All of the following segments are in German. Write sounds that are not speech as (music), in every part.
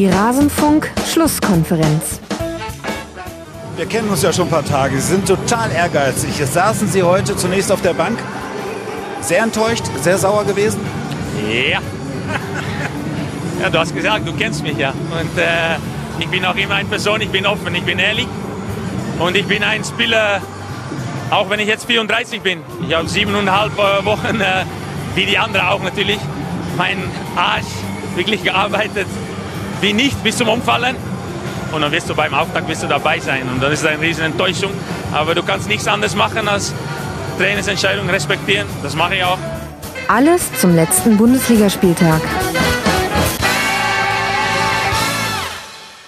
Die Rasenfunk-Schlusskonferenz. Wir kennen uns ja schon ein paar Tage. Sie sind total ehrgeizig. Jetzt saßen Sie heute zunächst auf der Bank. Sehr enttäuscht, sehr sauer gewesen? Ja. (laughs) ja, du hast gesagt, du kennst mich ja. Und äh, ich bin auch immer eine Person, ich bin offen, ich bin ehrlich. Und ich bin ein Spieler, auch wenn ich jetzt 34 bin. Ich habe siebeneinhalb äh, Wochen, äh, wie die anderen auch natürlich, meinen Arsch wirklich gearbeitet. Wie nicht bis zum Umfallen. Und dann wirst du beim Auftakt wirst du dabei sein. Und das ist eine riesen Enttäuschung. Aber du kannst nichts anderes machen als Trainingsentscheidungen respektieren. Das mache ich auch. Alles zum letzten Bundesligaspieltag.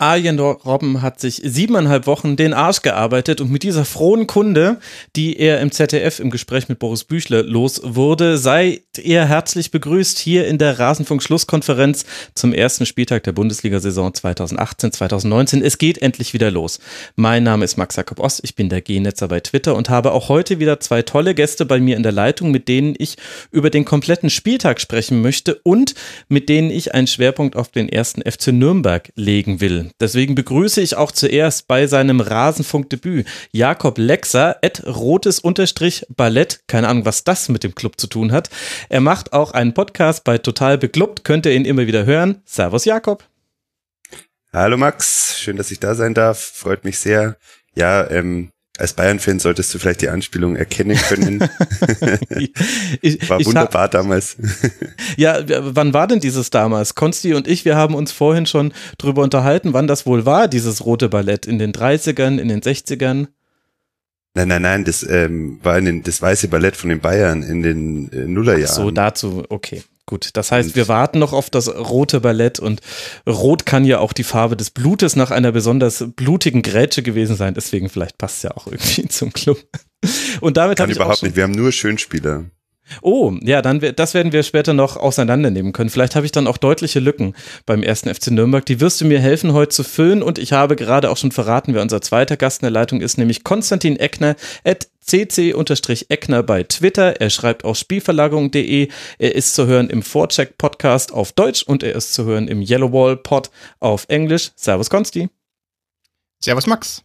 Arjen Robben hat sich siebeneinhalb Wochen den Arsch gearbeitet und mit dieser frohen Kunde, die er im ZDF im Gespräch mit Boris Büchler los wurde, seid ihr herzlich begrüßt hier in der Rasenfunk-Schlusskonferenz zum ersten Spieltag der Bundesliga-Saison 2018-2019. Es geht endlich wieder los. Mein Name ist Max Jakob Ost, ich bin der G-Netzer bei Twitter und habe auch heute wieder zwei tolle Gäste bei mir in der Leitung, mit denen ich über den kompletten Spieltag sprechen möchte und mit denen ich einen Schwerpunkt auf den ersten FC Nürnberg legen will. Deswegen begrüße ich auch zuerst bei seinem Rasenfunkdebüt Jakob Lexer, at rotes Unterstrich Ballett. Keine Ahnung, was das mit dem Club zu tun hat. Er macht auch einen Podcast bei Total Beklubbt, könnt ihr ihn immer wieder hören. Servus Jakob. Hallo Max, schön, dass ich da sein darf. Freut mich sehr. Ja, ähm, als Bayern-Fan solltest du vielleicht die Anspielung erkennen können. (laughs) ich, war wunderbar damals. (laughs) ja, wann war denn dieses damals? Konsti und ich, wir haben uns vorhin schon drüber unterhalten, wann das wohl war, dieses rote Ballett. In den 30ern, in den 60ern? Nein, nein, nein, das ähm, war in den, das weiße Ballett von den Bayern in den äh, Nullerjahren. Ach so, dazu, okay. Gut, das heißt, wir warten noch auf das rote Ballett und rot kann ja auch die Farbe des Blutes nach einer besonders blutigen Grätsche gewesen sein. Deswegen vielleicht passt es ja auch irgendwie (laughs) zum Club. Und damit kann überhaupt nicht. Wir haben nur Schönspieler. Oh, ja, dann das werden wir später noch auseinandernehmen können. Vielleicht habe ich dann auch deutliche Lücken beim ersten FC Nürnberg. Die wirst du mir helfen, heute zu füllen. Und ich habe gerade auch schon verraten, wer unser zweiter Gast in der Leitung ist, nämlich Konstantin Eckner at cc-eckner bei Twitter. Er schreibt auf spielverlagerung.de. Er ist zu hören im Vorcheck Podcast auf Deutsch und er ist zu hören im Yellowwall Pod auf Englisch. Servus Konsti. Servus Max.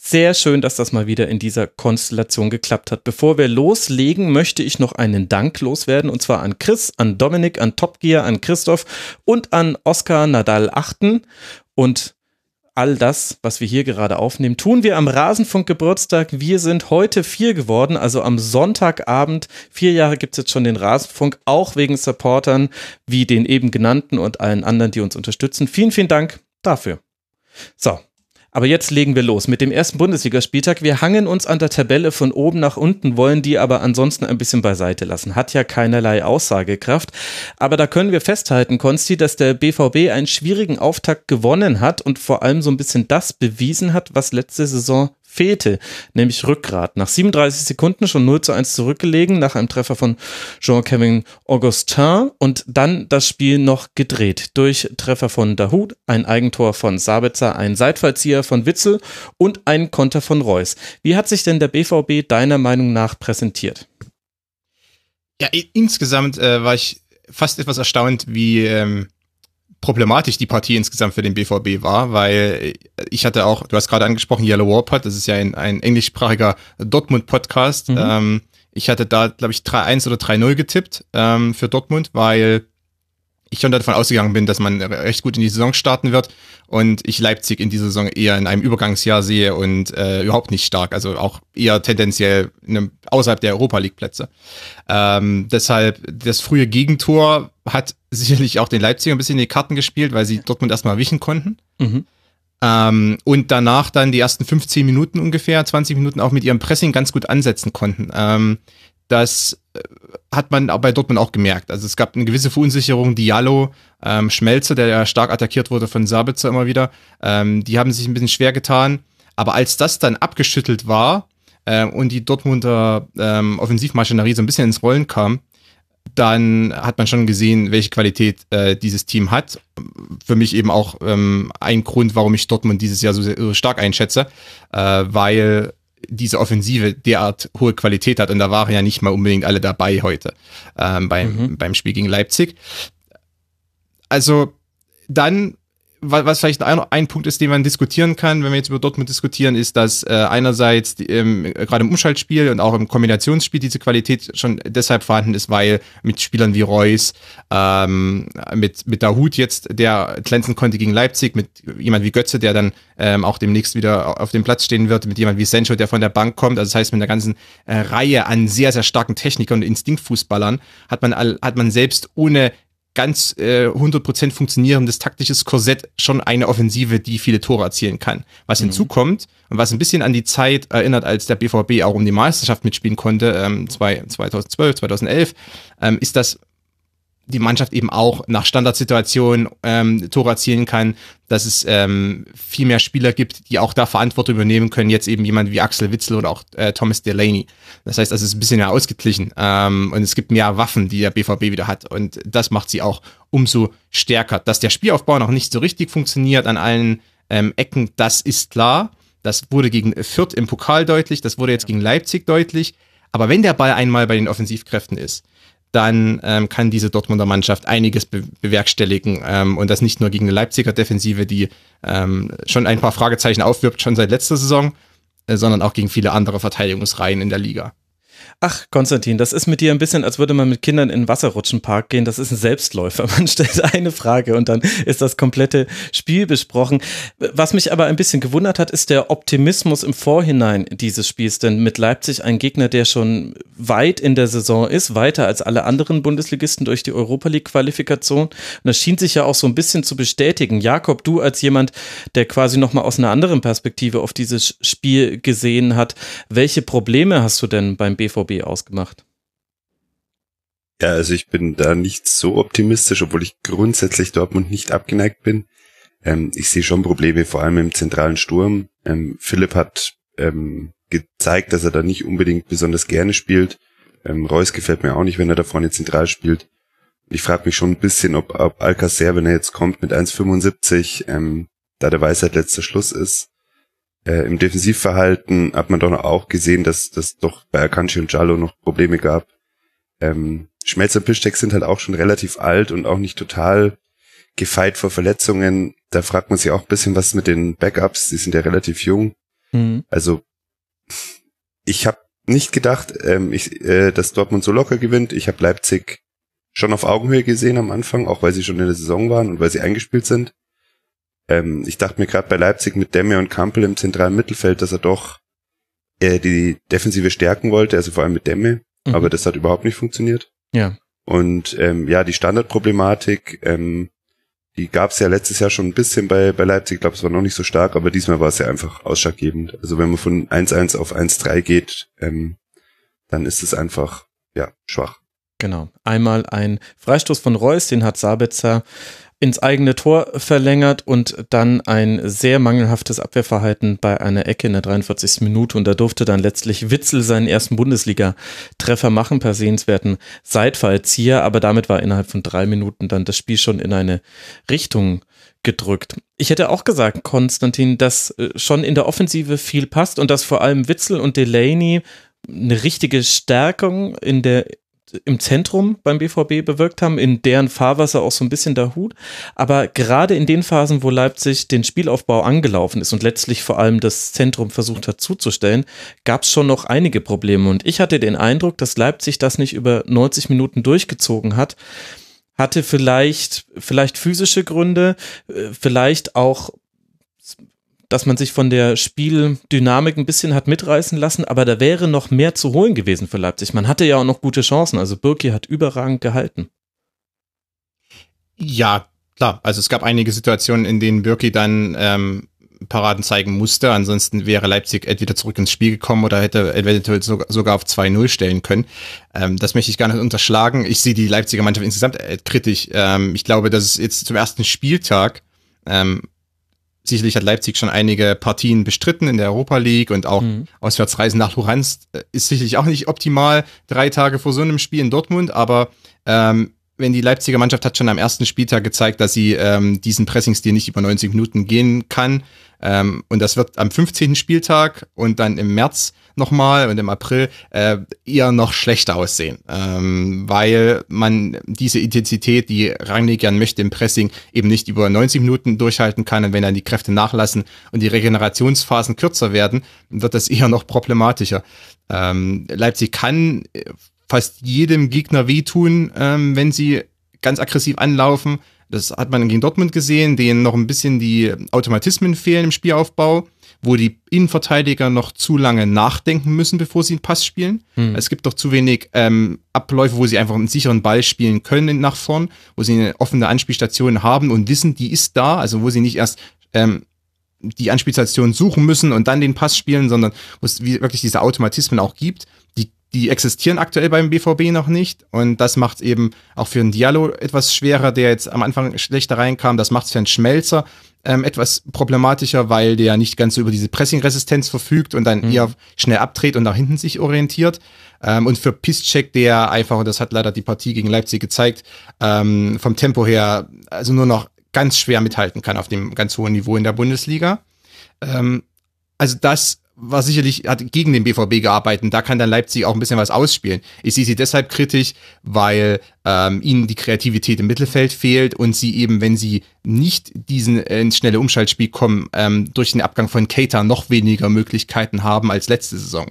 Sehr schön, dass das mal wieder in dieser Konstellation geklappt hat. Bevor wir loslegen, möchte ich noch einen Dank loswerden und zwar an Chris, an Dominik, an Top Gear, an Christoph und an Oskar Nadal Achten. Und all das, was wir hier gerade aufnehmen, tun wir am Rasenfunk Geburtstag. Wir sind heute vier geworden, also am Sonntagabend. Vier Jahre gibt es jetzt schon den Rasenfunk, auch wegen Supportern wie den eben genannten und allen anderen, die uns unterstützen. Vielen, vielen Dank dafür. So, aber jetzt legen wir los mit dem ersten Bundesligaspieltag. Wir hangen uns an der Tabelle von oben nach unten, wollen die aber ansonsten ein bisschen beiseite lassen. Hat ja keinerlei Aussagekraft. Aber da können wir festhalten, Konsti, dass der BVB einen schwierigen Auftakt gewonnen hat und vor allem so ein bisschen das bewiesen hat, was letzte Saison fehlte, nämlich Rückgrat. Nach 37 Sekunden schon 0 zu 1 zurückgelegen, nach einem Treffer von Jean-Kevin Augustin und dann das Spiel noch gedreht durch Treffer von Dahut, ein Eigentor von Sabitzer, ein Seitfallzieher von Witzel und ein Konter von Reus. Wie hat sich denn der BVB deiner Meinung nach präsentiert? Ja, insgesamt äh, war ich fast etwas erstaunt, wie ähm, problematisch die Partie insgesamt für den BVB war, weil ich hatte auch, du hast gerade angesprochen, Yellow Warpod, das ist ja ein, ein englischsprachiger Dortmund-Podcast. Mhm. Ähm, ich hatte da, glaube ich, 3-1 oder 3-0 getippt ähm, für Dortmund, weil ich schon davon ausgegangen bin, dass man recht gut in die Saison starten wird und ich Leipzig in dieser Saison eher in einem Übergangsjahr sehe und äh, überhaupt nicht stark, also auch eher tendenziell einem, außerhalb der Europa League Plätze. Ähm, deshalb das frühe Gegentor hat sicherlich auch den Leipziger ein bisschen in die Karten gespielt, weil sie Dortmund erstmal wischen konnten. Mhm. Ähm, und danach dann die ersten 15 Minuten ungefähr, 20 Minuten auch mit ihrem Pressing ganz gut ansetzen konnten. Ähm, das äh, hat man bei Dortmund auch gemerkt. Also es gab eine gewisse Verunsicherung. Diallo, ähm, Schmelzer, der ja stark attackiert wurde von Sabitzer immer wieder, ähm, die haben sich ein bisschen schwer getan. Aber als das dann abgeschüttelt war äh, und die Dortmunder ähm, Offensivmaschinerie so ein bisschen ins Rollen kam, dann hat man schon gesehen, welche Qualität äh, dieses Team hat. Für mich eben auch ähm, ein Grund, warum ich Dortmund dieses Jahr so, so stark einschätze, äh, weil diese Offensive derart hohe Qualität hat und da waren ja nicht mal unbedingt alle dabei heute ähm, beim, mhm. beim Spiel gegen Leipzig. Also dann was vielleicht ein, ein, Punkt ist, den man diskutieren kann, wenn wir jetzt über Dortmund diskutieren, ist, dass äh, einerseits ähm, gerade im Umschaltspiel und auch im Kombinationsspiel diese Qualität schon deshalb vorhanden ist, weil mit Spielern wie Reus, ähm, mit, mit Dahut jetzt, der glänzen konnte gegen Leipzig, mit jemand wie Götze, der dann ähm, auch demnächst wieder auf dem Platz stehen wird, mit jemand wie Sancho, der von der Bank kommt, also das heißt mit einer ganzen äh, Reihe an sehr, sehr starken Technikern und Instinktfußballern, hat man, hat man selbst ohne ganz äh, 100% funktionierendes taktisches Korsett schon eine Offensive, die viele Tore erzielen kann. Was mhm. hinzukommt und was ein bisschen an die Zeit erinnert, als der BVB auch um die Meisterschaft mitspielen konnte, ähm, 2012, 2011, ähm, ist das die Mannschaft eben auch nach Standardsituationen ähm, Tore erzielen kann, dass es ähm, viel mehr Spieler gibt, die auch da Verantwortung übernehmen können. Jetzt eben jemand wie Axel Witzel oder auch äh, Thomas Delaney. Das heißt, es ist ein bisschen mehr ausgeglichen ähm, und es gibt mehr Waffen, die der BVB wieder hat und das macht sie auch umso stärker. Dass der Spielaufbau noch nicht so richtig funktioniert an allen ähm, Ecken, das ist klar. Das wurde gegen Fürth im Pokal deutlich, das wurde jetzt gegen Leipzig deutlich. Aber wenn der Ball einmal bei den Offensivkräften ist, dann ähm, kann diese Dortmunder Mannschaft einiges be bewerkstelligen ähm, und das nicht nur gegen eine Leipziger Defensive, die ähm, schon ein paar Fragezeichen aufwirbt, schon seit letzter Saison, äh, sondern auch gegen viele andere Verteidigungsreihen in der Liga. Ach, Konstantin, das ist mit dir ein bisschen, als würde man mit Kindern in den Wasserrutschenpark gehen. Das ist ein Selbstläufer. Man (laughs) stellt eine Frage und dann ist das komplette Spiel besprochen. Was mich aber ein bisschen gewundert hat, ist der Optimismus im Vorhinein dieses Spiels. Denn mit Leipzig ein Gegner, der schon weit in der Saison ist, weiter als alle anderen Bundesligisten durch die Europa League-Qualifikation. Und das schien sich ja auch so ein bisschen zu bestätigen. Jakob, du als jemand, der quasi nochmal aus einer anderen Perspektive auf dieses Spiel gesehen hat, welche Probleme hast du denn beim BVB BVB ausgemacht? Ja, also ich bin da nicht so optimistisch, obwohl ich grundsätzlich Dortmund nicht abgeneigt bin. Ähm, ich sehe schon Probleme, vor allem im zentralen Sturm. Ähm, Philipp hat ähm, gezeigt, dass er da nicht unbedingt besonders gerne spielt. Ähm, Reus gefällt mir auch nicht, wenn er da vorne zentral spielt. Ich frage mich schon ein bisschen, ob, ob Alcacer, wenn er jetzt kommt mit 1,75, ähm, da der Weisheit letzter Schluss ist, äh, Im Defensivverhalten hat man doch auch gesehen, dass das doch bei Akanji und Jallo noch Probleme gab. Ähm, Schmelz und Piszczek sind halt auch schon relativ alt und auch nicht total gefeit vor Verletzungen. Da fragt man sich auch ein bisschen, was mit den Backups, die sind ja relativ jung. Mhm. Also ich habe nicht gedacht, ähm, ich, äh, dass Dortmund so locker gewinnt. Ich habe Leipzig schon auf Augenhöhe gesehen am Anfang, auch weil sie schon in der Saison waren und weil sie eingespielt sind. Ähm, ich dachte mir gerade bei Leipzig mit Demme und Kampel im zentralen Mittelfeld, dass er doch äh, die Defensive stärken wollte, also vor allem mit Demme, mhm. aber das hat überhaupt nicht funktioniert. Ja. Und ähm, ja, die Standardproblematik, ähm, die gab es ja letztes Jahr schon ein bisschen bei, bei Leipzig, ich glaube, es war noch nicht so stark, aber diesmal war es ja einfach ausschlaggebend. Also wenn man von 1-1 auf 1-3 geht, ähm, dann ist es einfach, ja, schwach. Genau. Einmal ein Freistoß von Reus, den hat Sabitzer ins eigene Tor verlängert und dann ein sehr mangelhaftes Abwehrverhalten bei einer Ecke in der 43. Minute und da durfte dann letztlich Witzel seinen ersten Bundesliga-Treffer machen per sehenswerten Seitfallzieher, aber damit war innerhalb von drei Minuten dann das Spiel schon in eine Richtung gedrückt. Ich hätte auch gesagt, Konstantin, dass äh, schon in der Offensive viel passt und dass vor allem Witzel und Delaney eine richtige Stärkung in der im Zentrum beim BVB bewirkt haben, in deren Fahrwasser auch so ein bisschen der Hut. Aber gerade in den Phasen, wo Leipzig den Spielaufbau angelaufen ist und letztlich vor allem das Zentrum versucht hat zuzustellen, gab es schon noch einige Probleme. Und ich hatte den Eindruck, dass Leipzig das nicht über 90 Minuten durchgezogen hat. Hatte vielleicht, vielleicht physische Gründe, äh, vielleicht auch dass man sich von der Spieldynamik ein bisschen hat mitreißen lassen, aber da wäre noch mehr zu holen gewesen für Leipzig. Man hatte ja auch noch gute Chancen. Also Birki hat überragend gehalten. Ja, klar. Also es gab einige Situationen, in denen Birki dann ähm, Paraden zeigen musste. Ansonsten wäre Leipzig entweder zurück ins Spiel gekommen oder hätte eventuell sogar auf 2-0 stellen können. Ähm, das möchte ich gar nicht unterschlagen. Ich sehe die Leipziger Mannschaft insgesamt äh, kritisch. Ähm, ich glaube, dass es jetzt zum ersten Spieltag ähm, Sicherlich hat Leipzig schon einige Partien bestritten in der Europa League und auch mhm. Auswärtsreisen nach Luhansk äh, ist sicherlich auch nicht optimal, drei Tage vor so einem Spiel in Dortmund, aber ähm, wenn die Leipziger Mannschaft hat schon am ersten Spieltag gezeigt, dass sie ähm, diesen Pressingstil nicht über 90 Minuten gehen kann. Ähm, und das wird am 15. Spieltag und dann im März nochmal und im April äh, eher noch schlechter aussehen, ähm, weil man diese Intensität, die Rangnick gern möchte im Pressing, eben nicht über 90 Minuten durchhalten kann und wenn dann die Kräfte nachlassen und die Regenerationsphasen kürzer werden, wird das eher noch problematischer. Ähm, Leipzig kann fast jedem Gegner wehtun, ähm, wenn sie ganz aggressiv anlaufen. Das hat man gegen Dortmund gesehen, denen noch ein bisschen die Automatismen fehlen im Spielaufbau, wo die Innenverteidiger noch zu lange nachdenken müssen, bevor sie einen Pass spielen. Hm. Es gibt doch zu wenig ähm, Abläufe, wo sie einfach einen sicheren Ball spielen können nach vorn, wo sie eine offene Anspielstation haben und wissen, die ist da, also wo sie nicht erst ähm, die Anspielstation suchen müssen und dann den Pass spielen, sondern wo es wirklich diese Automatismen auch gibt die existieren aktuell beim BVB noch nicht und das macht eben auch für einen Diallo etwas schwerer, der jetzt am Anfang schlechter reinkam. Das macht es für einen Schmelzer ähm, etwas problematischer, weil der nicht ganz so über diese Pressing-Resistenz verfügt und dann mhm. eher schnell abdreht und nach hinten sich orientiert. Ähm, und für Piszczek, der einfach, und das hat leider die Partie gegen Leipzig gezeigt, ähm, vom Tempo her also nur noch ganz schwer mithalten kann auf dem ganz hohen Niveau in der Bundesliga. Ähm, also das war sicherlich, hat gegen den BVB gearbeitet. Da kann dann Leipzig auch ein bisschen was ausspielen. Ich sehe sie deshalb kritisch, weil ähm, ihnen die Kreativität im Mittelfeld fehlt und sie eben, wenn sie nicht diesen äh, ins schnelle Umschaltspiel kommen, ähm, durch den Abgang von Keita noch weniger Möglichkeiten haben als letzte Saison.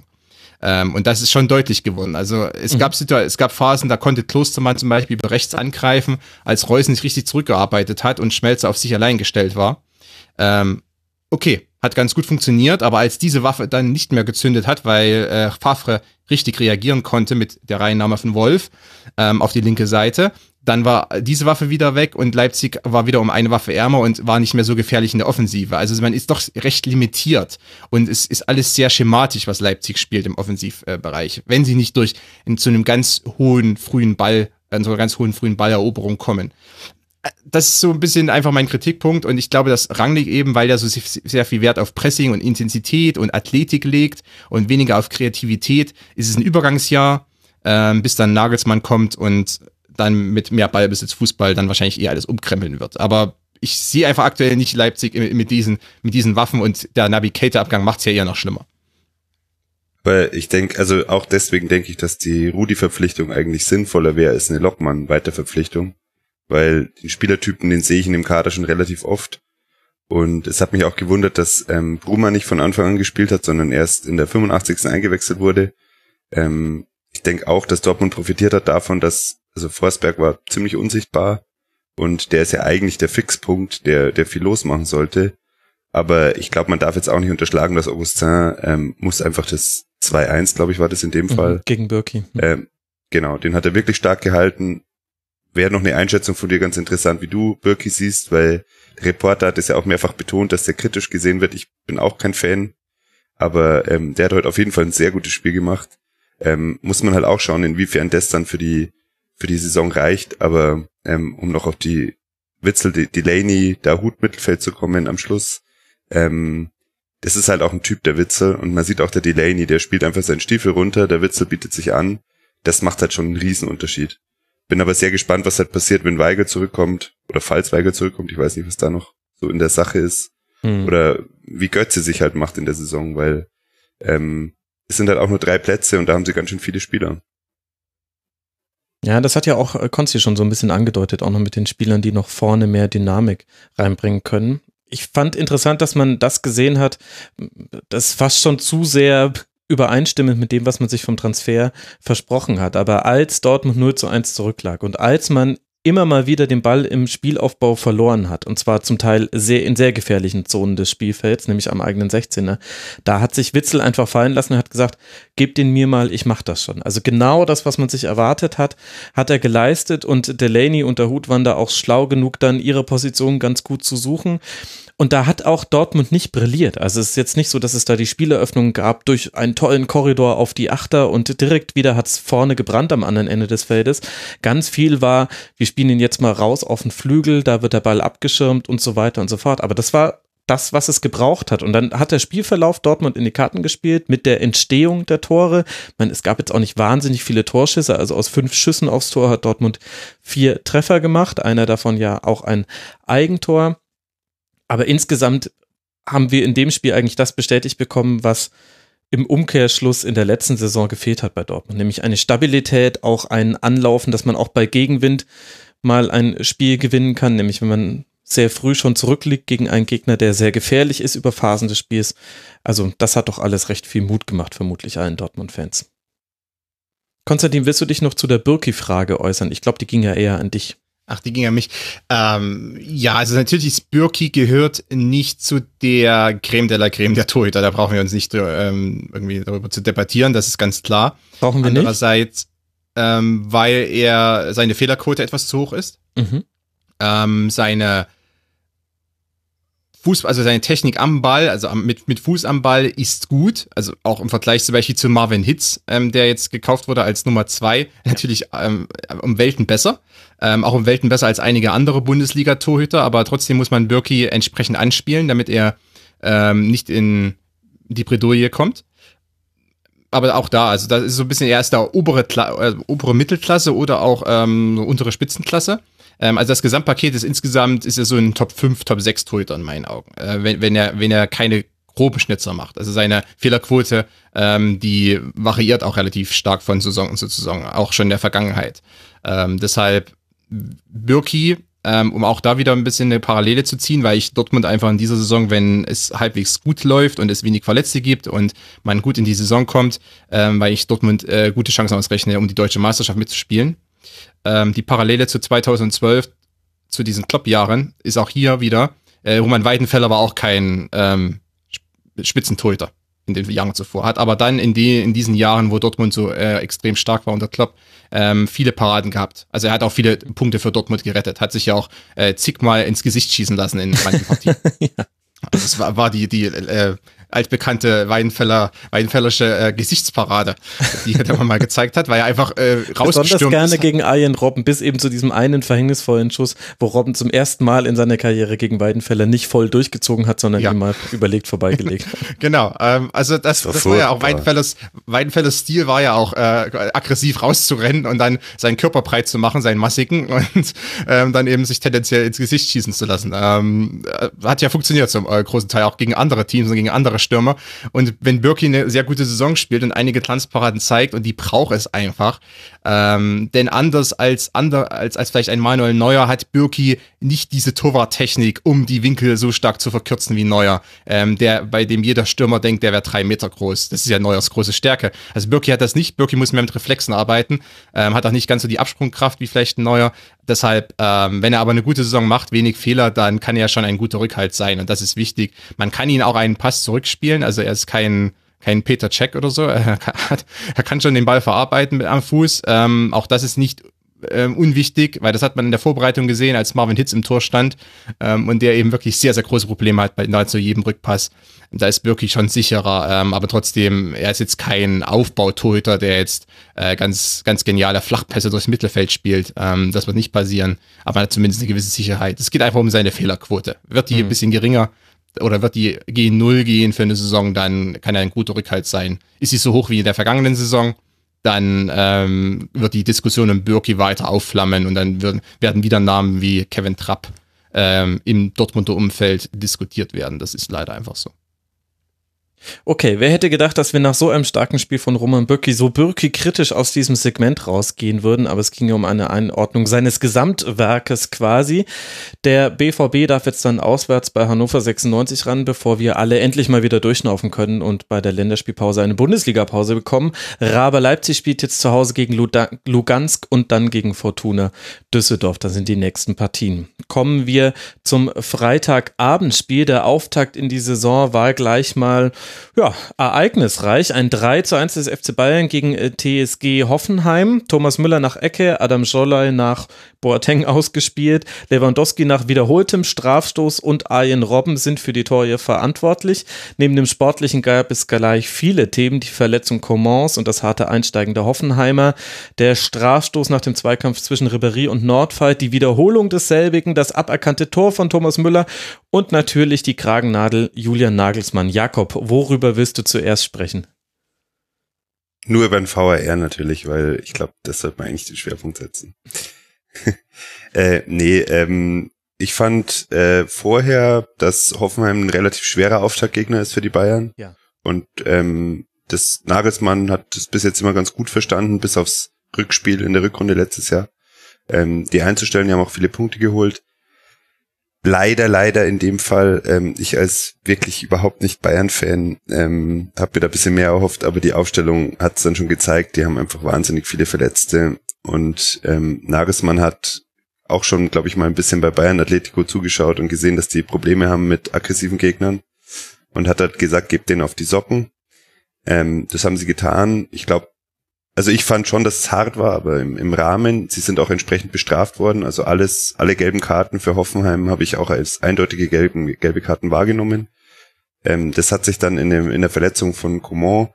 Ähm, und das ist schon deutlich geworden. Also es mhm. gab es gab Phasen, da konnte Klostermann zum Beispiel über rechts angreifen, als Reus nicht richtig zurückgearbeitet hat und Schmelzer auf sich allein gestellt war. Ähm, okay, hat ganz gut funktioniert, aber als diese Waffe dann nicht mehr gezündet hat, weil äh, Favre richtig reagieren konnte mit der Reinnahme von Wolf ähm, auf die linke Seite, dann war diese Waffe wieder weg und Leipzig war wieder um eine Waffe ärmer und war nicht mehr so gefährlich in der Offensive. Also man ist doch recht limitiert und es ist alles sehr schematisch, was Leipzig spielt im Offensivbereich. Wenn sie nicht durch in, zu einem ganz hohen frühen Ball, an so einer ganz hohen frühen Balleroberung kommen das ist so ein bisschen einfach mein Kritikpunkt und ich glaube, dass Rangnick eben, weil er so sehr viel Wert auf Pressing und Intensität und Athletik legt und weniger auf Kreativität, ist es ein Übergangsjahr, äh, bis dann Nagelsmann kommt und dann mit mehr Ballbesitz Fußball dann wahrscheinlich eher alles umkrempeln wird. Aber ich sehe einfach aktuell nicht Leipzig mit diesen, mit diesen Waffen und der Navigator-Abgang macht es ja eher noch schlimmer. Weil ich denke, also auch deswegen denke ich, dass die Rudi-Verpflichtung eigentlich sinnvoller wäre als eine Lockmann-Weiterverpflichtung weil den Spielertypen, den sehe ich in dem Kader schon relativ oft. Und es hat mich auch gewundert, dass ähm, Bruma nicht von Anfang an gespielt hat, sondern erst in der 85. eingewechselt wurde. Ähm, ich denke auch, dass Dortmund profitiert hat davon, dass, also Forsberg war ziemlich unsichtbar und der ist ja eigentlich der Fixpunkt, der, der viel losmachen sollte. Aber ich glaube, man darf jetzt auch nicht unterschlagen, dass Augustin ähm, muss einfach das 2-1, glaube ich, war das in dem mhm, Fall. Gegen Birki. Ähm, genau, den hat er wirklich stark gehalten wäre noch eine Einschätzung von dir ganz interessant, wie du Birki siehst, weil der Reporter hat es ja auch mehrfach betont, dass der kritisch gesehen wird. Ich bin auch kein Fan, aber ähm, der hat heute auf jeden Fall ein sehr gutes Spiel gemacht. Ähm, muss man halt auch schauen, inwiefern das dann für die für die Saison reicht. Aber ähm, um noch auf die Witzel Delaney, da Hut Mittelfeld zu kommen am Schluss, ähm, das ist halt auch ein Typ der Witzel und man sieht auch der Delaney, der spielt einfach seinen Stiefel runter, der Witzel bietet sich an. Das macht halt schon einen Riesenunterschied. Bin aber sehr gespannt, was halt passiert, wenn Weigel zurückkommt oder falls Weigel zurückkommt. Ich weiß nicht, was da noch so in der Sache ist. Hm. Oder wie Götze sich halt macht in der Saison, weil ähm, es sind halt auch nur drei Plätze und da haben sie ganz schön viele Spieler. Ja, das hat ja auch äh, Konsti schon so ein bisschen angedeutet, auch noch mit den Spielern, die noch vorne mehr Dynamik reinbringen können. Ich fand interessant, dass man das gesehen hat, das fast schon zu sehr übereinstimmend mit dem, was man sich vom Transfer versprochen hat. Aber als Dortmund 0 zu 1 zurücklag und als man immer mal wieder den Ball im Spielaufbau verloren hat. Und zwar zum Teil sehr in sehr gefährlichen Zonen des Spielfelds, nämlich am eigenen 16er. Da hat sich Witzel einfach fallen lassen und hat gesagt, gebt den mir mal, ich mach das schon. Also genau das, was man sich erwartet hat, hat er geleistet und Delaney und der Hut waren da auch schlau genug, dann ihre Position ganz gut zu suchen. Und da hat auch Dortmund nicht brilliert. Also es ist jetzt nicht so, dass es da die Spieleröffnung gab durch einen tollen Korridor auf die Achter und direkt wieder hat es vorne gebrannt am anderen Ende des Feldes. Ganz viel war, wir spielen ihn jetzt mal raus auf den Flügel, da wird der Ball abgeschirmt und so weiter und so fort. Aber das war das, was es gebraucht hat. Und dann hat der Spielverlauf Dortmund in die Karten gespielt mit der Entstehung der Tore. Ich meine, es gab jetzt auch nicht wahnsinnig viele Torschüsse. Also aus fünf Schüssen aufs Tor hat Dortmund vier Treffer gemacht. Einer davon ja auch ein Eigentor. Aber insgesamt haben wir in dem Spiel eigentlich das bestätigt bekommen, was im Umkehrschluss in der letzten Saison gefehlt hat bei Dortmund, nämlich eine Stabilität, auch ein Anlaufen, dass man auch bei Gegenwind mal ein Spiel gewinnen kann, nämlich wenn man sehr früh schon zurückliegt gegen einen Gegner, der sehr gefährlich ist über Phasen des Spiels. Also das hat doch alles recht viel Mut gemacht, vermutlich allen Dortmund-Fans. Konstantin, willst du dich noch zu der Birki-Frage äußern? Ich glaube, die ging ja eher an dich. Ach, die ging an mich. Ähm, ja, also natürlich, Birki gehört nicht zu der Creme de la Creme der Torhüter. Da brauchen wir uns nicht ähm, irgendwie darüber zu debattieren, das ist ganz klar. Brauchen wir Andererseits, nicht? Ähm, weil er seine Fehlerquote etwas zu hoch ist. Mhm. Ähm, seine Fuß, also seine Technik am Ball, also mit, mit Fuß am Ball ist gut. Also auch im Vergleich zum Beispiel zu Marvin Hitz, ähm, der jetzt gekauft wurde als Nummer zwei, natürlich ähm, um Welten besser. Ähm, auch um Welten besser als einige andere Bundesliga-Torhüter, aber trotzdem muss man Birki entsprechend anspielen, damit er ähm, nicht in die Bredouille kommt. Aber auch da, also das ist so ein bisschen erst der obere, Kla äh, obere Mittelklasse oder auch ähm, untere Spitzenklasse. Ähm, also das Gesamtpaket ist insgesamt, ist er so ein Top 5, Top 6 Torhüter in meinen Augen. Äh, wenn, wenn er, wenn er keine groben Schnitzer macht. Also seine Fehlerquote, ähm, die variiert auch relativ stark von Saison zu Saison, auch schon in der Vergangenheit. Ähm, deshalb Birki, ähm, um auch da wieder ein bisschen eine Parallele zu ziehen, weil ich Dortmund einfach in dieser Saison, wenn es halbwegs gut läuft und es wenig Verletzte gibt und man gut in die Saison kommt, ähm, weil ich Dortmund äh, gute Chancen ausrechne, um die deutsche Meisterschaft mitzuspielen. Ähm, die Parallele zu 2012, zu diesen Klopp-Jahren, ist auch hier wieder, äh, Roman Weidenfeller war auch kein ähm, Spitzentorhüter in den Jahren zuvor. Hat aber dann in, die, in diesen Jahren, wo Dortmund so äh, extrem stark war unter Klopp, ähm, viele Paraden gehabt. Also er hat auch viele Punkte für Dortmund gerettet, hat sich ja auch äh, zigmal ins Gesicht schießen lassen in manchen Partien. (laughs) ja. Also das war, war die, die äh, altbekannte Weidenfeller, Weidenfellersche äh, Gesichtsparade, die er mal gezeigt hat, weil er einfach äh, rausgestürmt Besonders gerne ist. gegen Arjen Robben, bis eben zu diesem einen verhängnisvollen Schuss, wo Robben zum ersten Mal in seiner Karriere gegen Weidenfeller nicht voll durchgezogen hat, sondern ja. ihn mal überlegt vorbeigelegt (laughs) genau, ähm, also das, das, das war ja auch Weidenfellers, Weidenfellers Stil war ja auch äh, aggressiv rauszurennen und dann seinen Körper breit zu machen, seinen massigen (laughs) und ähm, dann eben sich tendenziell ins Gesicht schießen zu lassen. Ähm, äh, hat ja funktioniert zum äh, großen Teil auch gegen andere Teams und gegen andere klare Stürmer. Und wenn Birki eine sehr gute Saison spielt und einige Tanzparaden zeigt und die braucht es einfach, ähm, denn anders als, ander, als, als vielleicht ein Manuel Neuer hat Birki nicht diese Torwarttechnik, um die Winkel so stark zu verkürzen wie Neuer, ähm, der, bei dem jeder Stürmer denkt, der wäre drei Meter groß. Das ist ja Neuers große Stärke. Also Birki hat das nicht. Birki muss mehr mit Reflexen arbeiten, ähm, hat auch nicht ganz so die Absprungkraft wie vielleicht ein Neuer. Deshalb, ähm, wenn er aber eine gute Saison macht, wenig Fehler, dann kann er schon ein guter Rückhalt sein und das ist wichtig. Man kann ihn auch einen Pass zurückspielen, also er ist kein kein Peter Check oder so. (laughs) Er kann, er kann schon den Ball verarbeiten am Fuß. Ähm, auch das ist nicht ähm, unwichtig, weil das hat man in der Vorbereitung gesehen, als Marvin Hitz im Tor stand ähm, und der eben wirklich sehr, sehr große Probleme hat bei nahezu jedem Rückpass. Da ist wirklich schon sicherer, ähm, aber trotzdem, er ist jetzt kein Aufbautorhüter, der jetzt äh, ganz, ganz geniale Flachpässe durchs Mittelfeld spielt. Ähm, das wird nicht passieren, aber er hat zumindest eine gewisse Sicherheit. Es geht einfach um seine Fehlerquote. Wird die mhm. ein bisschen geringer, oder wird die gegen Null gehen für eine Saison, dann kann er ein guter Rückhalt sein. Ist sie so hoch wie in der vergangenen Saison, dann ähm, wird die Diskussion um Birki weiter aufflammen und dann werden, werden wieder Namen wie Kevin Trapp ähm, im Dortmunder Umfeld diskutiert werden. Das ist leider einfach so. Okay, wer hätte gedacht, dass wir nach so einem starken Spiel von Roman Bürki so Bürki kritisch aus diesem Segment rausgehen würden, aber es ging ja um eine Einordnung seines Gesamtwerkes quasi. Der BVB darf jetzt dann auswärts bei Hannover 96 ran, bevor wir alle endlich mal wieder durchschnaufen können und bei der Länderspielpause eine Bundesliga-Pause bekommen. Raber Leipzig spielt jetzt zu Hause gegen Lugansk und dann gegen Fortuna Düsseldorf. Das sind die nächsten Partien. Kommen wir zum Freitagabendspiel. Der Auftakt in die Saison war gleich mal ja, ereignisreich. Ein 3 zu 1 des FC Bayern gegen äh, TSG Hoffenheim. Thomas Müller nach Ecke, Adam Scholley nach Boateng ausgespielt. Lewandowski nach wiederholtem Strafstoß und Arjen Robben sind für die Tore verantwortlich. Neben dem Sportlichen gab es gleich viele Themen. Die Verletzung Commons und das harte Einsteigen der Hoffenheimer. Der Strafstoß nach dem Zweikampf zwischen Ribéry und Nordfight. Die Wiederholung desselbigen. Das aberkannte Tor von Thomas Müller. Und natürlich die Kragennadel Julian Nagelsmann. Jakob, worüber willst du zuerst sprechen? Nur über den VAR natürlich, weil ich glaube, das sollte man eigentlich den Schwerpunkt setzen. (laughs) äh, nee, ähm, ich fand äh, vorher, dass Hoffenheim ein relativ schwerer Auftaktgegner ist für die Bayern. Ja. Und ähm, das Nagelsmann hat das bis jetzt immer ganz gut verstanden, bis aufs Rückspiel in der Rückrunde letztes Jahr. Ähm, die einzustellen, die haben auch viele Punkte geholt. Leider, leider in dem Fall, ähm, ich als wirklich überhaupt nicht Bayern-Fan ähm, habe mir da ein bisschen mehr erhofft, aber die Aufstellung hat es dann schon gezeigt, die haben einfach wahnsinnig viele Verletzte und ähm, Nagelsmann hat auch schon, glaube ich, mal ein bisschen bei Bayern Atletico zugeschaut und gesehen, dass die Probleme haben mit aggressiven Gegnern und hat halt gesagt, gebt den auf die Socken. Ähm, das haben sie getan. Ich glaube, also ich fand schon, dass es hart war, aber im, im, Rahmen, sie sind auch entsprechend bestraft worden. Also alles, alle gelben Karten für Hoffenheim habe ich auch als eindeutige gelben, gelbe Karten wahrgenommen. Ähm, das hat sich dann in, dem, in der Verletzung von Coman,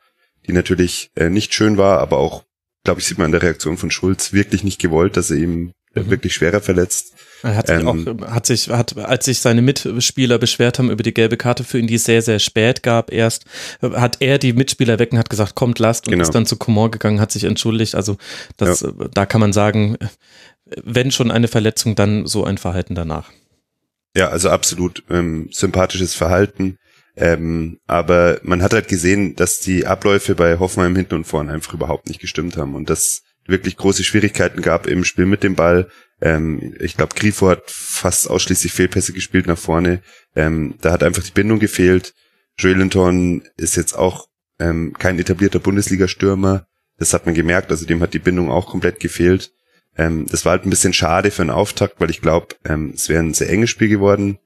die natürlich äh, nicht schön war, aber auch, glaube ich, sieht man in der Reaktion von Schulz wirklich nicht gewollt, dass er ihm mhm. wirklich schwerer verletzt. Er hat sich ähm, auch, hat sich, hat, als sich seine Mitspieler beschwert haben über die gelbe Karte für ihn, die es sehr, sehr spät gab, erst hat er die Mitspieler und hat gesagt, kommt, lasst und genau. ist dann zu Coman gegangen, hat sich entschuldigt. Also das, ja. da kann man sagen, wenn schon eine Verletzung, dann so ein Verhalten danach. Ja, also absolut ähm, sympathisches Verhalten. Ähm, aber man hat halt gesehen, dass die Abläufe bei Hoffenheim hinten und vorne einfach überhaupt nicht gestimmt haben und dass wirklich große Schwierigkeiten gab im Spiel mit dem Ball. Ähm, ich glaube, Grifo hat fast ausschließlich Fehlpässe gespielt nach vorne. Ähm, da hat einfach die Bindung gefehlt. Joelinton ist jetzt auch ähm, kein etablierter Bundesliga-Stürmer. Das hat man gemerkt, also dem hat die Bindung auch komplett gefehlt. Ähm, das war halt ein bisschen schade für einen Auftakt, weil ich glaube, ähm, es wäre ein sehr enges Spiel geworden.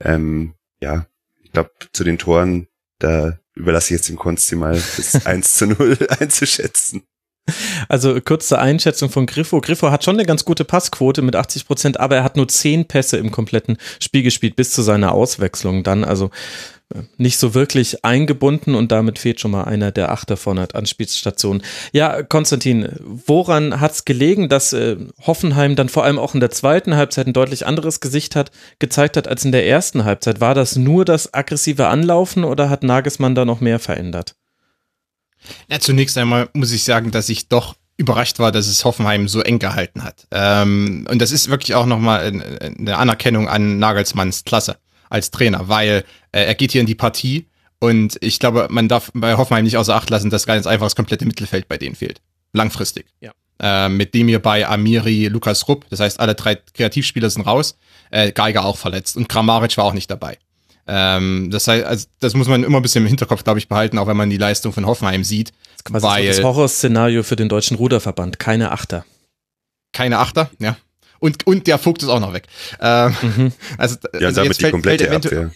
Ähm, ja, ich glaube, zu den Toren, da überlasse ich jetzt dem Konsti mal das (laughs) 1 zu 0 einzuschätzen. Also kurze Einschätzung von Griffo. Griffo hat schon eine ganz gute Passquote mit 80 Prozent, aber er hat nur zehn Pässe im kompletten Spiel gespielt bis zu seiner Auswechslung dann. Also äh, nicht so wirklich eingebunden und damit fehlt schon mal einer der acht davon hat Anspielstationen. Ja, Konstantin, woran hat es gelegen, dass äh, Hoffenheim dann vor allem auch in der zweiten Halbzeit ein deutlich anderes Gesicht hat, gezeigt hat als in der ersten Halbzeit? War das nur das aggressive Anlaufen oder hat Nagelsmann da noch mehr verändert? Ja, zunächst einmal muss ich sagen, dass ich doch überrascht war, dass es Hoffenheim so eng gehalten hat. Ähm, und das ist wirklich auch nochmal eine Anerkennung an Nagelsmanns Klasse als Trainer, weil äh, er geht hier in die Partie und ich glaube, man darf bei Hoffenheim nicht außer Acht lassen, dass ganz einfach das komplette Mittelfeld bei denen fehlt. Langfristig. Ja. Äh, mit dem hier bei Amiri, Lukas Rupp, das heißt, alle drei Kreativspieler sind raus, äh, Geiger auch verletzt und Kramaric war auch nicht dabei. Ähm, das heißt, also, das muss man immer ein bisschen im Hinterkopf, glaube ich, behalten, auch wenn man die Leistung von Hoffenheim sieht. Das weil, das Horrorszenario für den deutschen Ruderverband. Keine Achter. Keine Achter, ja. Und, und der Vogt ist auch noch weg. Ähm, mhm. (laughs) Also, ja, also damit jetzt fällt, die komplette fällt eventuell,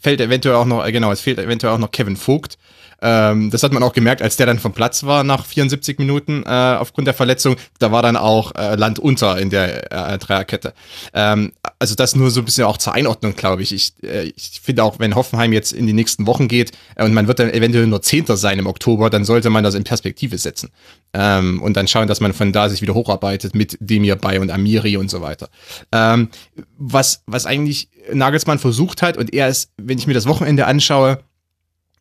fällt eventuell auch noch, genau, es fehlt eventuell auch noch Kevin Vogt. Ähm, das hat man auch gemerkt, als der dann vom Platz war nach 74 Minuten äh, aufgrund der Verletzung. Da war dann auch äh, Land unter in der äh, Dreierkette. Ähm, also das nur so ein bisschen auch zur Einordnung, glaube ich. Ich, äh, ich finde auch, wenn Hoffenheim jetzt in die nächsten Wochen geht äh, und man wird dann eventuell nur Zehnter sein im Oktober, dann sollte man das in Perspektive setzen. Ähm, und dann schauen, dass man von da sich wieder hocharbeitet mit Demir bei und Amiri und so weiter. Ähm, was, was eigentlich Nagelsmann versucht hat und er ist, wenn ich mir das Wochenende anschaue,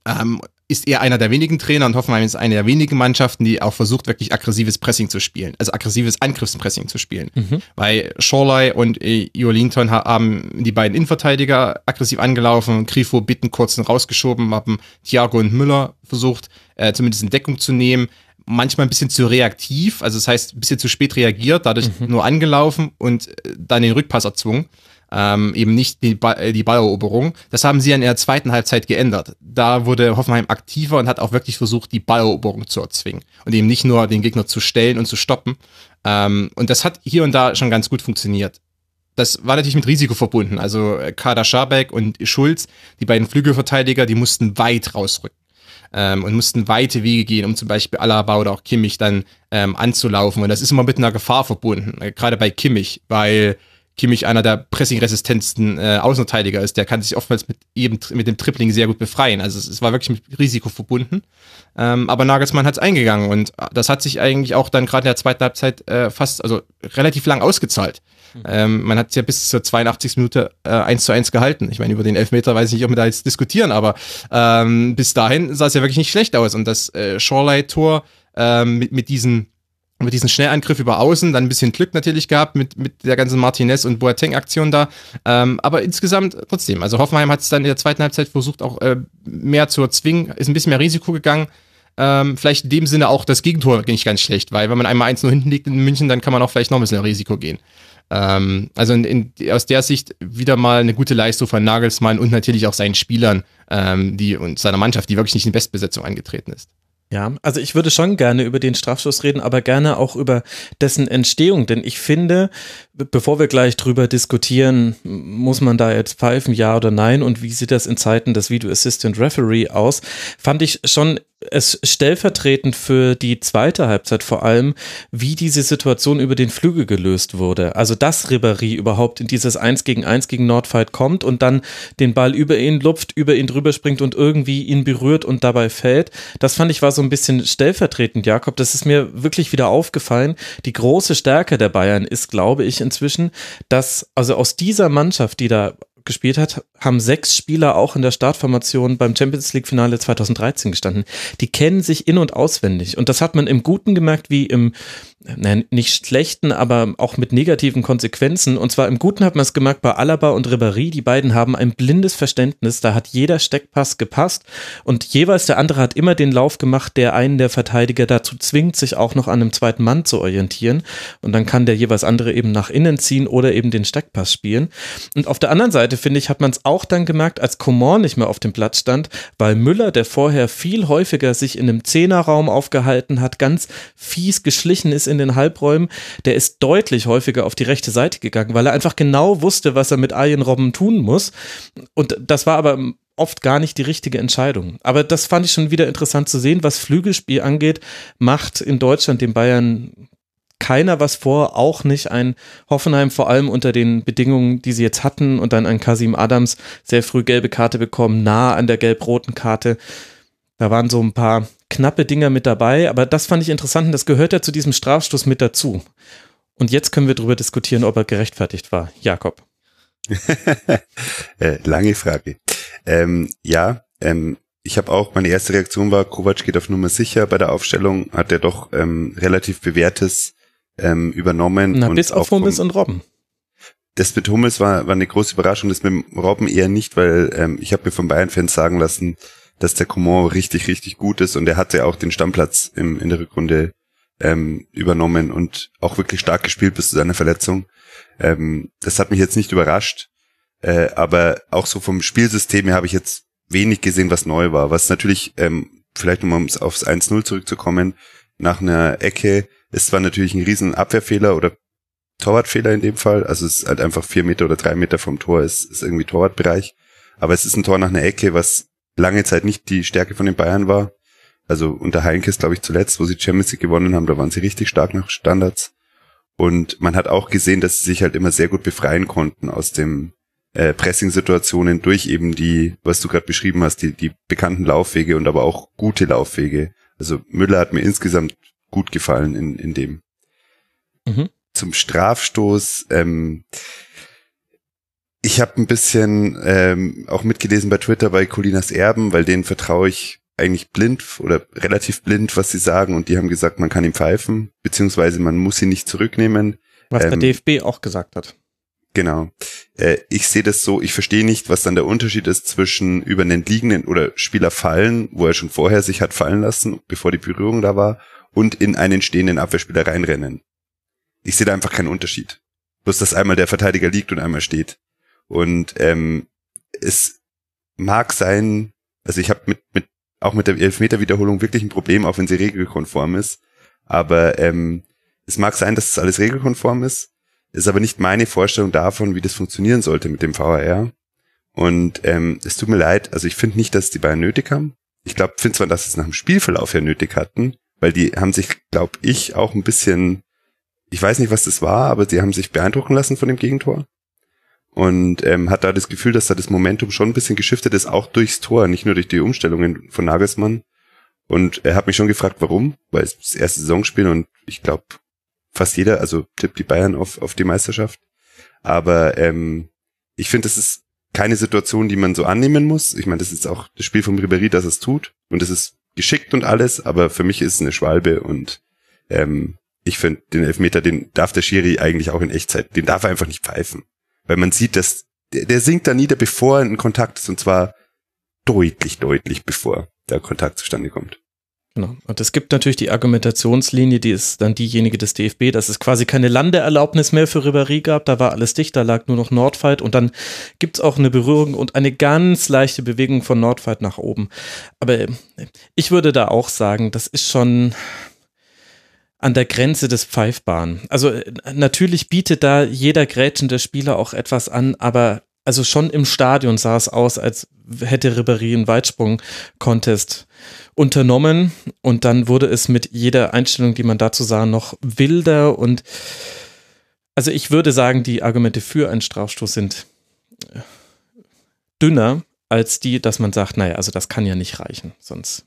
ähm, ist er einer der wenigen Trainer und Hoffenheim ist eine der wenigen Mannschaften, die auch versucht, wirklich aggressives Pressing zu spielen, also aggressives Angriffspressing zu spielen. Mhm. Weil Shorley und äh, Linton haben die beiden Innenverteidiger aggressiv angelaufen, Grifo bitten kurz rausgeschoben, haben Thiago und Müller versucht, äh, zumindest in Deckung zu nehmen. Manchmal ein bisschen zu reaktiv, also das heißt, ein bisschen zu spät reagiert, dadurch mhm. nur angelaufen und äh, dann den Rückpass erzwungen ähm, eben nicht die, ba äh, die Balleroberung. Das haben sie in der zweiten Halbzeit geändert. Da wurde Hoffenheim aktiver und hat auch wirklich versucht, die Balleroberung zu erzwingen und eben nicht nur den Gegner zu stellen und zu stoppen. Ähm, und das hat hier und da schon ganz gut funktioniert. Das war natürlich mit Risiko verbunden. Also äh, Kader Schabek und Schulz, die beiden Flügelverteidiger, die mussten weit rausrücken. Ähm, und mussten weite Wege gehen, um zum Beispiel Alaba oder auch Kimmich dann ähm, anzulaufen. Und das ist immer mit einer Gefahr verbunden, äh, gerade bei Kimmich, weil Kimmich einer der pressingresistentsten äh, Außenverteidiger ist. Der kann sich oftmals mit, eben, mit dem Tripling sehr gut befreien. Also es, es war wirklich mit Risiko verbunden. Ähm, aber Nagelsmann hat es eingegangen und das hat sich eigentlich auch dann gerade in der zweiten Halbzeit äh, fast, also relativ lang ausgezahlt. Mhm. Ähm, man hat es ja bis zur 82. Minute äh, 1 zu 1 gehalten. Ich meine, über den Elfmeter weiß ich nicht, ob wir da jetzt diskutieren, aber ähm, bis dahin sah es ja wirklich nicht schlecht aus. Und das äh, Shorelight-Tor ähm, mit, mit diesen über diesen Schnellangriff über außen, dann ein bisschen Glück natürlich gehabt mit, mit der ganzen Martinez und Boateng-Aktion da. Ähm, aber insgesamt trotzdem, also Hoffenheim hat es dann in der zweiten Halbzeit versucht, auch äh, mehr zu erzwingen, ist ein bisschen mehr Risiko gegangen. Ähm, vielleicht in dem Sinne auch das Gegentor nicht ganz schlecht, weil wenn man einmal eins nur hinten liegt in München, dann kann man auch vielleicht noch ein bisschen Risiko gehen. Ähm, also in, in, aus der Sicht wieder mal eine gute Leistung von Nagelsmann und natürlich auch seinen Spielern ähm, die, und seiner Mannschaft, die wirklich nicht in Bestbesetzung angetreten ist. Ja, also ich würde schon gerne über den Strafstoß reden, aber gerne auch über dessen Entstehung, denn ich finde, bevor wir gleich drüber diskutieren, muss man da jetzt pfeifen, ja oder nein? Und wie sieht das in Zeiten des Video Assistant Referee aus, fand ich schon es stellvertretend für die zweite Halbzeit vor allem, wie diese Situation über den Flügel gelöst wurde. Also, dass Ribéry überhaupt in dieses 1 gegen 1 gegen Nordfight kommt und dann den Ball über ihn lupft, über ihn drüber springt und irgendwie ihn berührt und dabei fällt. Das fand ich war so ein bisschen stellvertretend, Jakob. Das ist mir wirklich wieder aufgefallen. Die große Stärke der Bayern ist, glaube ich, inzwischen, dass also aus dieser Mannschaft, die da gespielt hat, haben sechs Spieler auch in der Startformation beim Champions League Finale 2013 gestanden. Die kennen sich in- und auswendig. Und das hat man im Guten gemerkt wie im nein, nicht schlechten, aber auch mit negativen Konsequenzen. Und zwar im Guten hat man es gemerkt bei Alaba und Ribéry. Die beiden haben ein blindes Verständnis. Da hat jeder Steckpass gepasst und jeweils der andere hat immer den Lauf gemacht, der einen der Verteidiger dazu zwingt, sich auch noch an einem zweiten Mann zu orientieren. Und dann kann der jeweils andere eben nach innen ziehen oder eben den Steckpass spielen. Und auf der anderen Seite, finde ich, hat man es auch dann gemerkt, als Coman nicht mehr auf dem Platz stand, weil Müller, der vorher viel häufiger sich in einem Zehnerraum aufgehalten hat, ganz fies geschlichen ist in den Halbräumen, der ist deutlich häufiger auf die rechte Seite gegangen, weil er einfach genau wusste, was er mit Arjen Robben tun muss. Und das war aber oft gar nicht die richtige Entscheidung. Aber das fand ich schon wieder interessant zu sehen, was Flügelspiel angeht, macht in Deutschland den Bayern keiner was vor, auch nicht ein Hoffenheim, vor allem unter den Bedingungen, die sie jetzt hatten und dann ein Kasim Adams sehr früh gelbe Karte bekommen, nah an der gelb-roten Karte. Da waren so ein paar knappe Dinger mit dabei, aber das fand ich interessant und das gehört ja zu diesem Strafstoß mit dazu. Und jetzt können wir darüber diskutieren, ob er gerechtfertigt war. Jakob. (laughs) äh, lange Frage. Ähm, ja, ähm, ich habe auch, meine erste Reaktion war, Kovac geht auf Nummer sicher. Bei der Aufstellung hat er doch ähm, relativ bewährtes ähm, übernommen. Na, bis auf Hummels und Robben. Das mit Hummels war, war eine große Überraschung, das mit Robben eher nicht, weil ähm, ich habe mir von Bayern-Fans sagen lassen, dass der Coman richtig, richtig gut ist und er hatte auch den Stammplatz im, in der Rückrunde ähm, übernommen und auch wirklich stark gespielt bis zu seiner Verletzung. Ähm, das hat mich jetzt nicht überrascht, äh, aber auch so vom Spielsystem her habe ich jetzt wenig gesehen, was neu war. Was natürlich, ähm, vielleicht um aufs 1-0 zurückzukommen, nach einer Ecke, ist zwar natürlich ein riesen Abwehrfehler oder Torwartfehler in dem Fall, also es ist halt einfach vier Meter oder drei Meter vom Tor, ist, ist irgendwie Torwartbereich, aber es ist ein Tor nach einer Ecke, was lange Zeit nicht die Stärke von den Bayern war. Also unter Heinkes, glaube ich, zuletzt, wo sie Champions League gewonnen haben, da waren sie richtig stark nach Standards. Und man hat auch gesehen, dass sie sich halt immer sehr gut befreien konnten aus dem äh, Pressing-Situationen durch eben die, was du gerade beschrieben hast, die, die bekannten Laufwege und aber auch gute Laufwege. Also Müller hat mir insgesamt gut gefallen in, in dem. Mhm. Zum Strafstoß, ähm, ich habe ein bisschen ähm, auch mitgelesen bei Twitter bei Colinas Erben, weil denen vertraue ich eigentlich blind oder relativ blind, was sie sagen. Und die haben gesagt, man kann ihm pfeifen, beziehungsweise man muss ihn nicht zurücknehmen. Was ähm, der DFB auch gesagt hat. Genau. Äh, ich sehe das so, ich verstehe nicht, was dann der Unterschied ist zwischen über einen liegenden oder Spieler fallen, wo er schon vorher sich hat fallen lassen, bevor die Berührung da war, und in einen stehenden Abwehrspieler reinrennen. Ich sehe da einfach keinen Unterschied. Bloß, dass einmal der Verteidiger liegt und einmal steht. Und ähm, es mag sein, also ich habe mit, mit auch mit der Elfmeter-Wiederholung wirklich ein Problem, auch wenn sie regelkonform ist. Aber ähm, es mag sein, dass das alles regelkonform ist, ist aber nicht meine Vorstellung davon, wie das funktionieren sollte mit dem VAR. Und ähm, es tut mir leid, also ich finde nicht, dass die Bayern nötig haben. Ich glaube, finde zwar, dass es nach dem Spielverlauf ja nötig hatten, weil die haben sich, glaube ich, auch ein bisschen, ich weiß nicht, was das war, aber sie haben sich beeindrucken lassen von dem Gegentor und ähm, hat da das Gefühl, dass da das Momentum schon ein bisschen geschiftet ist, auch durchs Tor, nicht nur durch die Umstellungen von Nagelsmann. Und er hat mich schon gefragt, warum, weil es das erste Saisonspiel und ich glaube, fast jeder, also tippt die Bayern auf, auf die Meisterschaft. Aber ähm, ich finde, das ist keine Situation, die man so annehmen muss. Ich meine, das ist auch das Spiel von Ribéry, dass es tut. Und es ist geschickt und alles, aber für mich ist es eine Schwalbe und ähm, ich finde, den Elfmeter, den darf der Schiri eigentlich auch in Echtzeit, den darf er einfach nicht pfeifen. Weil man sieht, dass der, der sinkt da nieder, bevor ein Kontakt ist, und zwar deutlich, deutlich bevor der Kontakt zustande kommt. Genau. Und es gibt natürlich die Argumentationslinie, die ist dann diejenige des DFB, dass es quasi keine Landeerlaubnis mehr für Ribéry gab. Da war alles dicht, da lag nur noch Nordfight und dann gibt es auch eine Berührung und eine ganz leichte Bewegung von Nordfight nach oben. Aber ich würde da auch sagen, das ist schon an der Grenze des Pfeifbaren. Also äh, natürlich bietet da jeder grätschende Spieler auch etwas an, aber also schon im Stadion sah es aus, als hätte Ribéry einen Weitsprung-Contest unternommen und dann wurde es mit jeder Einstellung, die man dazu sah, noch wilder und also ich würde sagen, die Argumente für einen Strafstoß sind äh, dünner als die, dass man sagt, naja, also das kann ja nicht reichen, sonst.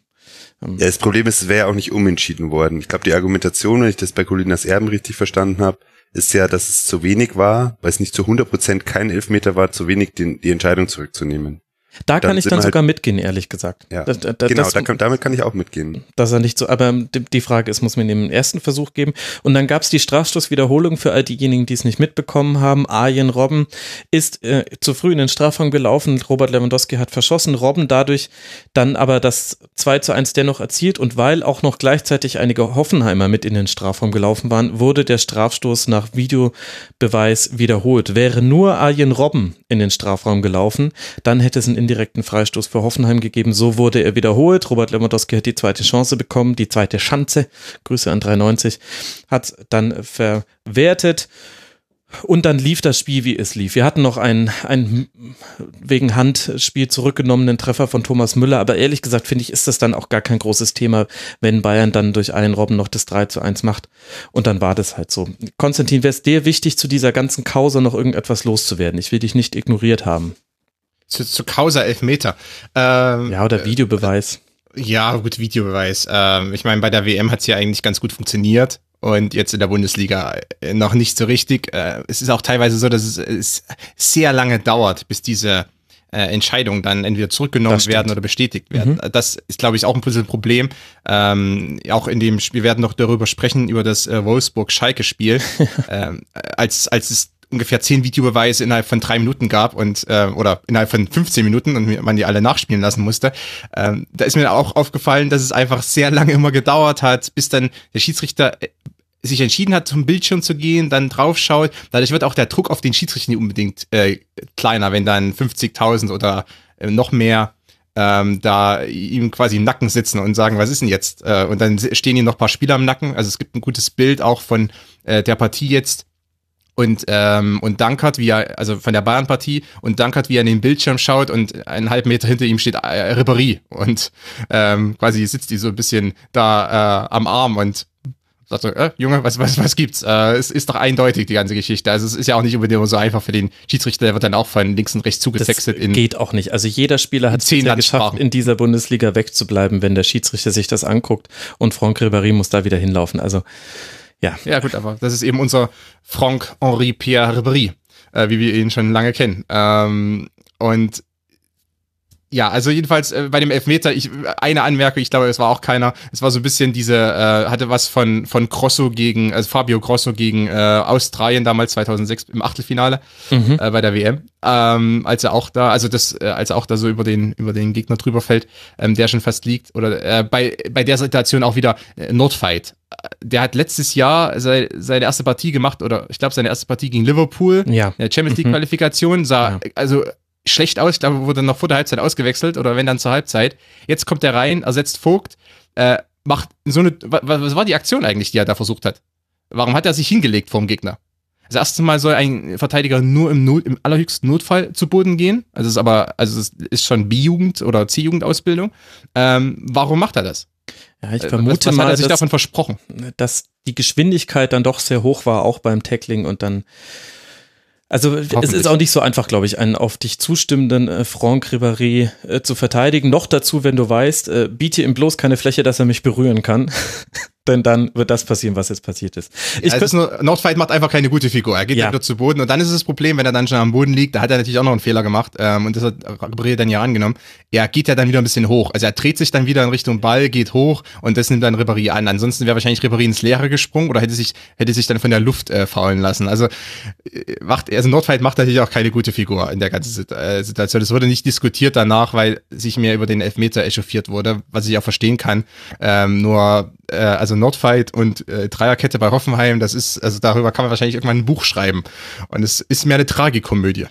Ähm ja, das Problem ist, es wäre ja auch nicht umentschieden worden. Ich glaube, die Argumentation, wenn ich das bei Colinas Erben richtig verstanden habe, ist ja, dass es zu wenig war, weil es nicht zu 100 Prozent kein Elfmeter war, zu wenig den, die Entscheidung zurückzunehmen. Da kann ich dann sogar halt, mitgehen, ehrlich gesagt. Ja, das, das, genau, das, da kann, damit kann ich auch mitgehen. Dass er nicht so, aber die Frage ist, muss man ihm den ersten Versuch geben? Und dann gab es die Strafstoßwiederholung für all diejenigen, die es nicht mitbekommen haben. Arjen Robben ist äh, zu früh in den Strafraum gelaufen. Robert Lewandowski hat verschossen. Robben dadurch dann aber das 2 zu 1 dennoch erzielt. Und weil auch noch gleichzeitig einige Hoffenheimer mit in den Strafraum gelaufen waren, wurde der Strafstoß nach Videobeweis wiederholt. Wäre nur Arjen Robben in den Strafraum gelaufen, dann hätte es ein indirekten Freistoß für Hoffenheim gegeben. So wurde er wiederholt. Robert Lewandowski hat die zweite Chance bekommen, die zweite Schanze. Grüße an 93. Hat dann verwertet. Und dann lief das Spiel, wie es lief. Wir hatten noch einen, einen wegen Handspiel zurückgenommenen Treffer von Thomas Müller, aber ehrlich gesagt finde ich, ist das dann auch gar kein großes Thema, wenn Bayern dann durch einen Robben noch das 3 zu 1 macht. Und dann war das halt so. Konstantin, wäre es dir wichtig, zu dieser ganzen Kause noch irgendetwas loszuwerden? Ich will dich nicht ignoriert haben zu, zu Causa Elfmeter. Ähm, ja, oder Videobeweis. Äh, ja, gut, Videobeweis. Ähm, ich meine, bei der WM hat es ja eigentlich ganz gut funktioniert und jetzt in der Bundesliga äh, noch nicht so richtig. Äh, es ist auch teilweise so, dass es, es sehr lange dauert, bis diese äh, Entscheidungen dann entweder zurückgenommen werden oder bestätigt werden. Mhm. Das ist, glaube ich, auch ein bisschen ein Problem. Ähm, auch in dem Spiel, wir werden noch darüber sprechen, über das äh, Wolfsburg-Schalke-Spiel, (laughs) ähm, als, als es ungefähr zehn Videobeweise innerhalb von drei Minuten gab und äh, oder innerhalb von 15 Minuten und man die alle nachspielen lassen musste. Ähm, da ist mir auch aufgefallen, dass es einfach sehr lange immer gedauert hat, bis dann der Schiedsrichter äh, sich entschieden hat, zum Bildschirm zu gehen, dann draufschaut. Dadurch wird auch der Druck auf den Schiedsrichter nicht unbedingt äh, kleiner, wenn dann 50.000 oder äh, noch mehr ähm, da ihm quasi im Nacken sitzen und sagen, was ist denn jetzt? Äh, und dann stehen ihm noch paar Spieler im Nacken. Also es gibt ein gutes Bild auch von äh, der Partie jetzt und, ähm, und Dankert, wie er, also von der Bayern-Partie, und Dankert, wie er in den Bildschirm schaut und einen halben Meter hinter ihm steht äh, Ribéry und ähm, quasi sitzt die so ein bisschen da äh, am Arm und sagt so, äh, Junge, was, was, was gibt's? Äh, es ist doch eindeutig, die ganze Geschichte. Also es ist ja auch nicht unbedingt so einfach für den Schiedsrichter, der wird dann auch von links und rechts zugetextet. Das geht auch nicht. Also jeder Spieler hat es ja geschafft, in dieser Bundesliga wegzubleiben, wenn der Schiedsrichter sich das anguckt und Franck Ribéry muss da wieder hinlaufen. Also ja. Ja, gut, aber das ist eben unser Franck-Henri Pierre Ribéry, äh, wie wir ihn schon lange kennen. Ähm, und ja, also jedenfalls äh, bei dem Elfmeter, ich, eine Anmerkung, ich glaube, es war auch keiner, es war so ein bisschen diese, äh, hatte was von, von Grosso gegen, also Fabio Grosso gegen äh, Australien damals 2006 im Achtelfinale mhm. äh, bei der WM, ähm, als er auch da, also das, äh, als er auch da so über den, über den Gegner drüber fällt, ähm, der schon fast liegt, oder äh, bei, bei der Situation auch wieder äh, Nordfight. Der hat letztes Jahr seine, seine erste Partie gemacht, oder ich glaube seine erste Partie gegen Liverpool, ja. der Champions League Qualifikation, sah, ja. also schlecht aus. Ich glaube, wurde noch vor der Halbzeit ausgewechselt oder wenn dann zur Halbzeit. Jetzt kommt er rein, ersetzt Vogt, äh, macht so eine. Was, was war die Aktion eigentlich, die er da versucht hat? Warum hat er sich hingelegt vom Gegner? Das erste Mal soll ein Verteidiger nur im, Not, im allerhöchsten Notfall zu Boden gehen. Also es ist aber, also es ist schon B-Jugend oder C-Jugendausbildung. Ähm, warum macht er das? Ja, ich äh, vermute was, was mal, hat er sich dass, davon versprochen, dass die Geschwindigkeit dann doch sehr hoch war, auch beim Tackling und dann also es ist auch nicht so einfach, glaube ich, einen auf dich zustimmenden äh, Franck Ribéry äh, zu verteidigen. Noch dazu, wenn du weißt, äh, biete ihm bloß keine Fläche, dass er mich berühren kann. (laughs) denn dann wird das passieren, was jetzt passiert ist. Ich ja, ist nur, Nordfight macht einfach keine gute Figur. Er geht ja. wieder zu Boden und dann ist es das Problem, wenn er dann schon am Boden liegt, da hat er natürlich auch noch einen Fehler gemacht ähm, und das hat Ribéry dann ja angenommen. Er geht ja dann wieder ein bisschen hoch. Also er dreht sich dann wieder in Richtung Ball, geht hoch und das nimmt dann Ribéry an. Ansonsten wäre wahrscheinlich Ribéry ins Leere gesprungen oder hätte sich, hätte sich dann von der Luft äh, faulen lassen. Also, äh, macht, also Nordfight macht natürlich auch keine gute Figur in der ganzen äh, Situation. Es wurde nicht diskutiert danach, weil sich mehr über den Elfmeter echauffiert wurde, was ich auch verstehen kann. Ähm, nur, äh, also Nordfight und äh, Dreierkette bei Hoffenheim, das ist, also darüber kann man wahrscheinlich irgendwann ein Buch schreiben. Und es ist mehr eine Tragikomödie.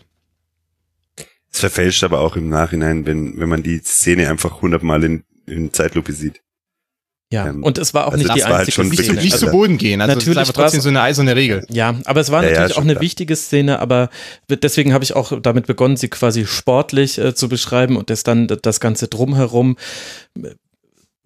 Es verfälscht aber auch im Nachhinein, wenn, wenn man die Szene einfach hundertmal in, in Zeitlupe sieht. Ja, ähm, und es war auch also nicht die halt einzige halt Szene. Nicht, zu Boden gehen, also natürlich das ist trotzdem so eine eiserne Regel. Ja, aber es war ja, natürlich ja, auch eine klar. wichtige Szene, aber deswegen habe ich auch damit begonnen, sie quasi sportlich äh, zu beschreiben und das dann das Ganze drumherum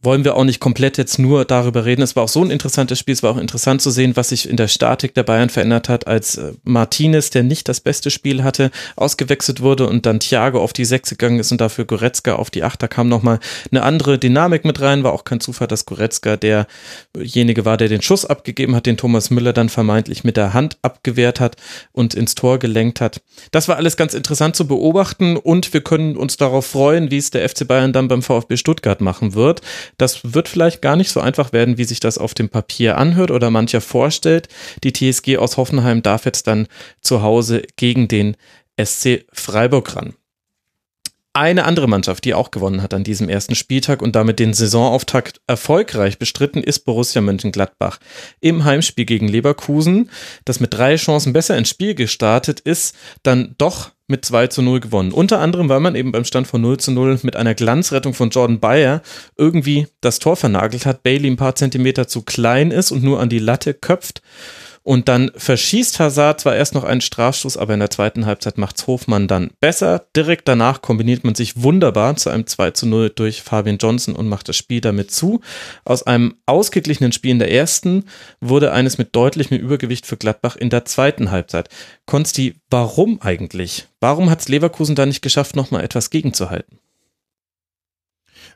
wollen wir auch nicht komplett jetzt nur darüber reden. Es war auch so ein interessantes Spiel. Es war auch interessant zu sehen, was sich in der Statik der Bayern verändert hat, als äh, Martinez, der nicht das beste Spiel hatte, ausgewechselt wurde und dann Thiago auf die Sechs gegangen ist und dafür Goretzka auf die Acht. Da kam nochmal eine andere Dynamik mit rein. War auch kein Zufall, dass Goretzka derjenige war, der den Schuss abgegeben hat, den Thomas Müller dann vermeintlich mit der Hand abgewehrt hat und ins Tor gelenkt hat. Das war alles ganz interessant zu beobachten und wir können uns darauf freuen, wie es der FC Bayern dann beim VfB Stuttgart machen wird. Das wird vielleicht gar nicht so einfach werden, wie sich das auf dem Papier anhört oder mancher vorstellt. Die TSG aus Hoffenheim darf jetzt dann zu Hause gegen den SC Freiburg ran. Eine andere Mannschaft, die auch gewonnen hat an diesem ersten Spieltag und damit den Saisonauftakt erfolgreich bestritten, ist Borussia Mönchengladbach. Im Heimspiel gegen Leverkusen, das mit drei Chancen besser ins Spiel gestartet ist, dann doch mit 2 zu 0 gewonnen. Unter anderem, weil man eben beim Stand von 0 zu 0 mit einer Glanzrettung von Jordan Bayer irgendwie das Tor vernagelt hat, Bailey ein paar Zentimeter zu klein ist und nur an die Latte köpft. Und dann verschießt Hazard zwar erst noch einen Strafstoß, aber in der zweiten Halbzeit macht's Hofmann dann besser. Direkt danach kombiniert man sich wunderbar zu einem 2 zu 0 durch Fabian Johnson und macht das Spiel damit zu. Aus einem ausgeglichenen Spiel in der ersten wurde eines mit deutlichem Übergewicht für Gladbach in der zweiten Halbzeit. Konsti, warum eigentlich? Warum hat's Leverkusen da nicht geschafft, nochmal etwas gegenzuhalten?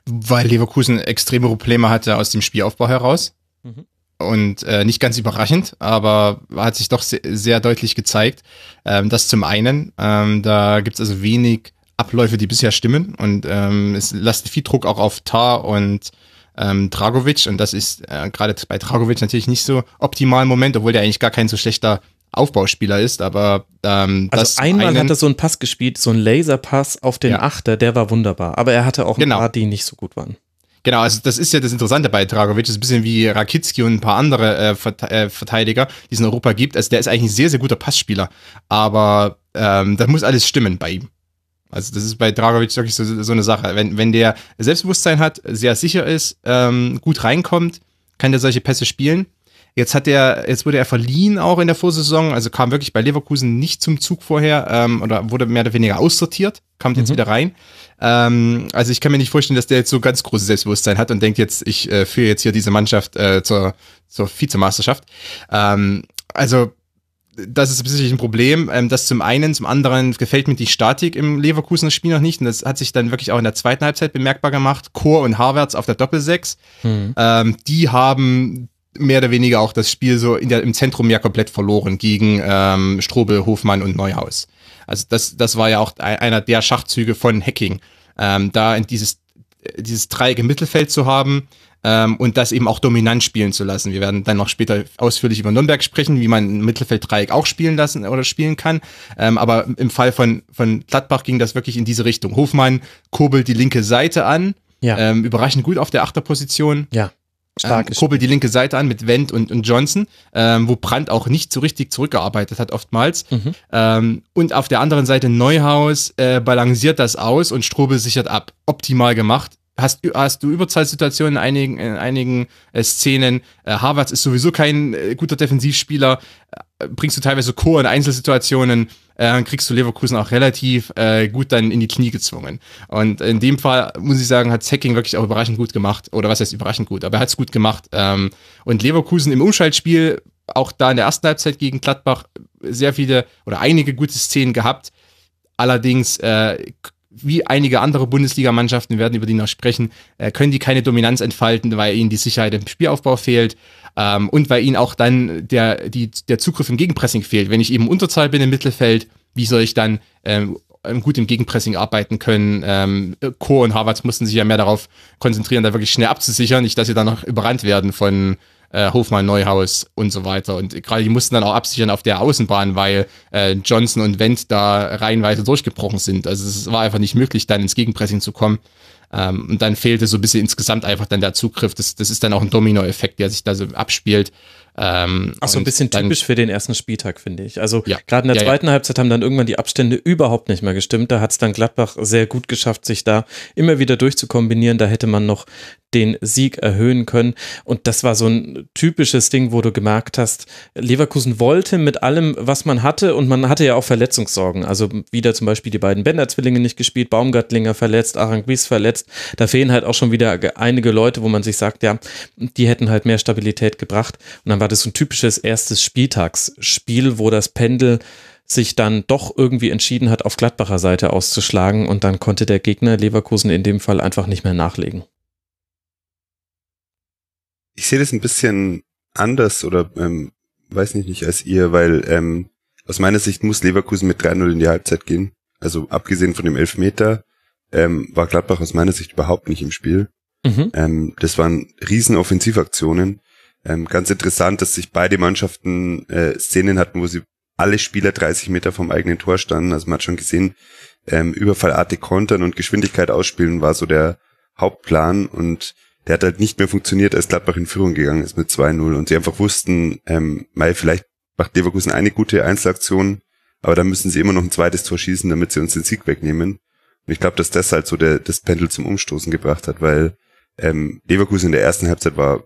Weil Leverkusen extreme Probleme hatte aus dem Spielaufbau heraus. Mhm und äh, nicht ganz überraschend, aber hat sich doch sehr, sehr deutlich gezeigt. Ähm, das zum einen, ähm, da gibt es also wenig Abläufe, die bisher stimmen und ähm, es lastet viel Druck auch auf Tar und ähm, Dragovic und das ist äh, gerade bei Dragovic natürlich nicht so optimal im Moment, obwohl der eigentlich gar kein so schlechter Aufbauspieler ist, aber ähm, also einmal einen, hat er so einen Pass gespielt, so einen Laserpass auf den ja. Achter, der war wunderbar, aber er hatte auch ein genau. paar, die nicht so gut waren. Genau, also das ist ja das Interessante bei Dragovic, das ist ein bisschen wie Rakitski und ein paar andere äh, äh, Verteidiger, die es in Europa gibt. Also der ist eigentlich ein sehr, sehr guter Passspieler, aber ähm, da muss alles stimmen bei ihm. Also das ist bei Dragovic wirklich so, so eine Sache. Wenn, wenn der Selbstbewusstsein hat, sehr sicher ist, ähm, gut reinkommt, kann der solche Pässe spielen. Jetzt hat er, jetzt wurde er verliehen auch in der Vorsaison, also kam wirklich bei Leverkusen nicht zum Zug vorher ähm, oder wurde mehr oder weniger aussortiert, kam jetzt mhm. wieder rein. Ähm, also ich kann mir nicht vorstellen, dass der jetzt so ganz großes Selbstbewusstsein hat und denkt jetzt, ich äh, führe jetzt hier diese Mannschaft äh, zur, zur Vizemeisterschaft. Ähm, also das ist sicherlich ein Problem. Ähm, das zum einen, zum anderen gefällt mir die Statik im Leverkusener Spiel noch nicht. Und das hat sich dann wirklich auch in der zweiten Halbzeit bemerkbar gemacht. Chor und Harvards auf der Doppelsechs. Hm. Ähm, die haben mehr oder weniger auch das Spiel so in der, im Zentrum ja komplett verloren gegen ähm, Strobel, Hofmann und Neuhaus. Also das, das war ja auch einer der Schachzüge von Hacking, ähm, da in dieses, dieses Dreieck im Mittelfeld zu haben ähm, und das eben auch dominant spielen zu lassen. Wir werden dann noch später ausführlich über Nürnberg sprechen, wie man ein Mittelfelddreieck auch spielen lassen oder spielen kann. Ähm, aber im Fall von, von Gladbach ging das wirklich in diese Richtung. Hofmann kurbelt die linke Seite an, ja. ähm, überraschend gut auf der Achterposition. Ja. Stark ähm, kurbelt die linke Seite an mit Wendt und, und Johnson, ähm, wo Brandt auch nicht so richtig zurückgearbeitet hat oftmals. Mhm. Ähm, und auf der anderen Seite Neuhaus äh, balanciert das aus und Strobel sichert ab. Optimal gemacht. Hast, hast du Überzahlsituationen in einigen, in einigen äh, Szenen. Äh, Harvards ist sowieso kein äh, guter Defensivspieler. Äh, bringst du teilweise Chor in Einzelsituationen äh, kriegst du Leverkusen auch relativ äh, gut dann in die Knie gezwungen. Und in dem Fall, muss ich sagen, hat Hacking wirklich auch überraschend gut gemacht. Oder was heißt überraschend gut, aber er hat es gut gemacht. Ähm, und Leverkusen im Umschaltspiel, auch da in der ersten Halbzeit gegen Gladbach, sehr viele oder einige gute Szenen gehabt. Allerdings äh, wie einige andere Bundesligamannschaften werden über die noch sprechen, äh, können die keine Dominanz entfalten, weil ihnen die Sicherheit im Spielaufbau fehlt ähm, und weil ihnen auch dann der, die, der Zugriff im Gegenpressing fehlt. Wenn ich eben Unterzahl bin im Mittelfeld, wie soll ich dann ähm, gut im Gegenpressing arbeiten können? Ähm, Co und Harvards mussten sich ja mehr darauf konzentrieren, da wirklich schnell abzusichern, nicht, dass sie dann noch überrannt werden von äh, Hofmann, Neuhaus und so weiter. Und gerade die mussten dann auch absichern auf der Außenbahn, weil äh, Johnson und Wendt da reihenweise durchgebrochen sind. Also es war einfach nicht möglich, dann ins Gegenpressing zu kommen. Ähm, und dann fehlte so ein bisschen insgesamt einfach dann der Zugriff. Das, das ist dann auch ein Domino-Effekt, der sich da so abspielt. Ähm, Ach so, ein bisschen dann, typisch für den ersten Spieltag, finde ich. Also ja, gerade in der ja, zweiten ja. Halbzeit haben dann irgendwann die Abstände überhaupt nicht mehr gestimmt. Da hat es dann Gladbach sehr gut geschafft, sich da immer wieder durchzukombinieren. Da hätte man noch den Sieg erhöhen können. Und das war so ein typisches Ding, wo du gemerkt hast, Leverkusen wollte mit allem, was man hatte, und man hatte ja auch Verletzungssorgen. Also wieder zum Beispiel die beiden Bender-Zwillinge nicht gespielt, Baumgartlinger verletzt, Aranguiz verletzt. Da fehlen halt auch schon wieder einige Leute, wo man sich sagt, ja, die hätten halt mehr Stabilität gebracht. Und dann war das so ein typisches erstes Spieltagsspiel, wo das Pendel sich dann doch irgendwie entschieden hat, auf Gladbacher Seite auszuschlagen und dann konnte der Gegner Leverkusen in dem Fall einfach nicht mehr nachlegen. Ich sehe das ein bisschen anders oder ähm, weiß nicht, nicht als ihr, weil ähm, aus meiner Sicht muss Leverkusen mit 3-0 in die Halbzeit gehen. Also abgesehen von dem Elfmeter ähm, war Gladbach aus meiner Sicht überhaupt nicht im Spiel. Mhm. Ähm, das waren riesen Offensivaktionen. Ähm, ganz interessant, dass sich beide Mannschaften äh, Szenen hatten, wo sie alle Spieler 30 Meter vom eigenen Tor standen. Also man hat schon gesehen, ähm, überfallartig kontern und Geschwindigkeit ausspielen war so der Hauptplan und der hat halt nicht mehr funktioniert, als Gladbach in Führung gegangen ist mit 2-0 und sie einfach wussten, ähm, Mai, vielleicht macht Leverkusen eine gute Einzelaktion, aber dann müssen sie immer noch ein zweites Tor schießen, damit sie uns den Sieg wegnehmen. Und ich glaube, dass das halt so der, das Pendel zum Umstoßen gebracht hat, weil ähm, Leverkusen in der ersten Halbzeit war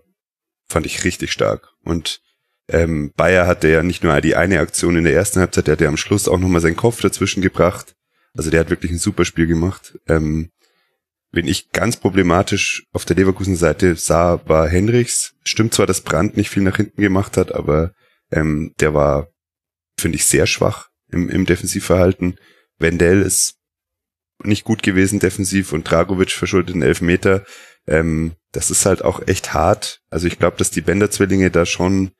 fand ich richtig stark. Und ähm, Bayer hatte ja nicht nur die eine Aktion in der ersten Halbzeit, der hat ja am Schluss auch nochmal seinen Kopf dazwischen gebracht. Also der hat wirklich ein super Spiel gemacht. Ähm, wenn ich ganz problematisch auf der Leverkusen-Seite sah, war Henrichs. Stimmt zwar, dass Brandt nicht viel nach hinten gemacht hat, aber ähm, der war, finde ich, sehr schwach im, im Defensivverhalten. Wendell ist nicht gut gewesen defensiv und Dragovic verschuldet einen Elfmeter. Ähm, das ist halt auch echt hart. Also ich glaube, dass die Bender-Zwillinge da schon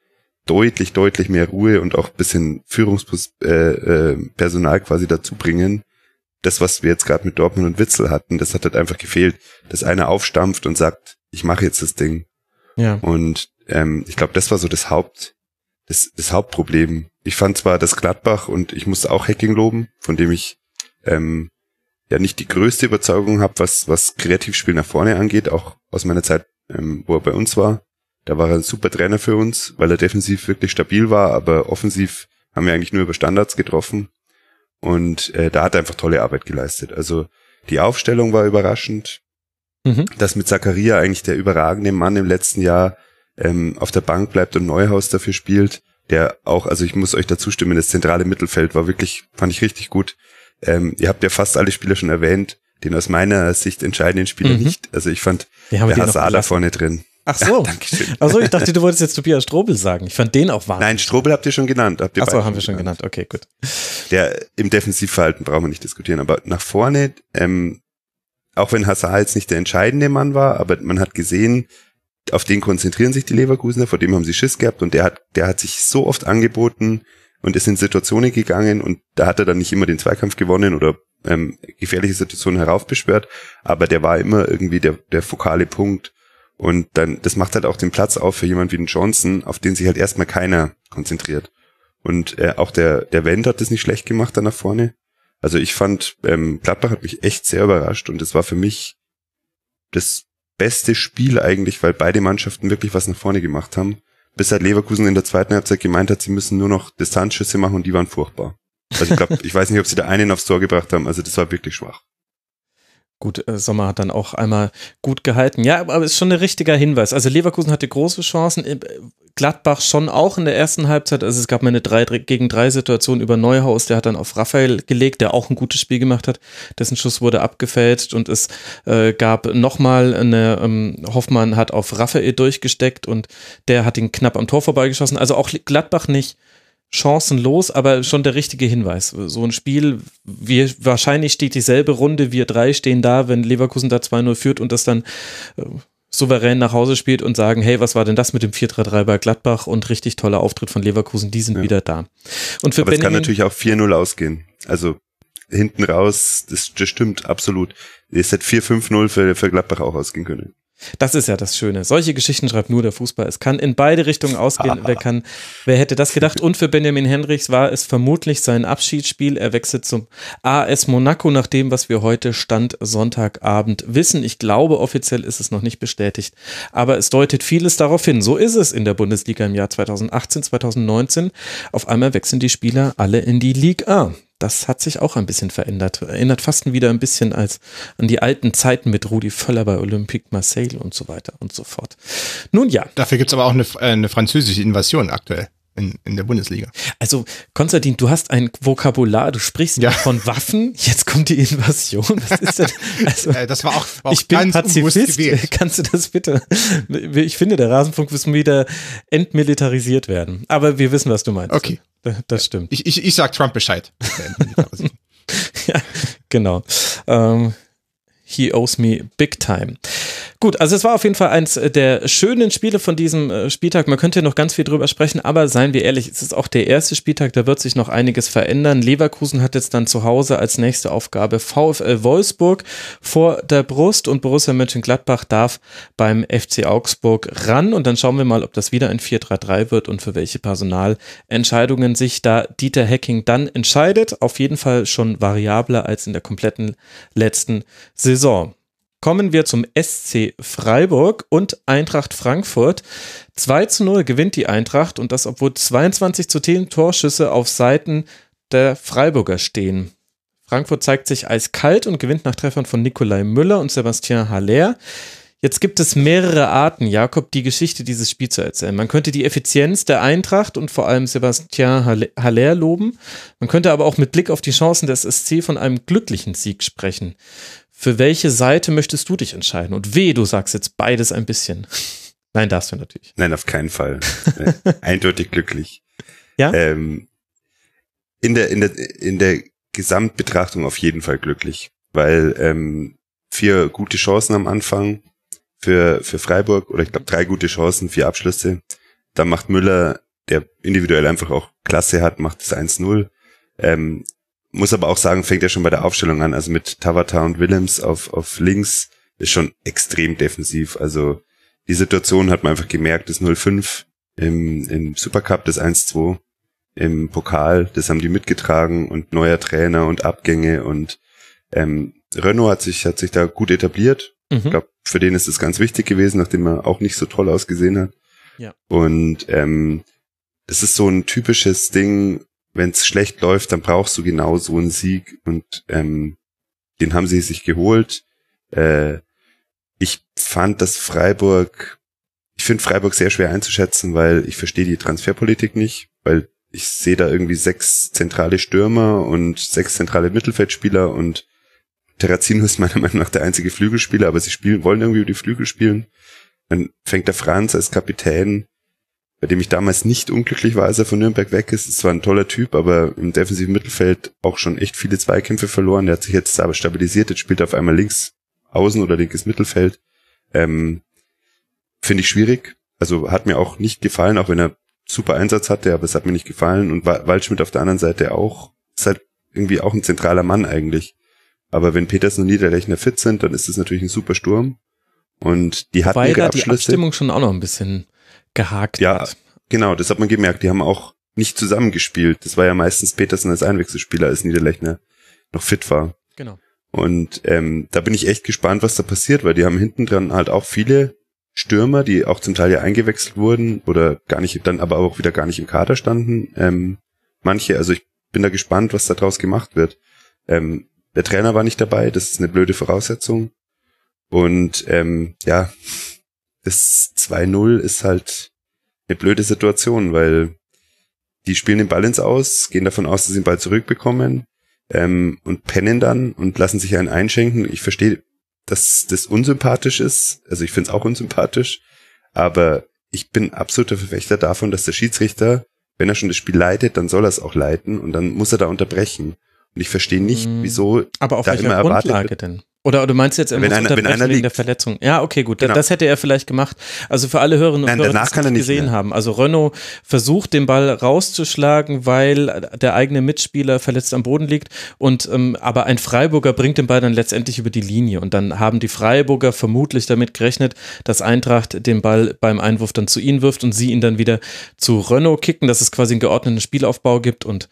deutlich, deutlich mehr Ruhe und auch bisschen Führungspersonal äh, äh, quasi dazu bringen. Das, was wir jetzt gerade mit Dortmund und Witzel hatten, das hat halt einfach gefehlt, dass einer aufstampft und sagt, ich mache jetzt das Ding. Ja. Und ähm, ich glaube, das war so das Haupt, das, das Hauptproblem. Ich fand zwar das Gladbach und ich musste auch Hacking loben, von dem ich ähm, ja nicht die größte Überzeugung habe, was, was Kreativspiel nach vorne angeht, auch aus meiner Zeit, ähm, wo er bei uns war. Da war er ein super Trainer für uns, weil er defensiv wirklich stabil war, aber offensiv haben wir eigentlich nur über Standards getroffen. Und äh, da hat er einfach tolle Arbeit geleistet. Also die Aufstellung war überraschend. Mhm. Dass mit Zakaria eigentlich der überragende Mann im letzten Jahr ähm, auf der Bank bleibt und Neuhaus dafür spielt, der auch, also ich muss euch dazu stimmen, das zentrale Mittelfeld war wirklich, fand ich richtig gut. Ähm, ihr habt ja fast alle Spieler schon erwähnt, den aus meiner Sicht entscheidenden Spieler mhm. nicht. Also ich fand der Hazard da vorne drin. Ach so. Ja, Ach so, ich dachte, du wolltest jetzt Tobias Strobel sagen. Ich fand den auch wahnsinnig. Nein, Strobel habt ihr schon genannt. Habt ihr Ach so, haben wir schon genannt. Okay, gut. Der im Defensivverhalten brauchen wir nicht diskutieren, aber nach vorne, ähm, auch wenn Hazard jetzt nicht der entscheidende Mann war, aber man hat gesehen, auf den konzentrieren sich die Leverkusener, vor dem haben sie Schiss gehabt und der hat, der hat sich so oft angeboten, und ist in Situationen gegangen und da hat er dann nicht immer den Zweikampf gewonnen oder ähm, gefährliche Situationen heraufbeschwört, aber der war immer irgendwie der, der fokale Punkt. Und dann, das macht halt auch den Platz auf für jemand wie den Johnson, auf den sich halt erstmal keiner konzentriert. Und äh, auch der, der Wendt hat das nicht schlecht gemacht da nach vorne. Also ich fand, ähm, Gladbach hat mich echt sehr überrascht und es war für mich das beste Spiel eigentlich, weil beide Mannschaften wirklich was nach vorne gemacht haben bis halt Leverkusen in der zweiten Halbzeit gemeint hat, sie müssen nur noch Distanzschüsse machen und die waren furchtbar. Also ich glaube, (laughs) ich weiß nicht, ob sie da einen aufs Tor gebracht haben, also das war wirklich schwach. Gut, äh, Sommer hat dann auch einmal gut gehalten. Ja, aber es ist schon ein richtiger Hinweis. Also Leverkusen hatte große Chancen, äh, Gladbach schon auch in der ersten Halbzeit. Also es gab mal eine 3 gegen 3 Situation über Neuhaus, der hat dann auf Raphael gelegt, der auch ein gutes Spiel gemacht hat. Dessen Schuss wurde abgefälscht und es äh, gab nochmal eine, ähm, Hoffmann hat auf Raphael durchgesteckt und der hat ihn knapp am Tor vorbeigeschossen. Also auch Gladbach nicht chancenlos, aber schon der richtige Hinweis. So ein Spiel, wir, wahrscheinlich steht dieselbe Runde, wir drei stehen da, wenn Leverkusen da 2-0 führt und das dann äh, souverän nach Hause spielt und sagen, hey, was war denn das mit dem 4-3-3 bei Gladbach und richtig toller Auftritt von Leverkusen, die sind ja. wieder da. Und für Aber Benjamin, es kann natürlich auch 4-0 ausgehen. Also hinten raus, das, das stimmt absolut. Es hätte 4-5-0 für, für Gladbach auch ausgehen können. Das ist ja das Schöne. Solche Geschichten schreibt nur der Fußball. Es kann in beide Richtungen ausgehen. wer kann, wer hätte das gedacht? Und für Benjamin Henrichs war es vermutlich sein Abschiedsspiel. Er wechselt zum AS Monaco nach dem, was wir heute Stand Sonntagabend wissen. Ich glaube, offiziell ist es noch nicht bestätigt. Aber es deutet vieles darauf hin. So ist es in der Bundesliga im Jahr 2018, 2019. Auf einmal wechseln die Spieler alle in die Liga A das hat sich auch ein bisschen verändert. Erinnert fast wieder ein bisschen als an die alten Zeiten mit Rudi Völler bei Olympique Marseille und so weiter und so fort. Nun ja. Dafür gibt's aber auch eine, äh, eine französische Invasion aktuell. In, in der Bundesliga. Also, Konstantin, du hast ein Vokabular, du sprichst ja. von Waffen, jetzt kommt die Invasion. Was ist denn? Also, äh, das war auch, war auch ich bin Pazifist. Kannst du das bitte? Ich finde, der Rasenfunk muss wieder entmilitarisiert werden. Aber wir wissen, was du meinst. Okay. Das stimmt. Ich, ich, ich sag Trump Bescheid. (laughs) ja, genau. Ähm, he owes me big time. Gut, also es war auf jeden Fall eins der schönen Spiele von diesem äh, Spieltag. Man könnte noch ganz viel drüber sprechen, aber seien wir ehrlich, es ist auch der erste Spieltag, da wird sich noch einiges verändern. Leverkusen hat jetzt dann zu Hause als nächste Aufgabe VfL Wolfsburg vor der Brust und Borussia Mönchengladbach darf beim FC Augsburg ran und dann schauen wir mal, ob das wieder ein 4-3-3 wird und für welche Personalentscheidungen sich da Dieter Hecking dann entscheidet. Auf jeden Fall schon variabler als in der kompletten letzten Saison kommen wir zum SC Freiburg und Eintracht Frankfurt. 2 zu 0 gewinnt die Eintracht und das, obwohl 22 zu 10 Torschüsse auf Seiten der Freiburger stehen. Frankfurt zeigt sich eiskalt und gewinnt nach Treffern von Nikolai Müller und Sebastian Haller. Jetzt gibt es mehrere Arten, Jakob, die Geschichte dieses Spiels zu erzählen. Man könnte die Effizienz der Eintracht und vor allem Sebastian Haller loben. Man könnte aber auch mit Blick auf die Chancen des SC von einem glücklichen Sieg sprechen. Für welche Seite möchtest du dich entscheiden? Und weh, du sagst jetzt beides ein bisschen. (laughs) Nein, darfst du natürlich. Nein, auf keinen Fall. (laughs) Eindeutig glücklich. Ja. Ähm, in der in der in der Gesamtbetrachtung auf jeden Fall glücklich, weil ähm, vier gute Chancen am Anfang für für Freiburg oder ich glaube drei gute Chancen, vier Abschlüsse. Dann macht Müller, der individuell einfach auch Klasse hat, macht es 1-0. Ähm, muss aber auch sagen, fängt ja schon bei der Aufstellung an. Also mit Tavata und Willems auf, auf links ist schon extrem defensiv. Also die Situation hat man einfach gemerkt, das 0-5 im, im Supercup, das 1-2 im Pokal, das haben die mitgetragen und neuer Trainer und Abgänge und ähm, Renault hat sich, hat sich da gut etabliert. Mhm. Ich glaube, für den ist es ganz wichtig gewesen, nachdem er auch nicht so toll ausgesehen hat. Ja. Und ähm, das ist so ein typisches Ding, wenn es schlecht läuft, dann brauchst du genau so einen Sieg und ähm, den haben sie sich geholt. Äh, ich fand, dass Freiburg, ich finde Freiburg sehr schwer einzuschätzen, weil ich verstehe die Transferpolitik nicht, weil ich sehe da irgendwie sechs zentrale Stürmer und sechs zentrale Mittelfeldspieler und Terrazino ist meiner Meinung nach der einzige Flügelspieler, aber sie spielen, wollen irgendwie über die Flügel spielen. Dann fängt der Franz als Kapitän bei dem ich damals nicht unglücklich war, als er von Nürnberg weg ist. Es war ein toller Typ, aber im defensiven Mittelfeld auch schon echt viele Zweikämpfe verloren. Der hat sich jetzt aber stabilisiert, jetzt spielt er auf einmal links außen oder linkes Mittelfeld. Ähm, Finde ich schwierig. Also hat mir auch nicht gefallen, auch wenn er super Einsatz hatte, aber es hat mir nicht gefallen. Und Waldschmidt auf der anderen Seite auch. Ist halt irgendwie auch ein zentraler Mann eigentlich. Aber wenn Petersen und Niederlechner fit sind, dann ist es natürlich ein super Sturm. Und die hatten Wobei ihre Abschlüsse. die Abstimmung schon auch noch ein bisschen gehakt ja, hat. Genau, das hat man gemerkt. Die haben auch nicht zusammengespielt. Das war ja meistens Petersen als Einwechselspieler, als Niederlechner noch fit war. Genau. Und ähm, da bin ich echt gespannt, was da passiert, weil die haben hinten dran halt auch viele Stürmer, die auch zum Teil ja eingewechselt wurden oder gar nicht, dann aber auch wieder gar nicht im Kader standen. Ähm, manche, also ich bin da gespannt, was da draus gemacht wird. Ähm, der Trainer war nicht dabei, das ist eine blöde Voraussetzung. Und ähm, ja, das 2-0 ist halt eine blöde Situation, weil die spielen den Ball ins Aus, gehen davon aus, dass sie den Ball zurückbekommen ähm, und pennen dann und lassen sich einen einschenken. Ich verstehe, dass das unsympathisch ist. Also ich finde es auch unsympathisch, aber ich bin absoluter Verfechter davon, dass der Schiedsrichter wenn er schon das Spiel leitet, dann soll er es auch leiten und dann muss er da unterbrechen. Und ich verstehe nicht, hm. wieso Aber auf da welcher immer Grundlage wird. denn? Oder du meinst jetzt, er wenn einer, wenn einer wegen der Verletzung? Ja, okay, gut. Genau. Das hätte er vielleicht gemacht. Also für alle Hörerinnen und Hörer, die es nicht gesehen mehr. haben. Also Renault versucht, den Ball rauszuschlagen, weil der eigene Mitspieler verletzt am Boden liegt. Und ähm, aber ein Freiburger bringt den Ball dann letztendlich über die Linie. Und dann haben die Freiburger vermutlich damit gerechnet, dass Eintracht den Ball beim Einwurf dann zu ihnen wirft und sie ihn dann wieder zu Renault kicken, dass es quasi einen geordneten Spielaufbau gibt und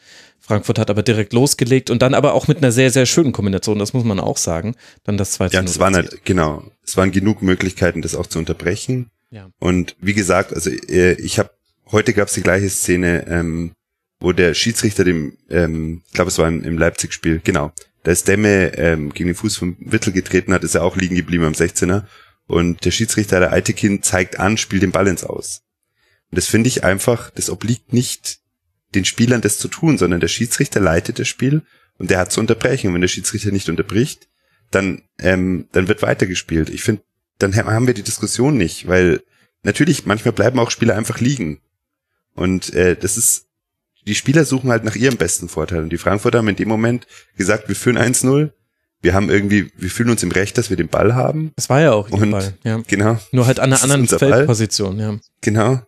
Frankfurt hat aber direkt losgelegt und dann aber auch mit einer sehr, sehr schönen Kombination, das muss man auch sagen. Dann das zweite. Ja, es waren halt, genau, es waren genug Möglichkeiten, das auch zu unterbrechen. Ja. Und wie gesagt, also äh, ich habe, heute gab es die gleiche Szene, ähm, wo der Schiedsrichter dem, ähm, ich glaube es war im Leipzig-Spiel, genau, da ist Demme ähm, gegen den Fuß vom Wittel getreten hat, ist er auch liegen geblieben am 16er. Und der Schiedsrichter, der alte Kind, zeigt an, spielt den Ball ins Aus. Und das finde ich einfach, das obliegt nicht den Spielern das zu tun, sondern der Schiedsrichter leitet das Spiel und der hat zu unterbrechen. Und wenn der Schiedsrichter nicht unterbricht, dann, ähm, dann wird weitergespielt. Ich finde, dann haben wir die Diskussion nicht, weil natürlich, manchmal bleiben auch Spieler einfach liegen. Und äh, das ist, die Spieler suchen halt nach ihrem besten Vorteil. Und die Frankfurter haben in dem Moment gesagt, wir führen 1-0. Wir haben irgendwie, wir fühlen uns im Recht, dass wir den Ball haben. Das war ja auch ihr und, Ball, ja. Genau. Nur halt an einer anderen Feldposition, ja. Genau.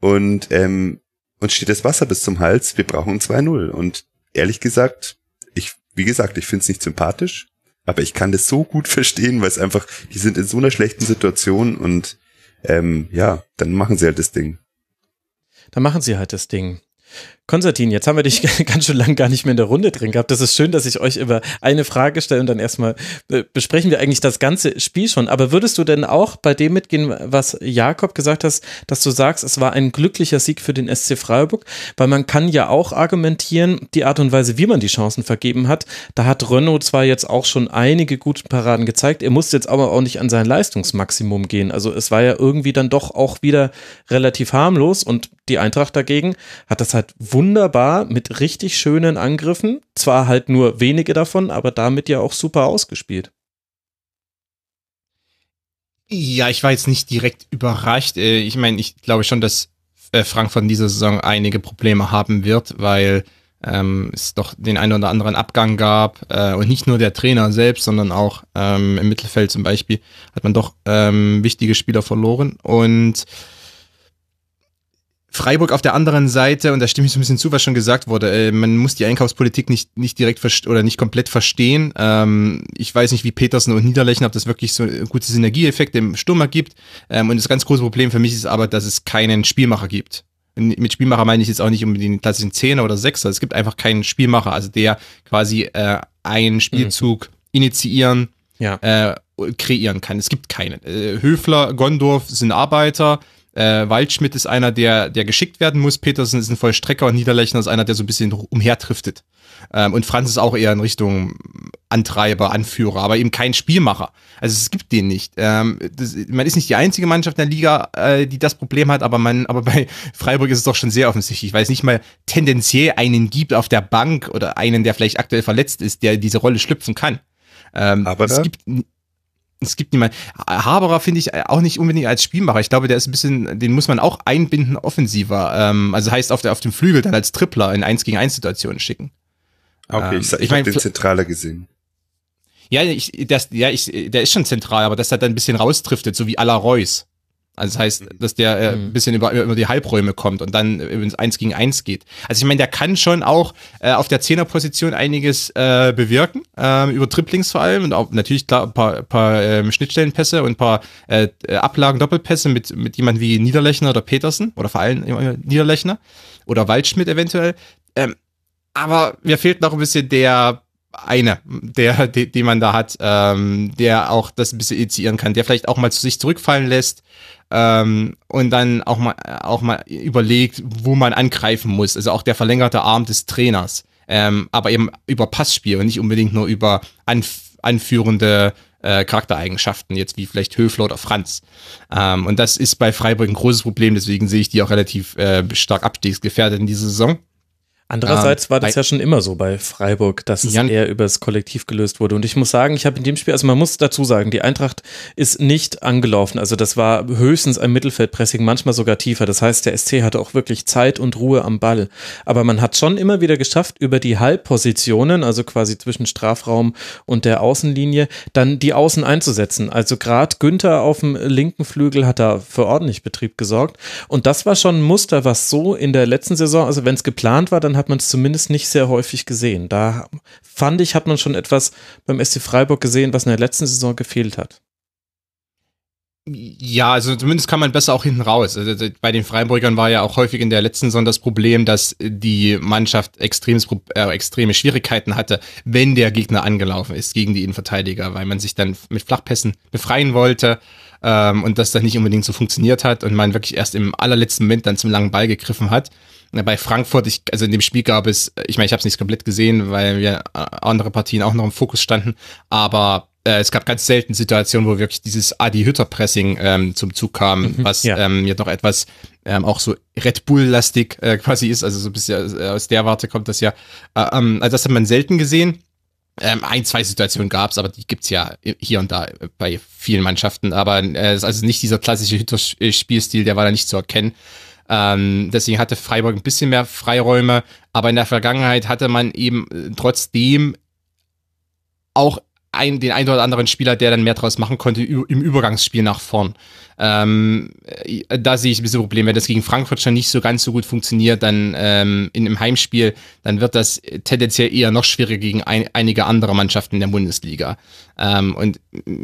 Und ähm, uns steht das Wasser bis zum Hals, wir brauchen 2-0. Und ehrlich gesagt, ich, wie gesagt, ich finde es nicht sympathisch, aber ich kann das so gut (laughs) verstehen, weil es einfach, die sind in so einer schlechten Situation und ähm, ja, dann machen sie halt das Ding. Dann machen sie halt das Ding. Konstantin, jetzt haben wir dich (laughs) ganz schön lang gar nicht mehr in der Runde drin gehabt. Das ist schön, dass ich euch über eine Frage stelle und dann erstmal besprechen wir eigentlich das ganze Spiel schon. Aber würdest du denn auch bei dem mitgehen, was Jakob gesagt hast, dass du sagst, es war ein glücklicher Sieg für den SC Freiburg? Weil man kann ja auch argumentieren, die Art und Weise, wie man die Chancen vergeben hat, da hat Renault zwar jetzt auch schon einige gute Paraden gezeigt, er musste jetzt aber auch nicht an sein Leistungsmaximum gehen. Also es war ja irgendwie dann doch auch wieder relativ harmlos und die Eintracht dagegen hat das halt wunderbar mit richtig schönen Angriffen. Zwar halt nur wenige davon, aber damit ja auch super ausgespielt. Ja, ich war jetzt nicht direkt überrascht. Äh, ich meine, ich glaube schon, dass äh, Frankfurt in dieser Saison einige Probleme haben wird, weil ähm, es doch den einen oder anderen Abgang gab äh, und nicht nur der Trainer selbst, sondern auch ähm, im Mittelfeld zum Beispiel hat man doch ähm, wichtige Spieler verloren und Freiburg auf der anderen Seite, und da stimme ich so ein bisschen zu, was schon gesagt wurde, äh, man muss die Einkaufspolitik nicht, nicht direkt oder nicht komplett verstehen. Ähm, ich weiß nicht, wie Petersen und Niederlechner, ob das wirklich so gute Synergieeffekte im Sturm gibt. Ähm, und das ganz große Problem für mich ist aber, dass es keinen Spielmacher gibt. Und mit Spielmacher meine ich jetzt auch nicht unbedingt den klassischen Zehner oder Sechser. Es gibt einfach keinen Spielmacher, also der quasi äh, einen Spielzug mhm. initiieren, ja. äh, kreieren kann. Es gibt keinen. Äh, Höfler, Gondorf sind Arbeiter äh, Waldschmidt ist einer, der, der geschickt werden muss. Petersen ist ein Vollstrecker und Niederlechner ist einer, der so ein bisschen umhertriftet. Ähm, und Franz ist auch eher in Richtung Antreiber, Anführer, aber eben kein Spielmacher. Also es gibt den nicht. Ähm, das, man ist nicht die einzige Mannschaft in der Liga, äh, die das Problem hat, aber man, aber bei (laughs) Freiburg ist es doch schon sehr offensichtlich, weil es nicht mal tendenziell einen gibt auf der Bank oder einen, der vielleicht aktuell verletzt ist, der diese Rolle schlüpfen kann. Ähm, aber es gibt es gibt niemand. Haberer finde ich auch nicht unbedingt als Spielmacher. Ich glaube, der ist ein bisschen, den muss man auch einbinden offensiver. Ähm, also heißt auf, der, auf dem Flügel dann als Tripler in 1 gegen 1 Situationen schicken. Okay, ähm, ich, ich, ich habe den Zentraler gesehen. Ja, ich, das, ja, ich, der ist schon zentral, aber dass er dann ein bisschen raustriftet, so wie à la Reus. Also das heißt, dass der äh, ein mhm. bisschen über, über die Halbräume kommt und dann ins Eins gegen Eins geht. Also ich meine, der kann schon auch äh, auf der Zehnerposition einiges äh, bewirken, äh, über Triplings vor allem und auch natürlich klar ein paar, paar ähm, Schnittstellenpässe und ein paar äh, Ablagen, Doppelpässe mit, mit jemand wie Niederlechner oder Petersen oder vor allem Niederlechner oder Waldschmidt eventuell. Ähm, aber mir fehlt noch ein bisschen der eine, der, den, den man da hat, ähm, der auch das ein bisschen initiieren kann, der vielleicht auch mal zu sich zurückfallen lässt, ähm, und dann auch mal, auch mal überlegt, wo man angreifen muss. Also auch der verlängerte Arm des Trainers. Ähm, aber eben über Passspiel und nicht unbedingt nur über anf anführende äh, Charaktereigenschaften, jetzt wie vielleicht Höfler oder Franz. Ähm, und das ist bei Freiburg ein großes Problem, deswegen sehe ich die auch relativ äh, stark abstiegsgefährdet in dieser Saison. Andererseits ähm, war das ja schon immer so bei Freiburg, dass es eher übers Kollektiv gelöst wurde. Und ich muss sagen, ich habe in dem Spiel, also man muss dazu sagen, die Eintracht ist nicht angelaufen. Also das war höchstens ein Mittelfeldpressing, manchmal sogar tiefer. Das heißt, der SC hatte auch wirklich Zeit und Ruhe am Ball. Aber man hat schon immer wieder geschafft, über die Halbpositionen, also quasi zwischen Strafraum und der Außenlinie, dann die Außen einzusetzen. Also gerade Günther auf dem linken Flügel hat da für ordentlich Betrieb gesorgt. Und das war schon ein Muster, was so in der letzten Saison, also wenn es geplant war, dann hat man es zumindest nicht sehr häufig gesehen. Da fand ich, hat man schon etwas beim SC Freiburg gesehen, was in der letzten Saison gefehlt hat. Ja, also zumindest kann man besser auch hinten raus. Also bei den Freiburgern war ja auch häufig in der letzten Saison das Problem, dass die Mannschaft extremes, äh, extreme Schwierigkeiten hatte, wenn der Gegner angelaufen ist gegen die Innenverteidiger, weil man sich dann mit Flachpässen befreien wollte ähm, und das dann nicht unbedingt so funktioniert hat und man wirklich erst im allerletzten Moment dann zum langen Ball gegriffen hat. Bei Frankfurt, ich, also in dem Spiel gab es, ich meine, ich habe es nicht komplett gesehen, weil wir äh, andere Partien auch noch im Fokus standen, aber äh, es gab ganz selten Situationen, wo wirklich dieses Adi Hütter Pressing ähm, zum Zug kam, mhm, was ja. ähm, ja doch etwas ähm, auch so Red Bull-lastig äh, quasi ist, also so ein bisschen äh, aus der Warte kommt das ja. Äh, ähm, also das hat man selten gesehen. Ähm, ein, zwei Situationen gab's, aber die gibt's ja hier und da bei vielen Mannschaften. Aber äh, also nicht dieser klassische Hütter-Spielstil, der war da nicht zu erkennen. Ähm, deswegen hatte Freiburg ein bisschen mehr Freiräume, aber in der Vergangenheit hatte man eben äh, trotzdem auch ein, den einen oder anderen Spieler, der dann mehr draus machen konnte im Übergangsspiel nach vorn. Ähm, äh, da sehe ich ein bisschen Probleme. Wenn das gegen Frankfurt schon nicht so ganz so gut funktioniert, dann ähm, in einem Heimspiel, dann wird das tendenziell eher noch schwieriger gegen ein, einige andere Mannschaften in der Bundesliga. Ähm, und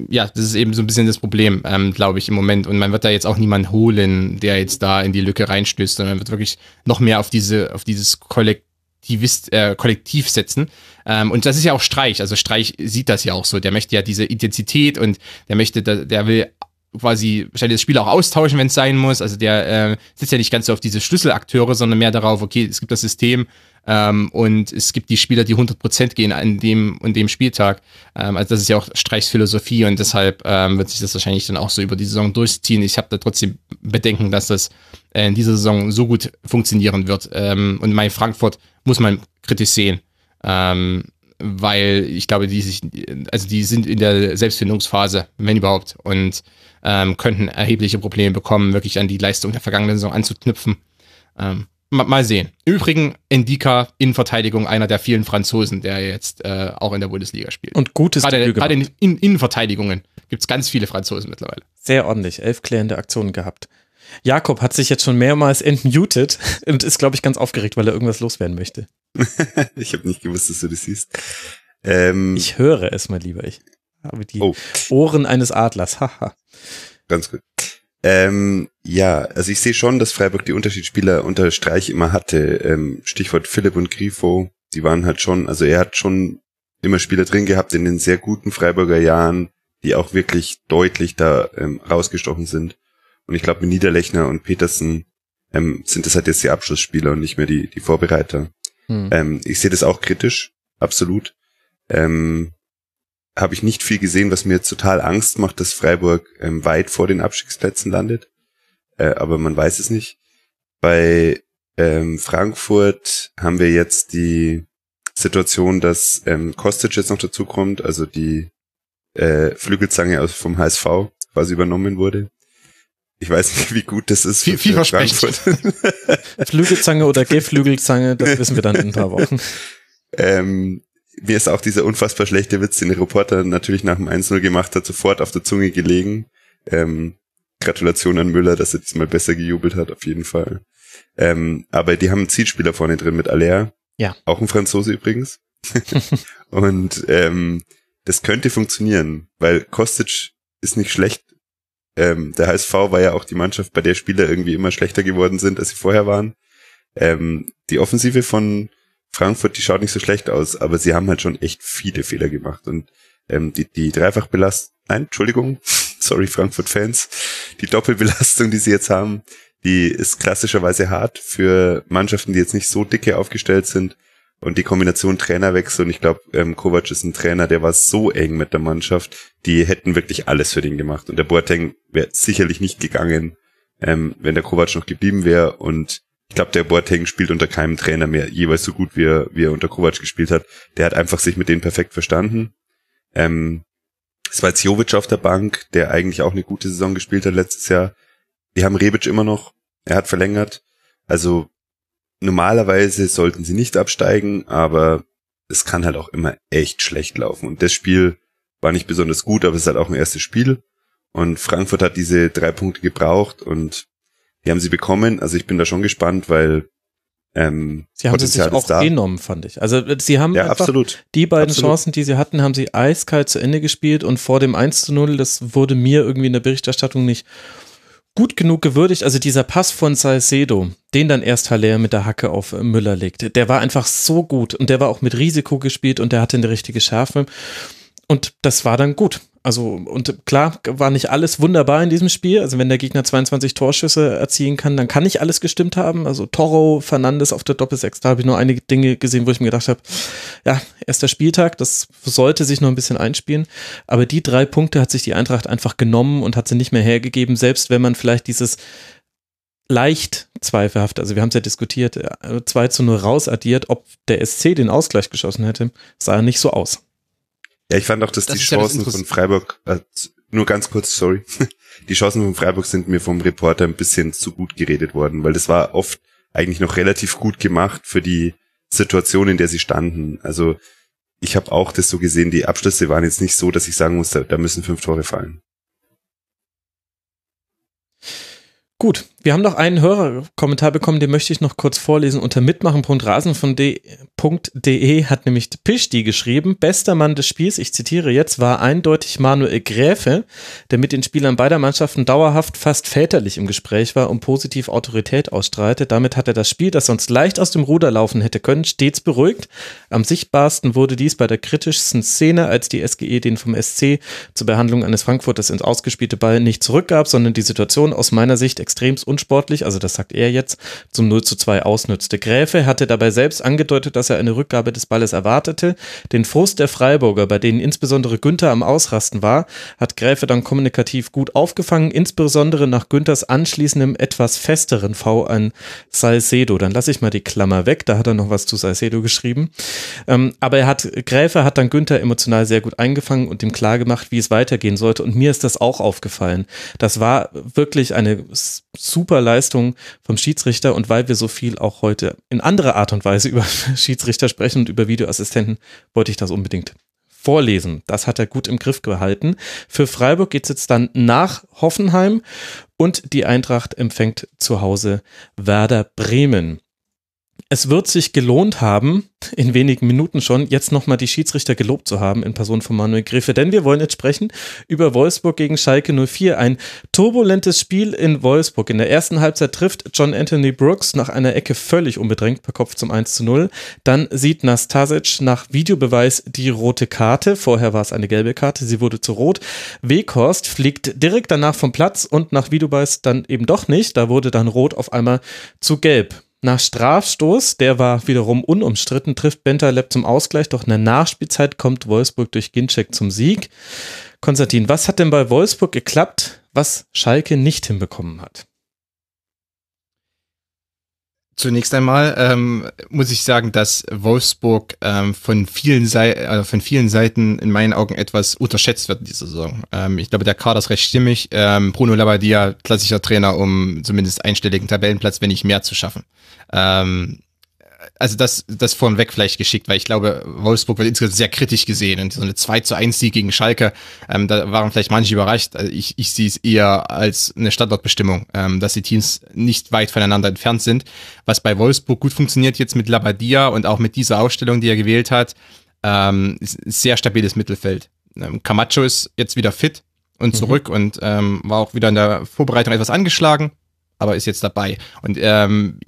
ja, das ist eben so ein bisschen das Problem, ähm, glaube ich, im Moment. Und man wird da jetzt auch niemanden holen, der jetzt da in die Lücke reinstößt, sondern man wird wirklich noch mehr auf diese, auf dieses Kollektiv Kollektivist, äh, Kollektiv setzen. Ähm, und das ist ja auch Streich. Also Streich sieht das ja auch so. Der möchte ja diese Intensität und der möchte, der will quasi wahrscheinlich das Spiel auch austauschen, wenn es sein muss. Also der äh, sitzt ja nicht ganz so auf diese Schlüsselakteure, sondern mehr darauf, okay, es gibt das System ähm, und es gibt die Spieler, die 100% gehen an dem und dem Spieltag. Ähm, also das ist ja auch Streichs Philosophie und deshalb ähm, wird sich das wahrscheinlich dann auch so über die Saison durchziehen. Ich habe da trotzdem Bedenken, dass das in dieser Saison so gut funktionieren wird. Ähm, und mein Frankfurt muss man kritisch sehen. Ähm, weil ich glaube, die sich, also die sind in der Selbstfindungsphase, wenn überhaupt, und ähm, könnten erhebliche Probleme bekommen, wirklich an die Leistung der vergangenen Saison anzuknüpfen. Ähm, mal sehen. Im Übrigen, Endika in Verteidigung einer der vielen Franzosen, der jetzt äh, auch in der Bundesliga spielt. Und gutes Gerade, gerade in, in Innenverteidigungen gibt es ganz viele Franzosen mittlerweile. Sehr ordentlich, elf klärende Aktionen gehabt. Jakob hat sich jetzt schon mehrmals entmutet (laughs) und ist, glaube ich, ganz aufgeregt, weil er irgendwas loswerden möchte. (laughs) ich habe nicht gewusst, dass du das siehst. Ähm, ich höre es mal lieber. Ich habe die oh. Ohren eines Adlers. Haha. Ganz gut. Ähm, ja, also ich sehe schon, dass Freiburg die Unterschiedsspieler unter Streich immer hatte. Ähm, Stichwort Philipp und Grifo, die waren halt schon, also er hat schon immer Spieler drin gehabt in den sehr guten Freiburger Jahren, die auch wirklich deutlich da ähm, rausgestochen sind. Und ich glaube, mit Niederlechner und Petersen ähm, sind das halt jetzt die Abschlussspieler und nicht mehr die, die Vorbereiter. Hm. Ähm, ich sehe das auch kritisch, absolut. Ähm, Habe ich nicht viel gesehen, was mir total Angst macht, dass Freiburg ähm, weit vor den Abstiegsplätzen landet. Äh, aber man weiß es nicht. Bei ähm, Frankfurt haben wir jetzt die Situation, dass ähm, Kostic jetzt noch dazukommt, also die äh, Flügelzange aus vom HSV quasi übernommen wurde. Ich weiß nicht, wie gut das ist. Viel, viel Frankfurt. (laughs) Flügelzange oder Geflügelzange, das wissen wir dann in ein paar Wochen. Ähm, mir ist auch dieser unfassbar schlechte Witz, den der Reporter natürlich nach dem 1-0 gemacht hat, sofort auf der Zunge gelegen. Ähm, Gratulation an Müller, dass er diesmal besser gejubelt hat, auf jeden Fall. Ähm, aber die haben einen Zielspieler vorne drin mit Aller. Ja. Auch ein Franzose übrigens. (laughs) und ähm, das könnte funktionieren, weil Kostic ist nicht schlecht ähm, der HSV war ja auch die Mannschaft, bei der Spieler irgendwie immer schlechter geworden sind, als sie vorher waren. Ähm, die Offensive von Frankfurt, die schaut nicht so schlecht aus, aber sie haben halt schon echt viele Fehler gemacht und ähm, die, die Dreifachbelastung, nein, Entschuldigung, (laughs) sorry Frankfurt-Fans, die Doppelbelastung, die sie jetzt haben, die ist klassischerweise hart für Mannschaften, die jetzt nicht so dicke aufgestellt sind. Und die Kombination Trainerwechsel, und ich glaube, ähm, Kovac ist ein Trainer, der war so eng mit der Mannschaft, die hätten wirklich alles für den gemacht. Und der Boateng wäre sicherlich nicht gegangen, ähm, wenn der Kovac noch geblieben wäre. Und ich glaube, der Boateng spielt unter keinem Trainer mehr jeweils so gut, wie er, wie er unter Kovac gespielt hat. Der hat einfach sich mit denen perfekt verstanden. Ähm, es war jetzt Jovic auf der Bank, der eigentlich auch eine gute Saison gespielt hat letztes Jahr. Die haben Rebic immer noch. Er hat verlängert. Also normalerweise sollten sie nicht absteigen, aber es kann halt auch immer echt schlecht laufen. Und das Spiel war nicht besonders gut, aber es ist halt auch ein erstes Spiel. Und Frankfurt hat diese drei Punkte gebraucht und die haben sie bekommen. Also ich bin da schon gespannt, weil ähm, sie haben sie sich auch genommen, fand ich. Also sie haben ja, absolut. die beiden absolut. Chancen, die sie hatten, haben sie eiskalt zu Ende gespielt und vor dem 1 zu 0, das wurde mir irgendwie in der Berichterstattung nicht gut genug gewürdigt. Also dieser Pass von Salcedo, den dann erst Haller mit der Hacke auf Müller legte, der war einfach so gut und der war auch mit Risiko gespielt und der hatte eine richtige Schärfe. Und das war dann gut. Also, und klar, war nicht alles wunderbar in diesem Spiel. Also, wenn der Gegner 22 Torschüsse erzielen kann, dann kann nicht alles gestimmt haben. Also, Toro, Fernandes auf der Doppelsechs, da habe ich nur einige Dinge gesehen, wo ich mir gedacht habe, ja, erster Spieltag, das sollte sich noch ein bisschen einspielen. Aber die drei Punkte hat sich die Eintracht einfach genommen und hat sie nicht mehr hergegeben, selbst wenn man vielleicht dieses leicht zweifelhaft, also wir haben es ja diskutiert, 2 äh, zu 0 rausaddiert, ob der SC den Ausgleich geschossen hätte, sah nicht so aus. Ja, ich fand auch, dass das die Chancen ja von Freiburg, äh, nur ganz kurz, sorry, (laughs) die Chancen von Freiburg sind mir vom Reporter ein bisschen zu gut geredet worden, weil das war oft eigentlich noch relativ gut gemacht für die Situation, in der sie standen. Also ich habe auch das so gesehen, die Abschlüsse waren jetzt nicht so, dass ich sagen muss, da, da müssen fünf Tore fallen. Gut, wir haben noch einen Hörerkommentar bekommen, den möchte ich noch kurz vorlesen. Unter mitmachen.rasen.de hat nämlich Pischti geschrieben, bester Mann des Spiels, ich zitiere jetzt, war eindeutig Manuel Gräfe, der mit den Spielern beider Mannschaften dauerhaft fast väterlich im Gespräch war und positiv Autorität ausstrahlte. Damit hat er das Spiel, das sonst leicht aus dem Ruder laufen hätte können, stets beruhigt. Am sichtbarsten wurde dies bei der kritischsten Szene, als die SGE den vom SC zur Behandlung eines Frankfurters ins ausgespielte Ball nicht zurückgab, sondern die Situation aus meiner Sicht extrem unsportlich, also das sagt er jetzt, zum 0 zu 2 ausnützte. Gräfe hatte dabei selbst angedeutet, dass er eine Rückgabe des Balles erwartete. Den Frust der Freiburger, bei denen insbesondere Günther am Ausrasten war, hat Gräfe dann kommunikativ gut aufgefangen, insbesondere nach Günthers anschließendem etwas festeren V an Salcedo. Dann lasse ich mal die Klammer weg, da hat er noch was zu Salcedo geschrieben. Ähm, aber er hat, Gräfe hat dann Günther emotional sehr gut eingefangen und ihm klargemacht, wie es weitergehen sollte. Und mir ist das auch aufgefallen. Das war wirklich eine super Leistung vom Schiedsrichter und weil wir so viel auch heute in anderer Art und Weise über (laughs) Schiedsrichter sprechen und über Videoassistenten, wollte ich das unbedingt vorlesen. Das hat er gut im Griff gehalten. Für Freiburg geht es jetzt dann nach Hoffenheim und die Eintracht empfängt zu Hause Werder Bremen es wird sich gelohnt haben, in wenigen Minuten schon, jetzt nochmal die Schiedsrichter gelobt zu haben in Person von Manuel Griffe, denn wir wollen jetzt sprechen über Wolfsburg gegen Schalke 04. Ein turbulentes Spiel in Wolfsburg. In der ersten Halbzeit trifft John Anthony Brooks nach einer Ecke völlig unbedrängt per Kopf zum 1 zu 0. Dann sieht Nastasic nach Videobeweis die rote Karte. Vorher war es eine gelbe Karte, sie wurde zu rot. Weghorst fliegt direkt danach vom Platz und nach Videobeweis dann eben doch nicht. Da wurde dann rot auf einmal zu gelb. Nach Strafstoß, der war wiederum unumstritten, trifft Bentaleb zum Ausgleich, doch in der Nachspielzeit kommt Wolfsburg durch Ginczek zum Sieg. Konstantin, was hat denn bei Wolfsburg geklappt, was Schalke nicht hinbekommen hat? Zunächst einmal ähm, muss ich sagen, dass Wolfsburg ähm, von, vielen äh, von vielen Seiten in meinen Augen etwas unterschätzt wird in dieser Saison. Ähm, ich glaube, der Kader ist recht stimmig. Ähm, Bruno Labbadia, klassischer Trainer, um zumindest einstelligen Tabellenplatz, wenn nicht mehr zu schaffen. Ähm, also das, das vornweg vielleicht geschickt, weil ich glaube, Wolfsburg wird insgesamt sehr kritisch gesehen und so eine 2 zu 1 Sieg gegen Schalke, ähm, da waren vielleicht manche überrascht. Also ich, ich sehe es eher als eine Standortbestimmung, ähm, dass die Teams nicht weit voneinander entfernt sind. Was bei Wolfsburg gut funktioniert jetzt mit Labadia und auch mit dieser Ausstellung, die er gewählt hat, ähm, ist ein sehr stabiles Mittelfeld. Ähm, Camacho ist jetzt wieder fit und mhm. zurück mhm. und ähm, war auch wieder in der Vorbereitung etwas angeschlagen, aber ist jetzt dabei. Und ähm,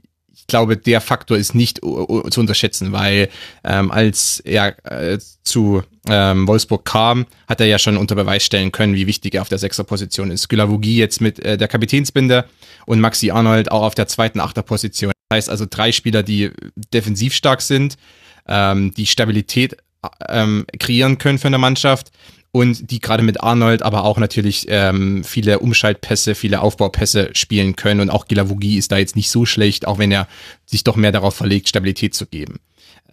glaube, der Faktor ist nicht zu unterschätzen, weil ähm, als er äh, zu ähm, Wolfsburg kam, hat er ja schon unter Beweis stellen können, wie wichtig er auf der Sechserposition ist. Gülavogie jetzt mit äh, der Kapitänsbinde und Maxi Arnold auch auf der zweiten Achterposition. Das heißt also drei Spieler, die defensiv stark sind, ähm, die Stabilität ähm, kreieren können für eine Mannschaft und die gerade mit Arnold, aber auch natürlich ähm, viele Umschaltpässe, viele Aufbaupässe spielen können. Und auch Gilavogi ist da jetzt nicht so schlecht, auch wenn er sich doch mehr darauf verlegt, Stabilität zu geben.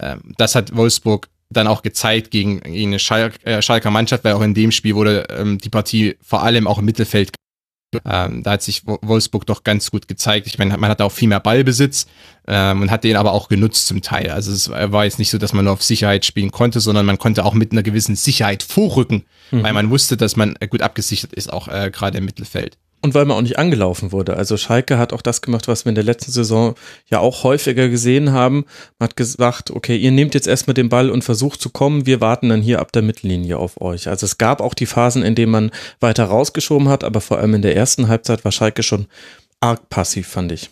Ähm, das hat Wolfsburg dann auch gezeigt gegen, gegen eine äh, Schalker Mannschaft, weil auch in dem Spiel wurde ähm, die Partie vor allem auch im Mittelfeld ähm, da hat sich Wolfsburg doch ganz gut gezeigt. Ich meine, man hatte auch viel mehr Ballbesitz ähm, und hat den aber auch genutzt zum Teil. Also es war jetzt nicht so, dass man nur auf Sicherheit spielen konnte, sondern man konnte auch mit einer gewissen Sicherheit vorrücken, mhm. weil man wusste, dass man gut abgesichert ist, auch äh, gerade im Mittelfeld. Und weil man auch nicht angelaufen wurde. Also Schalke hat auch das gemacht, was wir in der letzten Saison ja auch häufiger gesehen haben. Man hat gesagt, okay, ihr nehmt jetzt erstmal den Ball und versucht zu kommen, wir warten dann hier ab der Mittellinie auf euch. Also es gab auch die Phasen, in denen man weiter rausgeschoben hat, aber vor allem in der ersten Halbzeit war Schalke schon arg passiv, fand ich.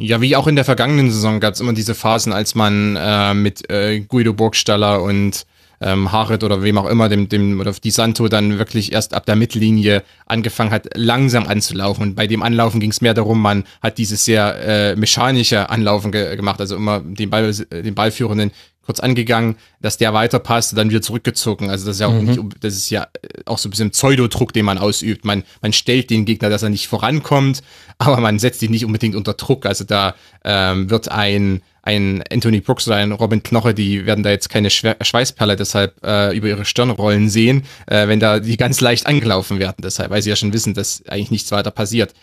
Ja, wie auch in der vergangenen Saison gab es immer diese Phasen, als man äh, mit äh, Guido Burgstaller und ähm, Harit oder wem auch immer, dem, dem oder Di Santo dann wirklich erst ab der Mittellinie angefangen hat, langsam anzulaufen. Und bei dem Anlaufen ging es mehr darum, man hat dieses sehr äh, mechanische Anlaufen ge gemacht, also immer den Ball, den Ballführenden kurz angegangen, dass der weiterpasst, dann wieder zurückgezogen. Also das ist ja auch mhm. nicht, das ist ja auch so ein bisschen Pseudodruck, den man ausübt. Man, man stellt den Gegner, dass er nicht vorankommt, (laughs) aber man setzt ihn nicht unbedingt unter Druck. Also da ähm, wird ein ein Anthony Brooks oder ein Robin Knoche, die werden da jetzt keine Schwe Schweißperle deshalb äh, über ihre Stirn rollen sehen, äh, wenn da die ganz leicht angelaufen werden, deshalb, weil sie ja schon wissen, dass eigentlich nichts weiter passiert.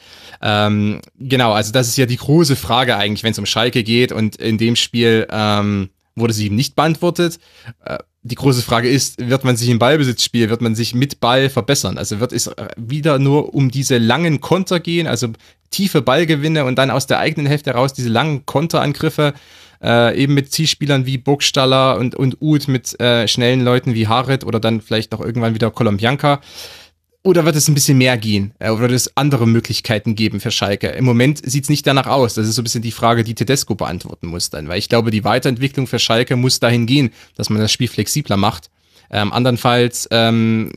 Ähm, genau, also das ist ja die große Frage eigentlich, wenn es um Schalke geht und in dem Spiel ähm, wurde sie nicht beantwortet. Äh, die große Frage ist, wird man sich im Ballbesitzspiel, wird man sich mit Ball verbessern? Also wird es äh, wieder nur um diese langen Konter gehen, also tiefe Ballgewinne und dann aus der eigenen Hälfte raus diese langen Konterangriffe, äh, eben mit Zielspielern wie Burgstaller und, und Uth, mit äh, schnellen Leuten wie Harit oder dann vielleicht auch irgendwann wieder Colombianca. Oder wird es ein bisschen mehr gehen? Äh, oder wird es andere Möglichkeiten geben für Schalke? Im Moment sieht es nicht danach aus. Das ist so ein bisschen die Frage, die Tedesco beantworten muss dann. Weil ich glaube, die Weiterentwicklung für Schalke muss dahin gehen, dass man das Spiel flexibler macht. Ähm, andernfalls ähm,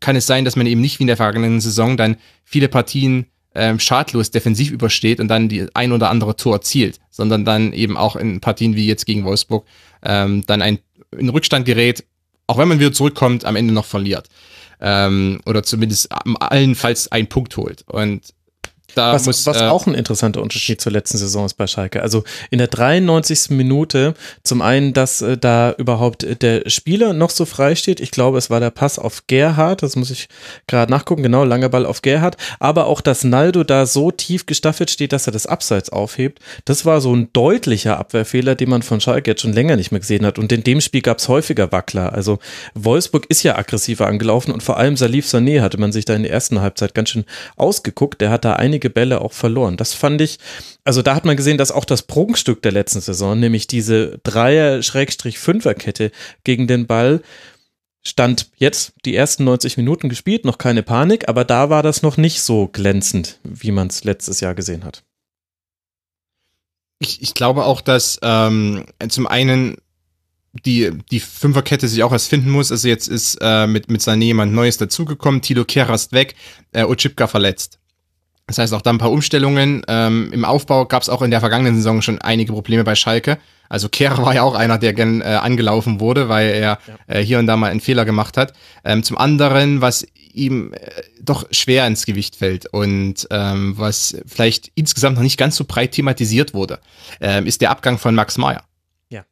kann es sein, dass man eben nicht wie in der vergangenen Saison dann viele Partien ähm, schadlos defensiv übersteht und dann die ein oder andere Tor erzielt, sondern dann eben auch in Partien wie jetzt gegen Wolfsburg ähm, dann ein in Rückstand gerät, auch wenn man wieder zurückkommt, am Ende noch verliert ähm, oder zumindest allenfalls einen Punkt holt. Und da was, muss, was äh, auch ein interessanter Unterschied zur letzten Saison ist bei Schalke. Also in der 93. Minute zum einen, dass äh, da überhaupt der Spieler noch so frei steht. Ich glaube, es war der Pass auf Gerhard. Das muss ich gerade nachgucken. Genau, langer Ball auf Gerhard. Aber auch, dass Naldo da so tief gestaffelt steht, dass er das Abseits aufhebt. Das war so ein deutlicher Abwehrfehler, den man von Schalke jetzt schon länger nicht mehr gesehen hat. Und in dem Spiel gab es häufiger Wackler. Also Wolfsburg ist ja aggressiver angelaufen und vor allem Salif Sané hatte man sich da in der ersten Halbzeit ganz schön ausgeguckt. Der hat da einige einige Bälle auch verloren. Das fand ich, also da hat man gesehen, dass auch das Prunkstück der letzten Saison, nämlich diese Dreier-Fünfer-Kette gegen den Ball, stand jetzt die ersten 90 Minuten gespielt, noch keine Panik, aber da war das noch nicht so glänzend, wie man es letztes Jahr gesehen hat. Ich, ich glaube auch, dass ähm, zum einen die, die Fünferkette sich auch erst finden muss. Also jetzt ist äh, mit, mit Sané jemand Neues dazugekommen, Tilo Kerast weg, äh, Ochipka verletzt. Das heißt, auch da ein paar Umstellungen. Ähm, Im Aufbau gab es auch in der vergangenen Saison schon einige Probleme bei Schalke. Also Kehrer war ja auch einer, der gern äh, angelaufen wurde, weil er ja. äh, hier und da mal einen Fehler gemacht hat. Ähm, zum anderen, was ihm äh, doch schwer ins Gewicht fällt und ähm, was vielleicht insgesamt noch nicht ganz so breit thematisiert wurde, ähm, ist der Abgang von Max Meyer. Ja.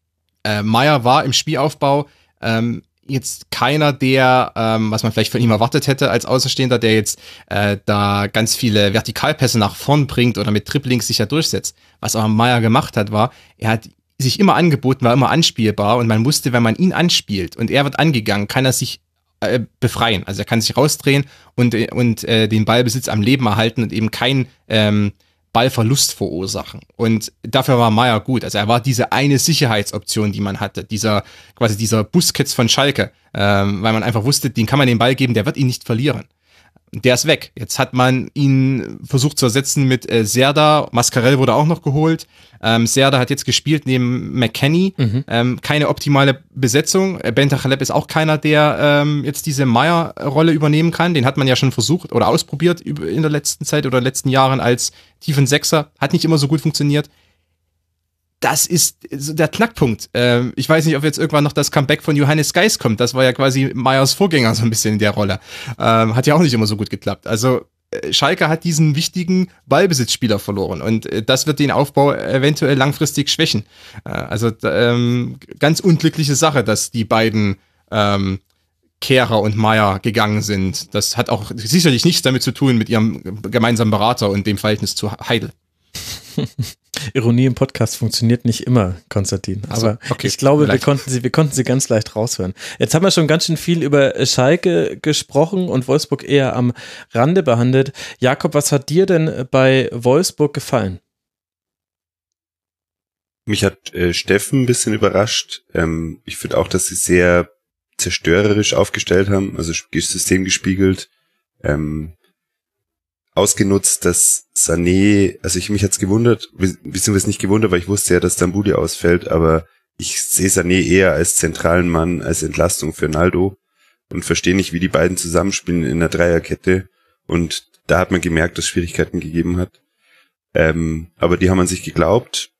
Äh, Meyer war im Spielaufbau ähm, jetzt keiner, der, ähm, was man vielleicht von ihm erwartet hätte als Außenstehender, der jetzt äh, da ganz viele Vertikalpässe nach vorn bringt oder mit Triplings sich ja durchsetzt. Was aber Meyer gemacht hat, war, er hat sich immer angeboten, war immer anspielbar und man wusste, wenn man ihn anspielt und er wird angegangen, kann er sich äh, befreien. Also er kann sich rausdrehen und, und äh, den Ballbesitz am Leben erhalten und eben kein ähm, Ballverlust verursachen. Und dafür war Meier gut. Also er war diese eine Sicherheitsoption, die man hatte. Dieser, quasi dieser Busquets von Schalke. Ähm, weil man einfach wusste, den kann man den Ball geben, der wird ihn nicht verlieren der ist weg. Jetzt hat man ihn versucht zu ersetzen mit äh, Serda. Mascarell wurde auch noch geholt. Ähm, Serda hat jetzt gespielt neben McKenny. Mhm. Ähm, keine optimale Besetzung. Äh, Bentachalep ist auch keiner, der ähm, jetzt diese Meyer-Rolle übernehmen kann. Den hat man ja schon versucht oder ausprobiert in der letzten Zeit oder letzten Jahren als tiefen Sechser. Hat nicht immer so gut funktioniert. Das ist der Knackpunkt. Ähm, ich weiß nicht, ob jetzt irgendwann noch das Comeback von Johannes Geis kommt. Das war ja quasi Meyers Vorgänger so ein bisschen in der Rolle. Ähm, hat ja auch nicht immer so gut geklappt. Also äh, Schalke hat diesen wichtigen Ballbesitzspieler verloren und äh, das wird den Aufbau eventuell langfristig schwächen. Äh, also ähm, ganz unglückliche Sache, dass die beiden ähm, Kehrer und Meier gegangen sind. Das hat auch sicherlich nichts damit zu tun mit ihrem gemeinsamen Berater und dem Verhältnis zu Heidel. (laughs) Ironie im Podcast funktioniert nicht immer, Konstantin. Aber also, okay, ich glaube, wir konnten, sie, wir konnten sie ganz leicht raushören. Jetzt haben wir schon ganz schön viel über Schalke gesprochen und Wolfsburg eher am Rande behandelt. Jakob, was hat dir denn bei Wolfsburg gefallen? Mich hat äh, Steffen ein bisschen überrascht. Ähm, ich finde auch, dass sie sehr zerstörerisch aufgestellt haben, also System gespiegelt. Ähm, ausgenutzt, dass Sané, also ich mich jetzt gewundert, beziehungsweise nicht gewundert, weil ich wusste ja, dass Dambuli ausfällt, aber ich sehe Sané eher als zentralen Mann, als Entlastung für Naldo und verstehe nicht, wie die beiden zusammenspielen in der Dreierkette und da hat man gemerkt, dass Schwierigkeiten gegeben hat. Ähm, aber die haben an sich geglaubt,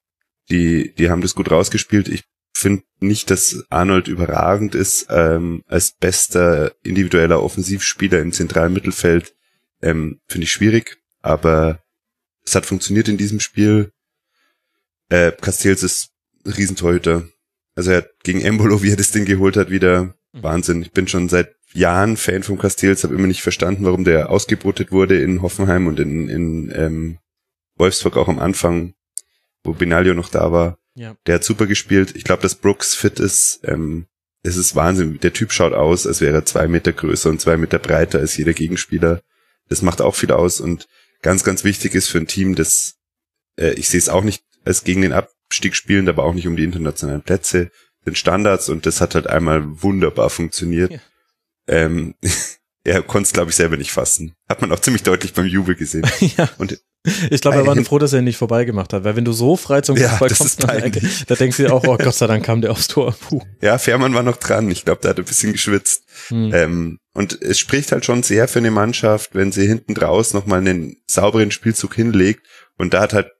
die, die haben das gut rausgespielt. Ich finde nicht, dass Arnold überragend ist ähm, als bester individueller Offensivspieler im zentralen Mittelfeld ähm, Finde ich schwierig, aber es hat funktioniert in diesem Spiel. Äh, Castells ist Riesentorhüter. Also er hat gegen Embolo, (laughs) wie er das Ding geholt hat, wieder mhm. Wahnsinn. Ich bin schon seit Jahren Fan von Castells, habe immer nicht verstanden, warum der ausgebotet wurde in Hoffenheim und in, in ähm, Wolfsburg auch am Anfang, wo Benaglio noch da war. Ja. Der hat super gespielt. Ich glaube, dass Brooks fit ist. Ähm, es ist Wahnsinn. Der Typ schaut aus, als wäre er zwei Meter größer und zwei Meter breiter als jeder Gegenspieler. Das macht auch viel aus und ganz, ganz wichtig ist für ein Team, das, äh, ich sehe es auch nicht als gegen den Abstieg spielend, aber auch nicht um die internationalen Plätze, den Standards und das hat halt einmal wunderbar funktioniert. Ja. Ähm, (laughs) er konnte es, glaube ich, selber nicht fassen. Hat man auch ziemlich deutlich beim Jubel gesehen. (laughs) ja. Und ich glaube, er war nur froh, dass er ihn nicht vorbeigemacht hat, weil wenn du so frei zum ja, Fußball kommst, dann, (laughs) da denkst du dir auch, oh Gott sei Dank kam der aufs Tor. Puh. Ja, Fährmann war noch dran. Ich glaube, der hat ein bisschen geschwitzt. Hm. Ähm, und es spricht halt schon sehr für eine Mannschaft, wenn sie hinten draus nochmal einen sauberen Spielzug hinlegt. Und da hat halt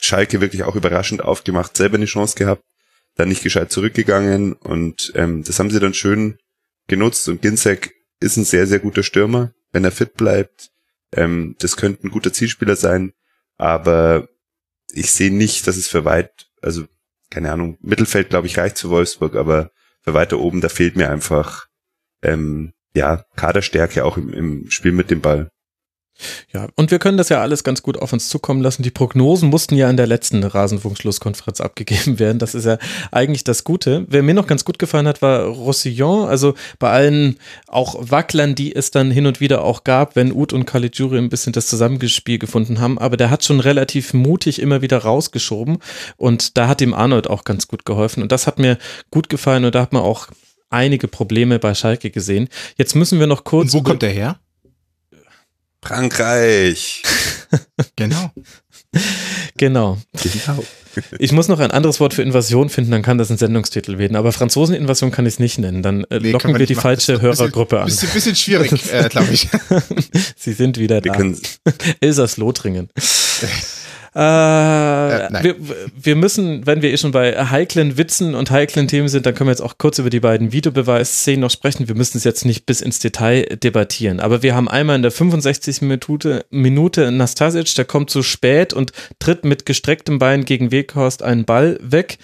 Schalke wirklich auch überraschend aufgemacht, selber eine Chance gehabt, dann nicht gescheit zurückgegangen. Und ähm, das haben sie dann schön genutzt. Und Ginzek ist ein sehr, sehr guter Stürmer, wenn er fit bleibt ähm, das könnte ein guter Zielspieler sein, aber ich sehe nicht, dass es für weit, also keine Ahnung, Mittelfeld glaube ich reicht zu Wolfsburg, aber für weiter oben, da fehlt mir einfach ähm, ja Kaderstärke auch im, im Spiel mit dem Ball. Ja, und wir können das ja alles ganz gut auf uns zukommen lassen. Die Prognosen mussten ja in der letzten Rasenfunkschlusskonferenz abgegeben werden. Das ist ja eigentlich das Gute. Wer mir noch ganz gut gefallen hat, war Roussillon. Also bei allen auch Wacklern, die es dann hin und wieder auch gab, wenn Ud und Caligiuri ein bisschen das Zusammengespiel gefunden haben. Aber der hat schon relativ mutig immer wieder rausgeschoben. Und da hat ihm Arnold auch ganz gut geholfen. Und das hat mir gut gefallen. Und da hat man auch einige Probleme bei Schalke gesehen. Jetzt müssen wir noch kurz. Und wo kommt der her? Frankreich. (laughs) genau. Genau. Genau. Ich muss noch ein anderes Wort für Invasion finden, dann kann das ein Sendungstitel werden. Aber Franzoseninvasion kann ich es nicht nennen. Dann äh, nee, locken wir die falsche Hörergruppe an. Ist ein bisschen schwierig, äh, glaube ich. (laughs) Sie sind wieder wir da. (laughs) Elsass-Lothringen. Äh, äh, wir, wir, müssen, wenn wir eh schon bei heiklen Witzen und heiklen Themen sind, dann können wir jetzt auch kurz über die beiden Videobeweisszenen noch sprechen. Wir müssen es jetzt nicht bis ins Detail debattieren. Aber wir haben einmal in der 65. Minute, Minute Nastasic, der kommt zu spät und tritt mit gestrecktem Bein gegen Weghorst einen Ball weg.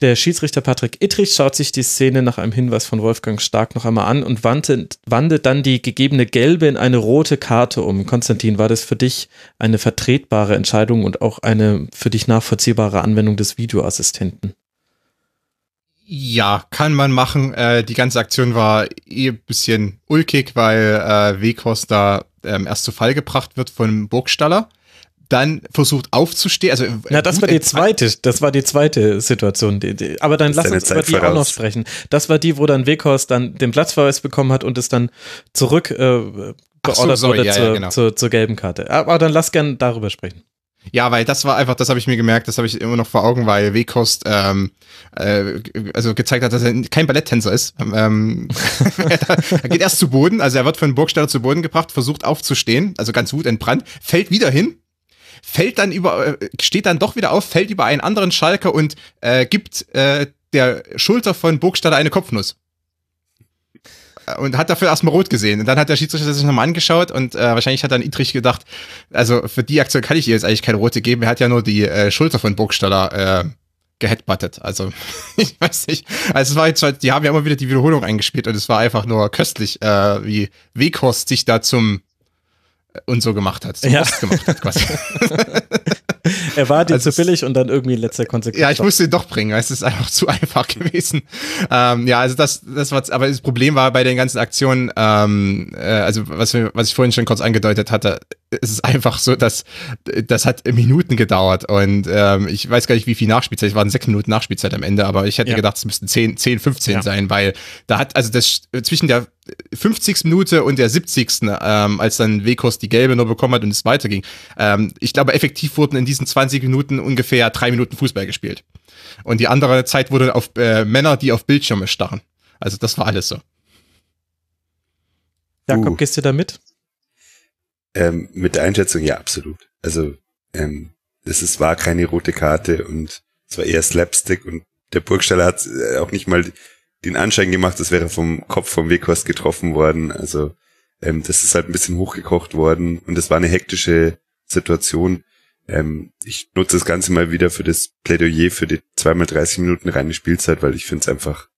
Der Schiedsrichter Patrick Ittrich schaut sich die Szene nach einem Hinweis von Wolfgang Stark noch einmal an und wandelt, dann die gegebene gelbe in eine rote Karte um. Konstantin, war das für dich eine vertretbare Entscheidung und auch eine für dich nachvollziehbare Anwendung des Videoassistenten? Ja, kann man machen. Äh, die ganze Aktion war eh ein bisschen ulkig, weil äh, Weghorst da ähm, erst zu Fall gebracht wird von Burgstaller dann versucht aufzustehen. Also, Na, das war die zweite, das war die zweite Situation. Aber dann lass uns über die voraus. auch noch sprechen. Das war die, wo dann Weghorst dann den Platzverweis bekommen hat und es dann zurück äh, beordert so, wurde ja, zur, ja, genau. zur, zur, gelben Karte. Aber dann lass gern darüber sprechen. Ja, weil das war einfach, das habe ich mir gemerkt, das habe ich immer noch vor Augen, weil Wekost ähm, äh, also gezeigt hat, dass er kein Balletttänzer ist. Ähm, (laughs) er geht erst zu Boden, also er wird von Burgstaller zu Boden gebracht, versucht aufzustehen, also ganz wutentbrannt, fällt wieder hin, fällt dann über, äh, steht dann doch wieder auf, fällt über einen anderen Schalker und äh, gibt äh, der Schulter von Burgstaller eine Kopfnuss und hat dafür erstmal rot gesehen. Und dann hat der Schiedsrichter sich nochmal angeschaut und äh, wahrscheinlich hat dann Idrich gedacht, also für die Aktion kann ich ihr jetzt eigentlich keine rote geben. Er hat ja nur die äh, Schulter von Burgstaller äh, geheadbuttet. Also (laughs) ich weiß nicht. Also es war jetzt halt, die haben ja immer wieder die Wiederholung eingespielt und es war einfach nur köstlich, äh, wie Weghorst sich da zum äh, und so gemacht hat, ja. gemacht hat quasi. (laughs) er war dir also zu billig und dann irgendwie in letzter Konsequenz. Ja, ich musste ihn doch bringen, es ist einfach (laughs) zu einfach gewesen. ähm, ja, also das, das war, aber das Problem war bei den ganzen Aktionen, ähm, äh, also was, wir, was ich vorhin schon kurz angedeutet hatte, es ist einfach so, dass das hat Minuten gedauert und ähm, ich weiß gar nicht, wie viel Nachspielzeit, es waren sechs Minuten Nachspielzeit am Ende, aber ich hätte ja. gedacht, es müssten 10, 10 15 ja. sein, weil da hat, also das zwischen der 50. Minute und der 70. Ähm, als dann Wekos die gelbe nur bekommen hat und es weiterging. Ähm, ich glaube, effektiv wurden in diesen 20 Minuten ungefähr drei Minuten Fußball gespielt. Und die andere Zeit wurde auf äh, Männer, die auf Bildschirme starren. Also das war alles so. Jakob, uh. gehst du da mit? Ähm, mit der Einschätzung, ja, absolut. Also, ähm, es ist, war keine rote Karte und es war eher Slapstick und der Burgstaller hat äh, auch nicht mal den Anschein gemacht, es wäre vom Kopf vom Weghorst getroffen worden. Also, ähm, das ist halt ein bisschen hochgekocht worden und es war eine hektische Situation. Ähm, ich nutze das Ganze mal wieder für das Plädoyer für die zweimal 30 Minuten reine Spielzeit, weil ich finde es einfach,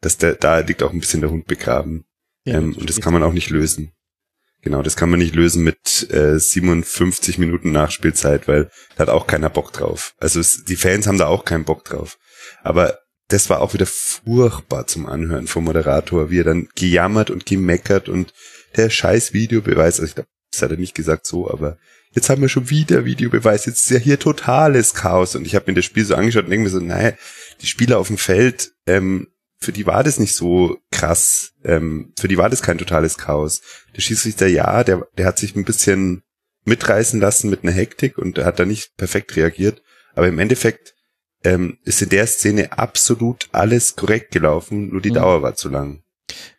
dass der, da liegt auch ein bisschen der Hund begraben. Ja, ähm, und das kann man auch nicht lösen. Genau, das kann man nicht lösen mit äh, 57 Minuten Nachspielzeit, weil da hat auch keiner Bock drauf. Also es, die Fans haben da auch keinen Bock drauf. Aber das war auch wieder furchtbar zum Anhören vom Moderator, wie er dann gejammert und gemeckert und der scheiß Videobeweis, also ich glaube, das hat er nicht gesagt so, aber jetzt haben wir schon wieder Videobeweis, jetzt ist ja hier totales Chaos und ich habe mir das Spiel so angeschaut und denke mir so, naja, die Spieler auf dem Feld, ähm, für die war das nicht so krass, ähm, für die war das kein totales Chaos. Der Schiedsrichter, ja, der, der hat sich ein bisschen mitreißen lassen mit einer Hektik und hat da nicht perfekt reagiert, aber im Endeffekt ähm, ist in der Szene absolut alles korrekt gelaufen, nur die mhm. Dauer war zu lang.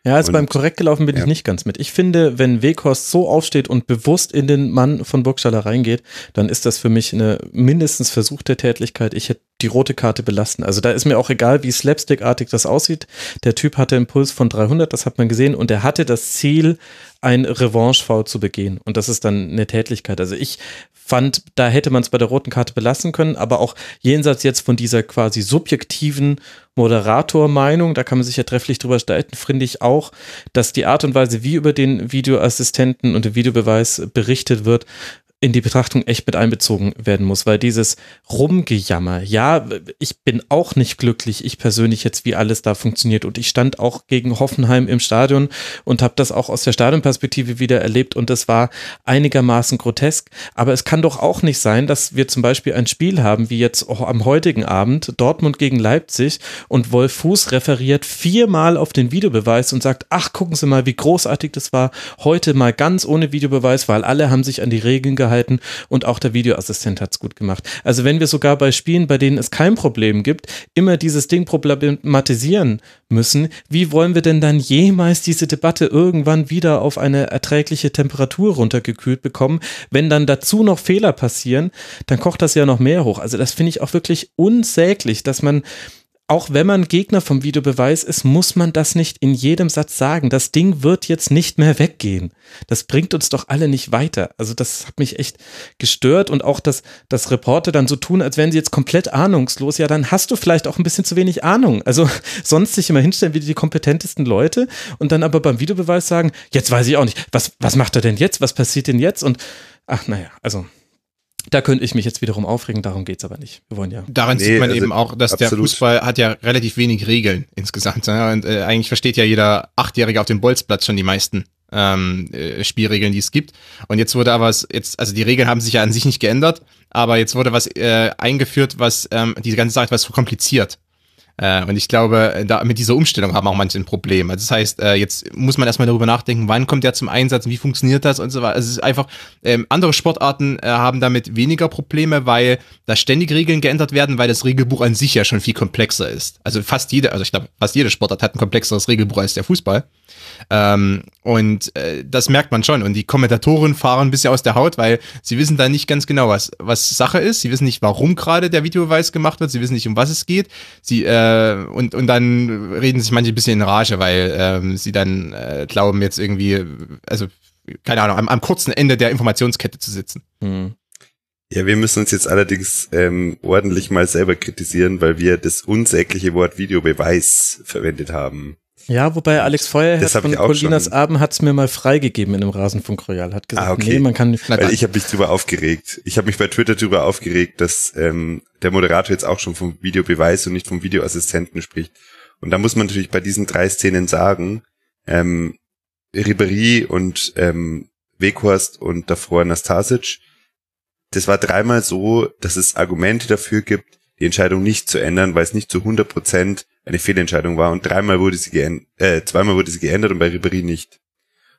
Ja, also und, beim korrekt gelaufen bin ja. ich nicht ganz mit. Ich finde, wenn Weghorst so aufsteht und bewusst in den Mann von Burgstaller reingeht, dann ist das für mich eine mindestens versuchte Tätlichkeit. Ich hätte die rote Karte belasten. Also da ist mir auch egal, wie slapstickartig das aussieht. Der Typ hatte einen Puls von 300, das hat man gesehen, und er hatte das Ziel, ein Revanche-Foul zu begehen. Und das ist dann eine Tätlichkeit. Also ich fand, da hätte man es bei der roten Karte belassen können, aber auch jenseits jetzt von dieser quasi subjektiven Moderator-Meinung, da kann man sich ja trefflich drüber streiten, finde ich auch, dass die Art und Weise, wie über den Videoassistenten und den Videobeweis berichtet wird, in die Betrachtung echt mit einbezogen werden muss, weil dieses Rumgejammer, ja, ich bin auch nicht glücklich, ich persönlich jetzt, wie alles da funktioniert. Und ich stand auch gegen Hoffenheim im Stadion und habe das auch aus der Stadionperspektive wieder erlebt. Und es war einigermaßen grotesk, aber es kann doch auch nicht sein, dass wir zum Beispiel ein Spiel haben, wie jetzt am heutigen Abend, Dortmund gegen Leipzig und Wolf Fuß referiert viermal auf den Videobeweis und sagt, ach, gucken Sie mal, wie großartig das war, heute mal ganz ohne Videobeweis, weil alle haben sich an die Regeln gehalten gehalten und auch der Videoassistent hat es gut gemacht. Also wenn wir sogar bei Spielen, bei denen es kein Problem gibt, immer dieses Ding problematisieren müssen, wie wollen wir denn dann jemals diese Debatte irgendwann wieder auf eine erträgliche Temperatur runtergekühlt bekommen? Wenn dann dazu noch Fehler passieren, dann kocht das ja noch mehr hoch. Also das finde ich auch wirklich unsäglich, dass man auch wenn man Gegner vom Videobeweis ist, muss man das nicht in jedem Satz sagen. Das Ding wird jetzt nicht mehr weggehen. Das bringt uns doch alle nicht weiter. Also das hat mich echt gestört und auch, dass, dass Reporter dann so tun, als wären sie jetzt komplett ahnungslos. Ja, dann hast du vielleicht auch ein bisschen zu wenig Ahnung. Also (laughs) sonst sich immer hinstellen wie die kompetentesten Leute und dann aber beim Videobeweis sagen, jetzt weiß ich auch nicht, was, was macht er denn jetzt? Was passiert denn jetzt? Und ach, naja, also da könnte ich mich jetzt wiederum aufregen, darum geht's aber nicht. Wir wollen ja. Daran nee, sieht man also eben auch, dass absolut. der Fußball hat ja relativ wenig Regeln insgesamt. Ja, und äh, eigentlich versteht ja jeder Achtjährige auf dem Bolzplatz schon die meisten ähm, äh, Spielregeln, die es gibt. Und jetzt wurde aber was, jetzt, also die Regeln haben sich ja an sich nicht geändert, aber jetzt wurde was äh, eingeführt, was ähm, diese ganze Sache etwas verkompliziert. Äh, und ich glaube, da, mit dieser Umstellung haben auch manche ein Problem. Also das heißt, äh, jetzt muss man erstmal darüber nachdenken, wann kommt der zum Einsatz, wie funktioniert das und so weiter. Also es ist einfach, ähm, andere Sportarten äh, haben damit weniger Probleme, weil da ständig Regeln geändert werden, weil das Regelbuch an sich ja schon viel komplexer ist. Also fast jede, also ich glaube, fast jede Sportart hat ein komplexeres Regelbuch als der Fußball. Ähm, und äh, das merkt man schon. Und die Kommentatoren fahren ein bisschen aus der Haut, weil sie wissen da nicht ganz genau, was, was Sache ist. Sie wissen nicht, warum gerade der Videobeweis gemacht wird. Sie wissen nicht, um was es geht. Sie, äh, und, und dann reden sich manche ein bisschen in Rage, weil ähm, sie dann äh, glauben, jetzt irgendwie, also keine Ahnung, am, am kurzen Ende der Informationskette zu sitzen. Mhm. Ja, wir müssen uns jetzt allerdings ähm, ordentlich mal selber kritisieren, weil wir das unsägliche Wort Videobeweis verwendet haben. Ja, wobei Alex Feuerherz von Colinas Abend hat es mir mal freigegeben in einem Rasenfunk Royal. Hat gesagt, ah, okay. nee, man kann. Weil ich habe mich drüber aufgeregt. Ich habe mich bei Twitter drüber aufgeregt, dass ähm, der Moderator jetzt auch schon vom Videobeweis und nicht vom Videoassistenten spricht. Und da muss man natürlich bei diesen drei Szenen sagen, ähm, Ribery und ähm, Weghorst und davor Nastasic, das war dreimal so, dass es Argumente dafür gibt, die Entscheidung nicht zu ändern, weil es nicht zu 100 Prozent eine Fehlentscheidung war und dreimal wurde sie geändert, äh, zweimal wurde sie geändert und bei Ribery nicht.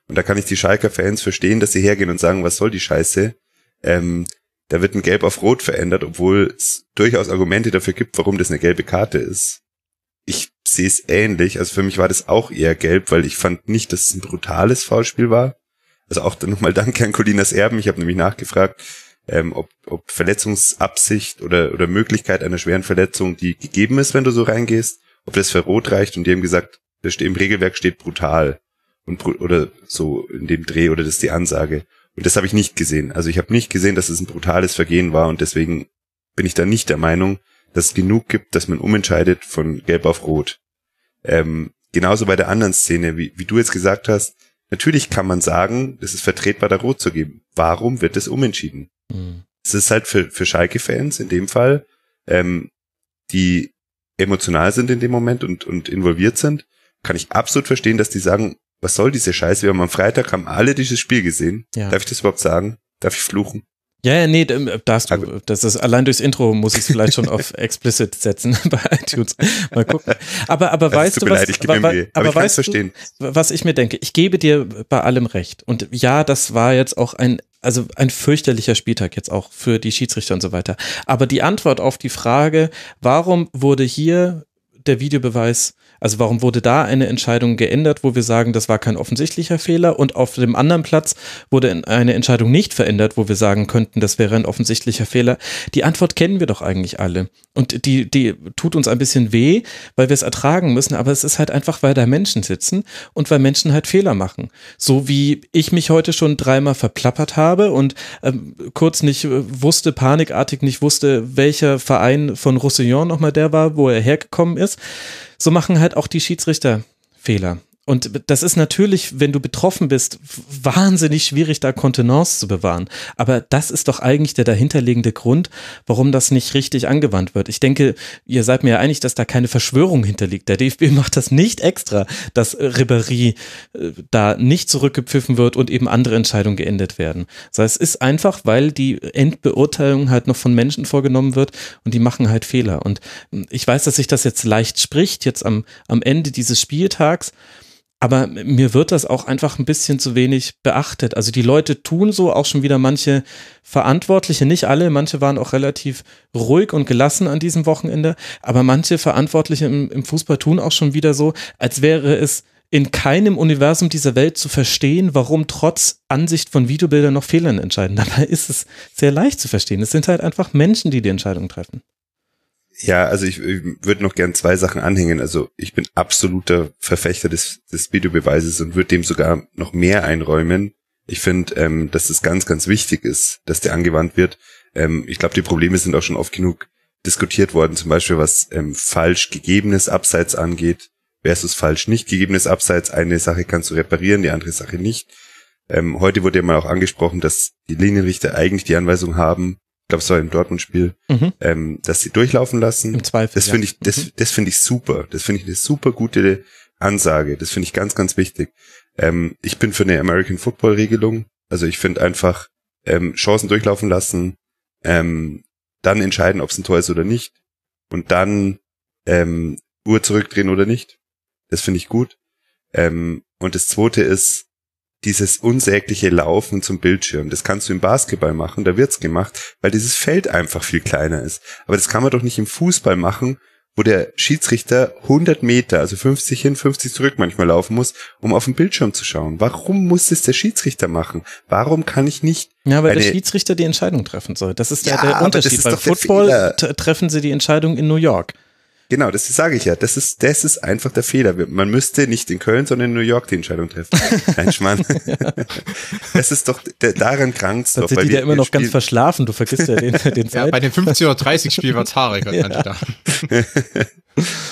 Und da kann ich die Schalker Fans verstehen, dass sie hergehen und sagen, was soll die Scheiße? Ähm, da wird ein Gelb auf Rot verändert, obwohl es durchaus Argumente dafür gibt, warum das eine gelbe Karte ist. Ich sehe es ähnlich. Also für mich war das auch eher gelb, weil ich fand nicht, dass es ein brutales Foulspiel war. Also auch dann nochmal danke an Colinas Erben. Ich habe nämlich nachgefragt, ähm, ob, ob Verletzungsabsicht oder, oder Möglichkeit einer schweren Verletzung, die gegeben ist, wenn du so reingehst ob das für Rot reicht und die haben gesagt, das steht, im Regelwerk steht brutal und oder so in dem Dreh oder das ist die Ansage. Und das habe ich nicht gesehen. Also ich habe nicht gesehen, dass es ein brutales Vergehen war und deswegen bin ich da nicht der Meinung, dass es genug gibt, dass man umentscheidet von Gelb auf Rot. Ähm, genauso bei der anderen Szene, wie, wie du jetzt gesagt hast, natürlich kann man sagen, es ist vertretbar, da Rot zu geben. Warum wird es umentschieden? Mhm. Es ist halt für, für Schalke-Fans in dem Fall, ähm, die emotional sind in dem Moment und, und involviert sind, kann ich absolut verstehen, dass die sagen, was soll diese Scheiße? Wir haben am Freitag haben alle dieses Spiel gesehen. Ja. Darf ich das überhaupt sagen? Darf ich fluchen? Ja, ja, nee, da hast du, das ist allein durchs Intro muss ich es vielleicht schon auf (laughs) explicit setzen (laughs) bei iTunes. Mal gucken. Aber, aber weißt du, was, leid, ich aber, aber, aber weißt du, was ich mir denke? Ich gebe dir bei allem recht. Und ja, das war jetzt auch ein also ein fürchterlicher Spieltag jetzt auch für die Schiedsrichter und so weiter. Aber die Antwort auf die Frage, warum wurde hier der Videobeweis also warum wurde da eine Entscheidung geändert, wo wir sagen, das war kein offensichtlicher Fehler und auf dem anderen Platz wurde eine Entscheidung nicht verändert, wo wir sagen könnten, das wäre ein offensichtlicher Fehler? Die Antwort kennen wir doch eigentlich alle. Und die, die tut uns ein bisschen weh, weil wir es ertragen müssen, aber es ist halt einfach, weil da Menschen sitzen und weil Menschen halt Fehler machen. So wie ich mich heute schon dreimal verplappert habe und ähm, kurz nicht äh, wusste, panikartig nicht wusste, welcher Verein von Roussillon nochmal der war, wo er hergekommen ist so machen halt auch die Schiedsrichter Fehler. Und das ist natürlich, wenn du betroffen bist, wahnsinnig schwierig, da Kontenance zu bewahren. Aber das ist doch eigentlich der dahinterliegende Grund, warum das nicht richtig angewandt wird. Ich denke, ihr seid mir ja einig, dass da keine Verschwörung hinterliegt. Der DFB macht das nicht extra, dass Ribéry äh, da nicht zurückgepfiffen wird und eben andere Entscheidungen geendet werden. Das heißt, es ist einfach, weil die Endbeurteilung halt noch von Menschen vorgenommen wird und die machen halt Fehler. Und ich weiß, dass sich das jetzt leicht spricht, jetzt am, am Ende dieses Spieltags. Aber mir wird das auch einfach ein bisschen zu wenig beachtet. Also die Leute tun so, auch schon wieder manche Verantwortliche, nicht alle, manche waren auch relativ ruhig und gelassen an diesem Wochenende, aber manche Verantwortliche im, im Fußball tun auch schon wieder so, als wäre es in keinem Universum dieser Welt zu verstehen, warum trotz Ansicht von Videobildern noch Fehler entscheiden. Dabei ist es sehr leicht zu verstehen. Es sind halt einfach Menschen, die die Entscheidung treffen. Ja, also ich, ich würde noch gern zwei Sachen anhängen. Also ich bin absoluter Verfechter des, des Videobeweises und würde dem sogar noch mehr einräumen. Ich finde, ähm, dass es ganz, ganz wichtig ist, dass der angewandt wird. Ähm, ich glaube, die Probleme sind auch schon oft genug diskutiert worden, zum Beispiel was ähm, falsch gegebenes Abseits angeht versus falsch nicht gegebenes Abseits. Eine Sache kannst du reparieren, die andere Sache nicht. Ähm, heute wurde ja mal auch angesprochen, dass die Linienrichter eigentlich die Anweisung haben, ich glaube, es war im Dortmund-Spiel, mhm. ähm, dass sie durchlaufen lassen. Im Zweifel. Das finde ich, das, mhm. das finde ich super. Das finde ich eine super gute Ansage. Das finde ich ganz, ganz wichtig. Ähm, ich bin für eine American Football Regelung. Also ich finde einfach ähm, Chancen durchlaufen lassen, ähm, dann entscheiden, ob es ein Tor ist oder nicht, und dann ähm, Uhr zurückdrehen oder nicht. Das finde ich gut. Ähm, und das Zweite ist, dieses unsägliche Laufen zum Bildschirm. Das kannst du im Basketball machen, da wird's gemacht, weil dieses Feld einfach viel kleiner ist. Aber das kann man doch nicht im Fußball machen, wo der Schiedsrichter 100 Meter, also 50 hin, 50 zurück manchmal laufen muss, um auf den Bildschirm zu schauen. Warum muss es der Schiedsrichter machen? Warum kann ich nicht? Ja, weil der Schiedsrichter die Entscheidung treffen soll. Das ist ja, der, der Unterschied. Beim Football treffen sie die Entscheidung in New York. Genau, das sage ich ja. Das ist, das ist einfach der Fehler. Man müsste nicht in Köln, sondern in New York die Entscheidung treffen. (laughs) Nein, Schmarrn. Das ist doch, der, daran krankt's doch. Sind die da immer noch ganz verschlafen. Du vergisst ja den, (laughs) den Zeit. Ja, bei dem 50 oder 30 Spiel war Tarek als (laughs) ja. Kandidat.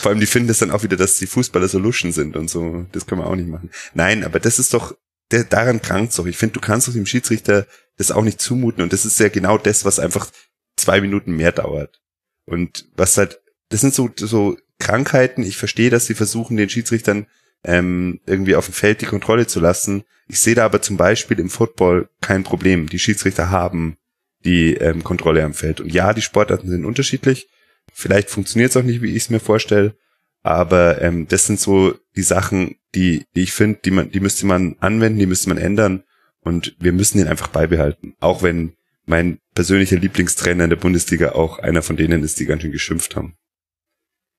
Vor allem, die finden das dann auch wieder, dass die Fußballer so luschen sind und so. Das können wir auch nicht machen. Nein, aber das ist doch, der, daran krankt's doch. Ich finde, du kannst doch dem Schiedsrichter das auch nicht zumuten und das ist ja genau das, was einfach zwei Minuten mehr dauert. Und was halt das sind so, so Krankheiten. Ich verstehe, dass sie versuchen, den Schiedsrichtern ähm, irgendwie auf dem Feld die Kontrolle zu lassen. Ich sehe da aber zum Beispiel im Football kein Problem. Die Schiedsrichter haben die ähm, Kontrolle am Feld. Und ja, die Sportarten sind unterschiedlich. Vielleicht funktioniert es auch nicht, wie ich es mir vorstelle. Aber ähm, das sind so die Sachen, die, die ich finde, die man, die müsste man anwenden, die müsste man ändern. Und wir müssen ihn einfach beibehalten. Auch wenn mein persönlicher Lieblingstrainer in der Bundesliga auch einer von denen ist, die ganz schön geschimpft haben.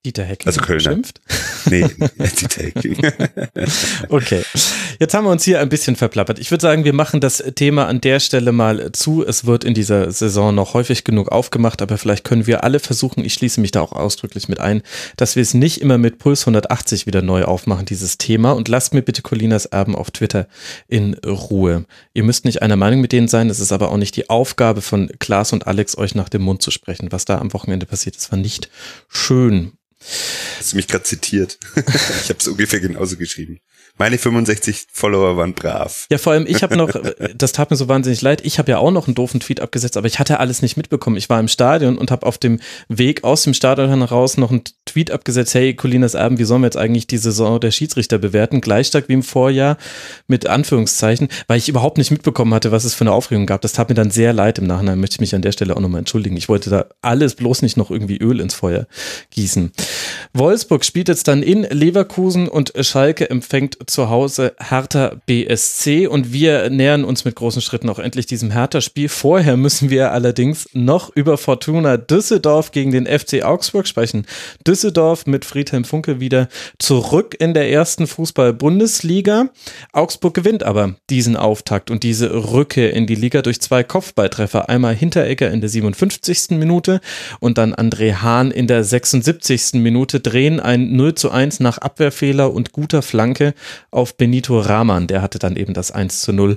Dieter Hecking also Kölner. geschimpft? (laughs) Nee, Dieter Hecking. (laughs) okay. Jetzt haben wir uns hier ein bisschen verplappert. Ich würde sagen, wir machen das Thema an der Stelle mal zu. Es wird in dieser Saison noch häufig genug aufgemacht, aber vielleicht können wir alle versuchen, ich schließe mich da auch ausdrücklich mit ein, dass wir es nicht immer mit Puls 180 wieder neu aufmachen, dieses Thema. Und lasst mir bitte Colinas Erben auf Twitter in Ruhe. Ihr müsst nicht einer Meinung mit denen sein. Es ist aber auch nicht die Aufgabe von Klaas und Alex, euch nach dem Mund zu sprechen. Was da am Wochenende passiert ist, war nicht schön. Hast du mich gerade zitiert? (laughs) ich habe es ungefähr genauso geschrieben. Meine 65 Follower waren brav. Ja, vor allem ich habe noch, (laughs) das tat mir so wahnsinnig leid, ich habe ja auch noch einen doofen Tweet abgesetzt, aber ich hatte alles nicht mitbekommen. Ich war im Stadion und habe auf dem Weg aus dem Stadion heraus noch einen Tweet abgesetzt, hey, Colinas Abend, wie sollen wir jetzt eigentlich die Saison der Schiedsrichter bewerten? Gleich stark wie im Vorjahr mit Anführungszeichen, weil ich überhaupt nicht mitbekommen hatte, was es für eine Aufregung gab. Das tat mir dann sehr leid im Nachhinein, möchte ich mich an der Stelle auch nochmal entschuldigen. Ich wollte da alles bloß nicht noch irgendwie Öl ins Feuer gießen. Wolfsburg spielt jetzt dann in Leverkusen und Schalke empfängt zu Hause Hertha BSC und wir nähern uns mit großen Schritten auch endlich diesem Hertha-Spiel. Vorher müssen wir allerdings noch über Fortuna Düsseldorf gegen den FC Augsburg sprechen. Düsseldorf mit Friedhelm Funke wieder zurück in der ersten Fußball-Bundesliga. Augsburg gewinnt aber diesen Auftakt und diese Rücke in die Liga durch zwei Kopfballtreffer. Einmal Hinteregger in der 57. Minute und dann André Hahn in der 76. Minute drehen ein 0 zu 1 nach Abwehrfehler und guter Flanke auf Benito Rahman. Der hatte dann eben das 1 zu 0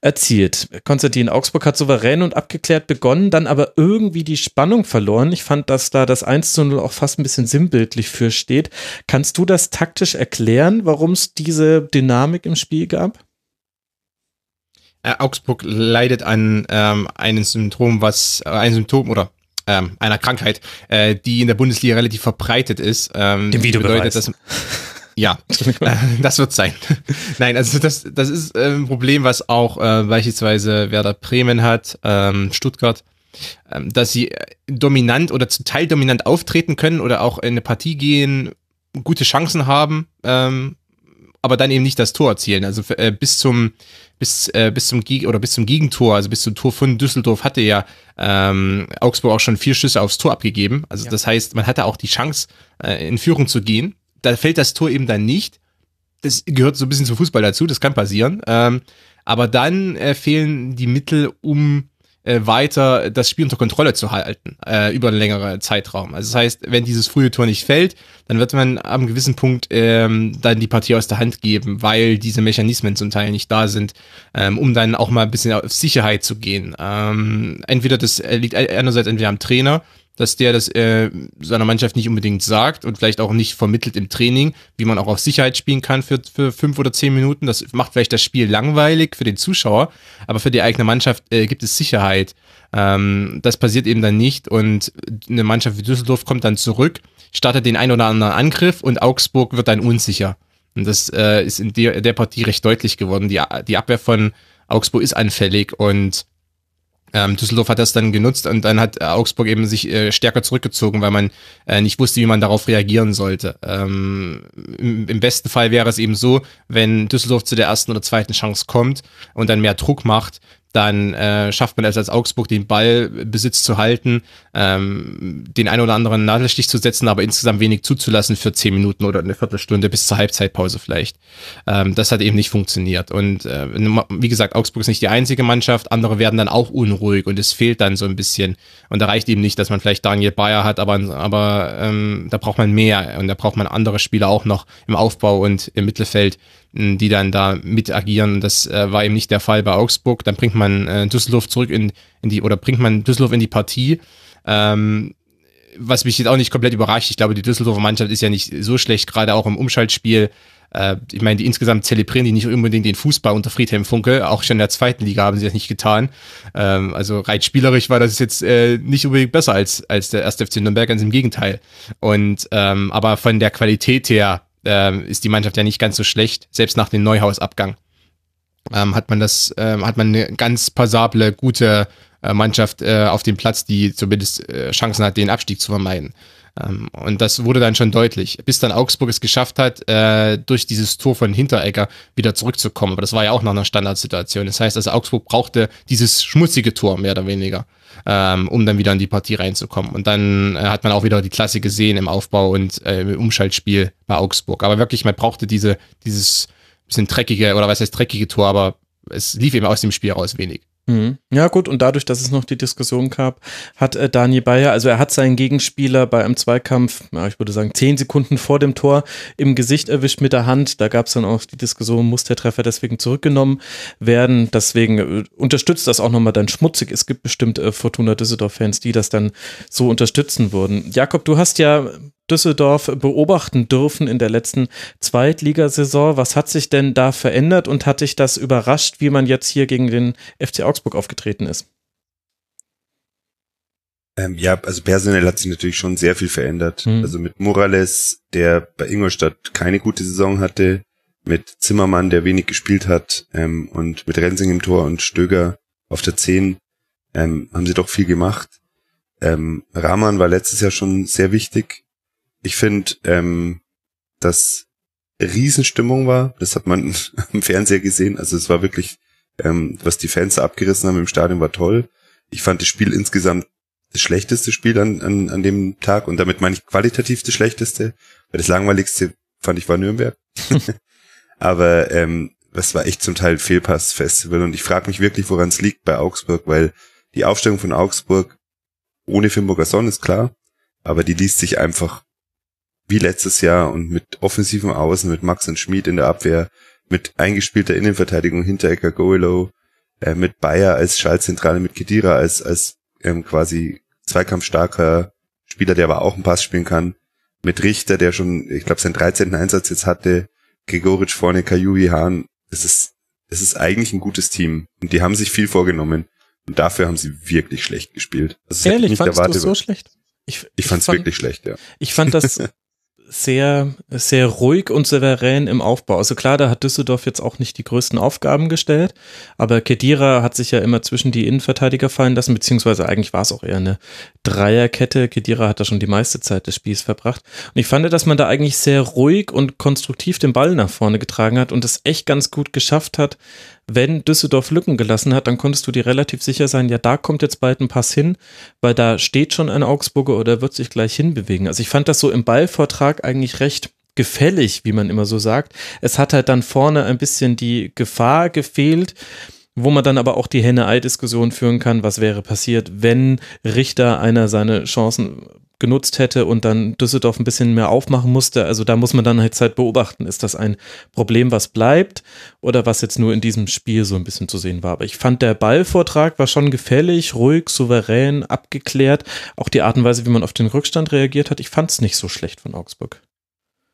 erzielt. Konstantin Augsburg hat souverän und abgeklärt begonnen, dann aber irgendwie die Spannung verloren. Ich fand, dass da das 1 zu 0 auch fast ein bisschen sinnbildlich für steht. Kannst du das taktisch erklären, warum es diese Dynamik im Spiel gab? Äh, Augsburg leidet an ähm, einem Symptom, was äh, ein Symptom oder ähm, einer Krankheit, äh, die in der Bundesliga relativ verbreitet ist. Ähm, Dem Videobeweis. Bedeutet, (laughs) ja, (laughs) äh, das wird sein. (laughs) Nein, also das, das ist äh, ein Problem, was auch äh, beispielsweise Werder Bremen hat, ähm, Stuttgart, ähm, dass sie äh, dominant oder zum Teil dominant auftreten können oder auch in eine Partie gehen, gute Chancen haben, ähm, aber dann eben nicht das Tor erzielen. Also äh, bis zum bis äh, bis zum Geg oder bis zum Gegentor, also bis zum Tor von Düsseldorf hatte ja ähm, Augsburg auch schon vier Schüsse aufs Tor abgegeben. Also ja. das heißt, man hatte auch die Chance äh, in Führung zu gehen. Da fällt das Tor eben dann nicht. Das gehört so ein bisschen zum Fußball dazu, das kann passieren. Ähm, aber dann äh, fehlen die Mittel, um äh, weiter das Spiel unter Kontrolle zu halten äh, über einen längeren Zeitraum. Also das heißt, wenn dieses frühe Tor nicht fällt, dann wird man am gewissen Punkt ähm, dann die Partie aus der Hand geben, weil diese Mechanismen zum Teil nicht da sind, ähm, um dann auch mal ein bisschen auf Sicherheit zu gehen. Ähm, entweder das liegt einerseits entweder am Trainer, dass der das äh, seiner Mannschaft nicht unbedingt sagt und vielleicht auch nicht vermittelt im Training, wie man auch auf Sicherheit spielen kann für, für fünf oder zehn Minuten. Das macht vielleicht das Spiel langweilig für den Zuschauer, aber für die eigene Mannschaft äh, gibt es Sicherheit. Ähm, das passiert eben dann nicht und eine Mannschaft wie Düsseldorf kommt dann zurück, startet den ein oder anderen Angriff und Augsburg wird dann unsicher. Und das äh, ist in der, der Partie recht deutlich geworden. Die, die Abwehr von Augsburg ist anfällig und ähm, Düsseldorf hat das dann genutzt und dann hat äh, Augsburg eben sich äh, stärker zurückgezogen, weil man äh, nicht wusste, wie man darauf reagieren sollte. Ähm, im, im, besten Fall wäre es eben so, wenn Düsseldorf zu der ersten oder zweiten Chance kommt und dann mehr Druck macht, dann äh, schafft man es als Augsburg, den Ballbesitz zu halten, ähm, den ein oder anderen Nadelstich zu setzen, aber insgesamt wenig zuzulassen für zehn Minuten oder eine Viertelstunde bis zur Halbzeitpause vielleicht. Ähm, das hat eben nicht funktioniert. Und äh, wie gesagt, Augsburg ist nicht die einzige Mannschaft, andere werden dann auch unruhig und es fehlt dann so ein bisschen. Und da reicht eben nicht, dass man vielleicht Daniel Bayer hat, aber, aber ähm, da braucht man mehr und da braucht man andere Spieler auch noch im Aufbau und im Mittelfeld, die dann da mit agieren. Das äh, war eben nicht der Fall bei Augsburg. Dann bringt man äh, Düsseldorf zurück in, in die, oder bringt man Düsseldorf in die Partie. Ähm, was mich jetzt auch nicht komplett überrascht. Ich glaube, die Düsseldorfer Mannschaft ist ja nicht so schlecht, gerade auch im Umschaltspiel. Äh, ich meine, die insgesamt zelebrieren die nicht unbedingt den Fußball unter Friedhelm Funke. Auch schon in der zweiten Liga haben sie das nicht getan. Ähm, also rein spielerisch war das jetzt äh, nicht unbedingt besser als, als der erste FC Nürnberg, ganz im Gegenteil. Und ähm, aber von der Qualität her äh, ist die Mannschaft ja nicht ganz so schlecht, selbst nach dem Neuhaus-Abgang. Ähm, hat man das, ähm, hat man eine ganz passable, gute Mannschaft äh, auf dem Platz, die zumindest äh, Chancen hat, den Abstieg zu vermeiden. Ähm, und das wurde dann schon deutlich, bis dann Augsburg es geschafft hat, äh, durch dieses Tor von Hinteregger wieder zurückzukommen. Aber das war ja auch noch eine Standardsituation. Das heißt, also Augsburg brauchte dieses schmutzige Tor mehr oder weniger ähm, um dann wieder in die Partie reinzukommen. Und dann äh, hat man auch wieder die Klasse gesehen im Aufbau und äh, im Umschaltspiel bei Augsburg. Aber wirklich, man brauchte diese, dieses bisschen dreckige, oder was heißt dreckige Tor, aber es lief eben aus dem Spiel raus wenig. Mhm. Ja, gut, und dadurch, dass es noch die Diskussion gab, hat äh, Daniel Bayer, also er hat seinen Gegenspieler bei einem Zweikampf, ja, ich würde sagen, zehn Sekunden vor dem Tor im Gesicht erwischt mit der Hand. Da gab es dann auch die Diskussion, muss der Treffer deswegen zurückgenommen werden. Deswegen äh, unterstützt das auch nochmal dann schmutzig. Es gibt bestimmt äh, Fortuna Düsseldorf-Fans, die das dann so unterstützen würden. Jakob, du hast ja Düsseldorf beobachten dürfen in der letzten Zweitligasaison. Was hat sich denn da verändert und hat dich das überrascht, wie man jetzt hier gegen den FC Augsburg aufgetreten ist? Ähm, ja, also personell hat sich natürlich schon sehr viel verändert. Mhm. Also mit Morales, der bei Ingolstadt keine gute Saison hatte, mit Zimmermann, der wenig gespielt hat, ähm, und mit Rensing im Tor und Stöger auf der 10 ähm, haben sie doch viel gemacht. Ähm, Rahman war letztes Jahr schon sehr wichtig ich finde, ähm, dass Riesenstimmung war. Das hat man (laughs) am Fernseher gesehen. Also es war wirklich, ähm, was die Fans abgerissen haben im Stadion, war toll. Ich fand das Spiel insgesamt das schlechteste Spiel an, an, an dem Tag und damit meine ich qualitativ das schlechteste, weil das langweiligste fand ich war Nürnberg. (laughs) Aber ähm, das war echt zum Teil Fehlpass-Festival und ich frage mich wirklich, woran es liegt bei Augsburg, weil die Aufstellung von Augsburg ohne Fimburger Sonn ist klar, aber die liest sich einfach wie letztes Jahr und mit offensiven Außen, mit Max und Schmid in der Abwehr, mit eingespielter Innenverteidigung Hinteregger Goelo, äh, mit Bayer als Schaltzentrale, mit Kedira als, als ähm, quasi zweikampfstarker Spieler, der aber auch einen Pass spielen kann, mit Richter, der schon, ich glaube, seinen 13. Einsatz jetzt hatte, Gregoric vorne, Kajubi, Hahn, es ist, es ist eigentlich ein gutes Team und die haben sich viel vorgenommen und dafür haben sie wirklich schlecht gespielt. Also Ehrlich, fandest du so schlecht? Ich, ich, ich fand's fand, wirklich schlecht, ja. Ich fand das (laughs) sehr, sehr ruhig und souverän im Aufbau. Also klar, da hat Düsseldorf jetzt auch nicht die größten Aufgaben gestellt, aber Kedira hat sich ja immer zwischen die Innenverteidiger fallen lassen, beziehungsweise eigentlich war es auch eher eine Dreierkette. Kedira hat da schon die meiste Zeit des Spiels verbracht. Und ich fand, dass man da eigentlich sehr ruhig und konstruktiv den Ball nach vorne getragen hat und es echt ganz gut geschafft hat, wenn Düsseldorf Lücken gelassen hat, dann konntest du dir relativ sicher sein, ja, da kommt jetzt bald ein Pass hin, weil da steht schon ein Augsburger oder wird sich gleich hinbewegen. Also ich fand das so im Ballvortrag eigentlich recht gefällig, wie man immer so sagt. Es hat halt dann vorne ein bisschen die Gefahr gefehlt, wo man dann aber auch die Henne-Ei-Diskussion führen kann, was wäre passiert, wenn Richter einer seine Chancen genutzt hätte und dann Düsseldorf ein bisschen mehr aufmachen musste. Also da muss man dann halt Zeit beobachten. Ist das ein Problem, was bleibt oder was jetzt nur in diesem Spiel so ein bisschen zu sehen war? Aber ich fand, der Ballvortrag war schon gefällig, ruhig, souverän, abgeklärt. Auch die Art und Weise, wie man auf den Rückstand reagiert hat, ich fand es nicht so schlecht von Augsburg.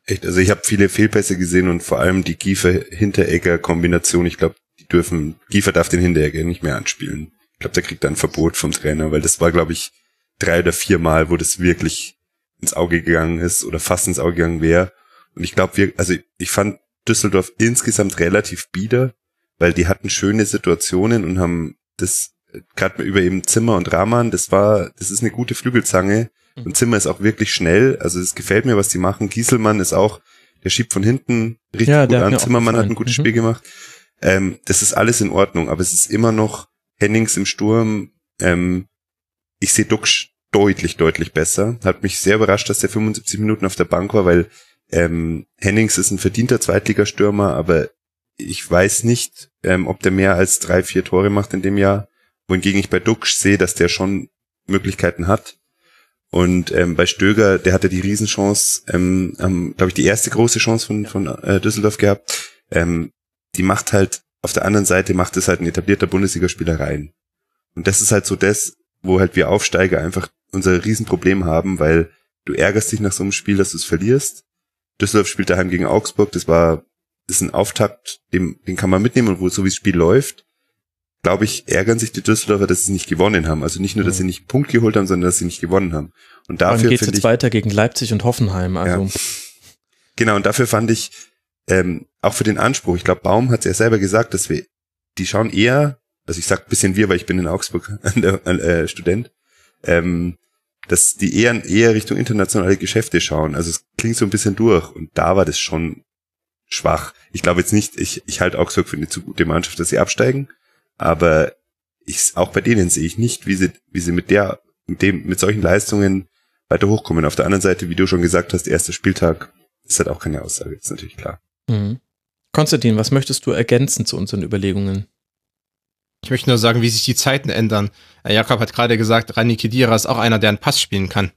Echt, also ich habe viele Fehlpässe gesehen und vor allem die Giefer-Hinteregger-Kombination. Ich glaube, die dürfen, Giefer darf den Hinteregger nicht mehr anspielen. Ich glaube, der kriegt dann ein Verbot vom Trainer, weil das war, glaube ich, drei oder vier Mal, wo das wirklich ins Auge gegangen ist oder fast ins Auge gegangen wäre. Und ich glaube, wir, also ich fand Düsseldorf insgesamt relativ bieder, weil die hatten schöne Situationen und haben das gerade über eben Zimmer und Rahman, das war, das ist eine gute Flügelzange und. Zimmer ist auch wirklich schnell, also es gefällt mir, was die machen. Gieselmann ist auch, der schiebt von hinten richtig ja, gut an. Zimmermann hat ein gutes mhm. Spiel gemacht. Ähm, das ist alles in Ordnung, aber es ist immer noch Hennings im Sturm. Ähm, ich sehe Duxch deutlich, deutlich besser. Hat mich sehr überrascht, dass der 75 Minuten auf der Bank war, weil ähm, Hennings ist ein verdienter Zweitligastürmer, aber ich weiß nicht, ähm, ob der mehr als drei, vier Tore macht in dem Jahr. Wohingegen ich bei Duxch sehe, dass der schon Möglichkeiten hat. Und ähm, bei Stöger, der hatte die Riesenchance, ähm, ähm, glaube ich, die erste große Chance von, von äh, Düsseldorf gehabt. Ähm, die macht halt, auf der anderen Seite macht es halt ein etablierter Bundesligaspieler rein. Und das ist halt so das, wo halt wir Aufsteiger einfach unser Riesenproblem haben, weil du ärgerst dich nach so einem Spiel, dass du es verlierst. Düsseldorf spielt daheim gegen Augsburg, das war, das ist ein Auftakt, den, den kann man mitnehmen und wo so wie das Spiel läuft, glaube ich, ärgern sich die Düsseldorfer, dass sie nicht gewonnen haben. Also nicht nur, dass sie nicht einen Punkt geholt haben, sondern dass sie nicht gewonnen haben. Und dafür geht es jetzt weiter gegen Leipzig und Hoffenheim. Also. Ja. Genau, und dafür fand ich, ähm, auch für den Anspruch, ich glaube, Baum hat es ja selber gesagt, dass wir, die schauen eher, also ich sag bisschen wir, weil ich bin in Augsburg (laughs) äh, Student, ähm, dass die eher, eher Richtung internationale Geschäfte schauen. Also es klingt so ein bisschen durch und da war das schon schwach. Ich glaube jetzt nicht, ich, ich halte Augsburg für eine zu gute Mannschaft, dass sie absteigen, aber ich, auch bei denen sehe ich nicht, wie sie, wie sie mit der, mit dem, mit solchen Leistungen weiter hochkommen. Auf der anderen Seite, wie du schon gesagt hast, erster Spieltag ist halt auch keine Aussage, ist natürlich klar. Mhm. Konstantin, was möchtest du ergänzen zu unseren Überlegungen? Ich möchte nur sagen, wie sich die Zeiten ändern. Jakob hat gerade gesagt, Rani Kedira ist auch einer, der einen Pass spielen kann.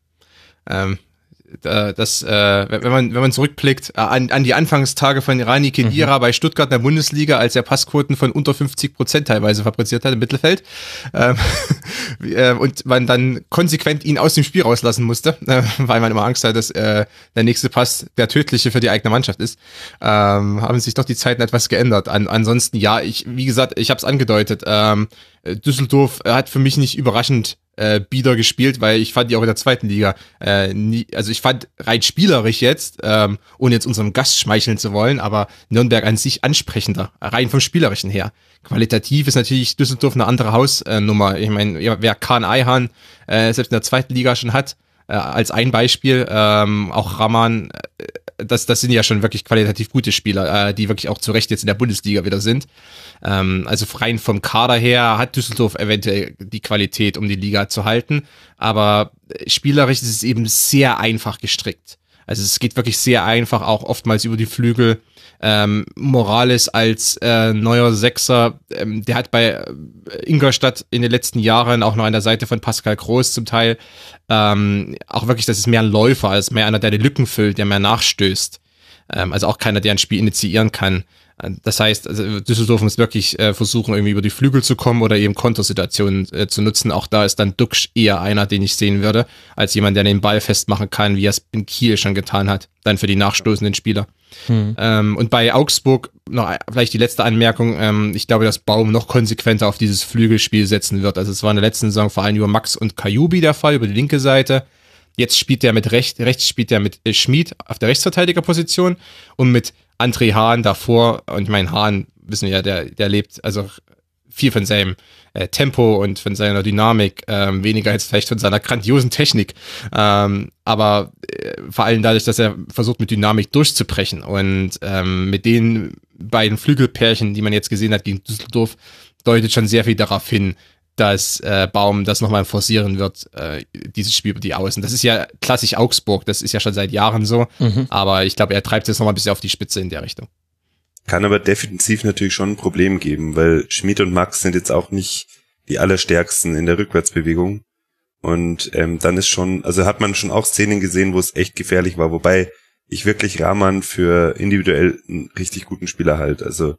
Ähm, das, äh, wenn man wenn man zurückblickt äh, an, an die Anfangstage von Rani Kedira mhm. bei Stuttgart in der Bundesliga, als er Passquoten von unter 50 Prozent teilweise fabriziert hat im Mittelfeld ähm, (laughs) äh, und man dann konsequent ihn aus dem Spiel rauslassen musste, äh, weil man immer Angst hat, dass äh, der nächste Pass der tödliche für die eigene Mannschaft ist, ähm, haben sich doch die Zeiten etwas geändert. An, ansonsten ja, ich wie gesagt, ich habe es angedeutet. Ähm, Düsseldorf hat für mich nicht überraschend äh, Bieder gespielt, weil ich fand die auch in der zweiten Liga äh, nie, also ich fand rein spielerisch jetzt, ähm, ohne jetzt unserem Gast schmeicheln zu wollen, aber Nürnberg an sich ansprechender, rein vom Spielerischen her. Qualitativ ist natürlich Düsseldorf eine andere Hausnummer. Ich meine, wer Kahn Eihan äh, selbst in der zweiten Liga schon hat, äh, als ein Beispiel, ähm, auch Raman, äh, das, das sind ja schon wirklich qualitativ gute Spieler, äh, die wirklich auch zu Recht jetzt in der Bundesliga wieder sind. Ähm, also rein vom Kader her hat Düsseldorf eventuell die Qualität, um die Liga zu halten. Aber spielerisch ist es eben sehr einfach gestrickt. Also es geht wirklich sehr einfach, auch oftmals über die Flügel. Ähm, Morales als äh, neuer Sechser, ähm, der hat bei äh, Ingolstadt in den letzten Jahren auch noch an der Seite von Pascal Groß zum Teil ähm, auch wirklich, das ist mehr ein Läufer als mehr einer, der die Lücken füllt, der mehr nachstößt. Ähm, also auch keiner, der ein Spiel initiieren kann. Das heißt, also Düsseldorf muss wirklich äh, versuchen, irgendwie über die Flügel zu kommen oder eben Kontersituationen äh, zu nutzen. Auch da ist dann Duxch eher einer, den ich sehen würde, als jemand, der den Ball festmachen kann, wie er es in Kiel schon getan hat, dann für die nachstoßenden Spieler. Hm. Ähm, und bei Augsburg noch vielleicht die letzte Anmerkung. Ähm, ich glaube, dass Baum noch konsequenter auf dieses Flügelspiel setzen wird. Also es war in der letzten Saison vor allem über Max und Kajubi der Fall, über die linke Seite. Jetzt spielt er mit rechts, rechts spielt er mit äh, Schmid auf der Rechtsverteidigerposition und mit André Hahn davor, und mein Hahn, wissen wir ja, der, der lebt also viel von seinem äh, Tempo und von seiner Dynamik, ähm, weniger als vielleicht von seiner grandiosen Technik. Ähm, aber äh, vor allem dadurch, dass er versucht, mit Dynamik durchzubrechen. Und ähm, mit den beiden Flügelpärchen, die man jetzt gesehen hat gegen Düsseldorf, deutet schon sehr viel darauf hin, dass äh, Baum das nochmal forcieren wird, äh, dieses Spiel über die Außen. Das ist ja klassisch Augsburg, das ist ja schon seit Jahren so, mhm. aber ich glaube, er treibt es jetzt nochmal ein bisschen auf die Spitze in der Richtung. Kann aber definitiv natürlich schon ein Problem geben, weil Schmid und Max sind jetzt auch nicht die allerstärksten in der Rückwärtsbewegung. Und ähm, dann ist schon, also hat man schon auch Szenen gesehen, wo es echt gefährlich war, wobei ich wirklich Rahman für individuell einen richtig guten Spieler halt. Also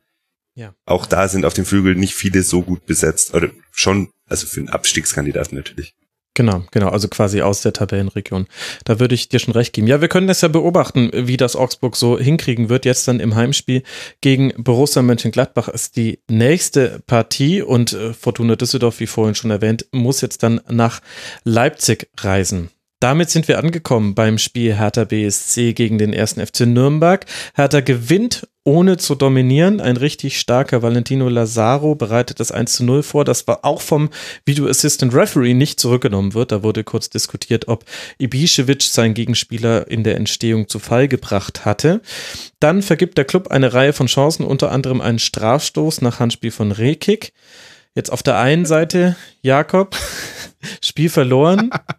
ja. Auch da sind auf dem Flügel nicht viele so gut besetzt. Oder schon, also für einen Abstiegskandidaten natürlich. Genau, genau, also quasi aus der Tabellenregion. Da würde ich dir schon recht geben. Ja, wir können das ja beobachten, wie das Augsburg so hinkriegen wird. Jetzt dann im Heimspiel gegen Borussia Mönchengladbach ist die nächste Partie und äh, Fortuna Düsseldorf, wie vorhin schon erwähnt, muss jetzt dann nach Leipzig reisen. Damit sind wir angekommen beim Spiel Hertha BSC gegen den ersten FC Nürnberg. Hertha gewinnt ohne zu dominieren. Ein richtig starker Valentino Lazaro bereitet das 1 zu 0 vor. Das war auch vom Video Assistant Referee nicht zurückgenommen wird. Da wurde kurz diskutiert, ob Ibišević seinen Gegenspieler in der Entstehung zu Fall gebracht hatte. Dann vergibt der Club eine Reihe von Chancen, unter anderem einen Strafstoß nach Handspiel von Rekik. Jetzt auf der einen Seite, Jakob, (laughs) Spiel verloren. (laughs)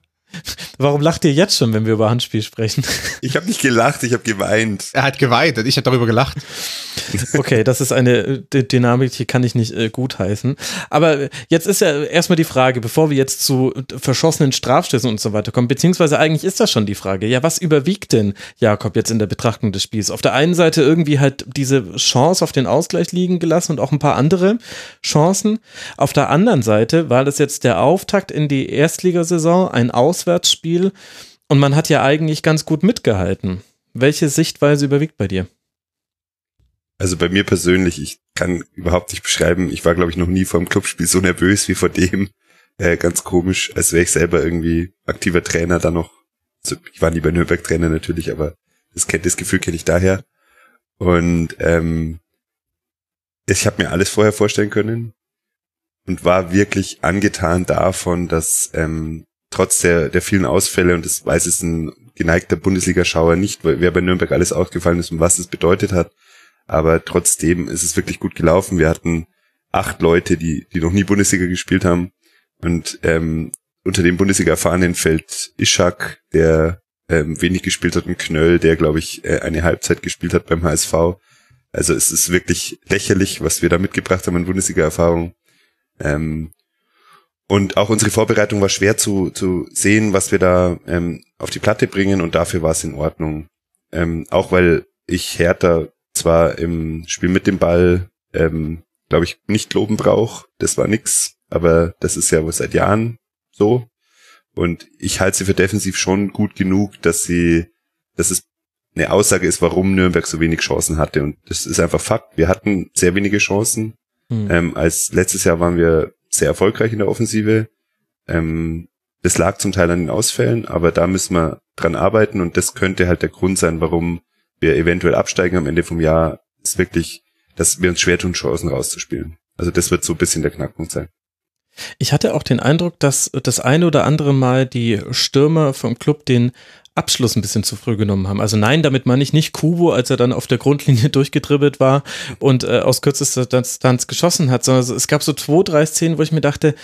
Warum lacht ihr jetzt schon, wenn wir über Handspiel sprechen? (laughs) Ich habe nicht gelacht, ich habe geweint. Er hat geweint und ich habe darüber gelacht. Okay, das ist eine äh, Dynamik, die kann ich nicht äh, gutheißen. Aber jetzt ist ja erstmal die Frage, bevor wir jetzt zu verschossenen Strafstößen und so weiter kommen, beziehungsweise eigentlich ist das schon die Frage, ja, was überwiegt denn Jakob jetzt in der Betrachtung des Spiels? Auf der einen Seite irgendwie halt diese Chance auf den Ausgleich liegen gelassen und auch ein paar andere Chancen. Auf der anderen Seite war das jetzt der Auftakt in die Erstligasaison, ein Auswärtsspiel und man hat ja eigentlich ganz gut mitgehalten. Welche Sichtweise überwiegt bei dir? Also bei mir persönlich, ich kann überhaupt nicht beschreiben, ich war glaube ich noch nie vor einem Clubspiel so nervös wie vor dem. Äh, ganz komisch, als wäre ich selber irgendwie aktiver Trainer da noch. Also ich war nie bei Nürnberg Trainer natürlich, aber das, das Gefühl kenne ich daher. Und ähm, ich habe mir alles vorher vorstellen können und war wirklich angetan davon, dass ähm, trotz der, der vielen Ausfälle, und das weiß es ein geneigter Bundesliga-Schauer nicht, wer bei Nürnberg alles ausgefallen ist und was es bedeutet hat, aber trotzdem ist es wirklich gut gelaufen. Wir hatten acht Leute, die, die noch nie Bundesliga gespielt haben. Und ähm, unter den Bundesliga-Erfahrenen fällt Ishak, der ähm, wenig gespielt hat, und Knöll, der, glaube ich, äh, eine Halbzeit gespielt hat beim HSV. Also es ist wirklich lächerlich, was wir da mitgebracht haben an Bundesliga-Erfahrung. Ähm, und auch unsere Vorbereitung war schwer zu, zu sehen, was wir da ähm, auf die Platte bringen und dafür war es in Ordnung. Ähm, auch weil ich Hertha zwar im Spiel mit dem Ball, ähm, glaube ich, nicht loben brauche. Das war nix, aber das ist ja wohl seit Jahren so. Und ich halte sie für defensiv schon gut genug, dass sie, dass es eine Aussage ist, warum Nürnberg so wenig Chancen hatte. Und das ist einfach Fakt. Wir hatten sehr wenige Chancen. Hm. Ähm, als letztes Jahr waren wir sehr erfolgreich in der Offensive. Ähm, das lag zum Teil an den Ausfällen, aber da müssen wir dran arbeiten und das könnte halt der Grund sein, warum wir eventuell absteigen am Ende vom Jahr, ist wirklich, dass wir uns schwer tun, Chancen rauszuspielen. Also das wird so ein bisschen der Knackpunkt sein. Ich hatte auch den Eindruck, dass das eine oder andere Mal die Stürmer vom Club den Abschluss ein bisschen zu früh genommen haben. Also nein, damit meine ich nicht Kubo, als er dann auf der Grundlinie (laughs) durchgedribbelt war und äh, aus kürzester Distanz geschossen hat, sondern es gab so zwei, drei Szenen, wo ich mir dachte,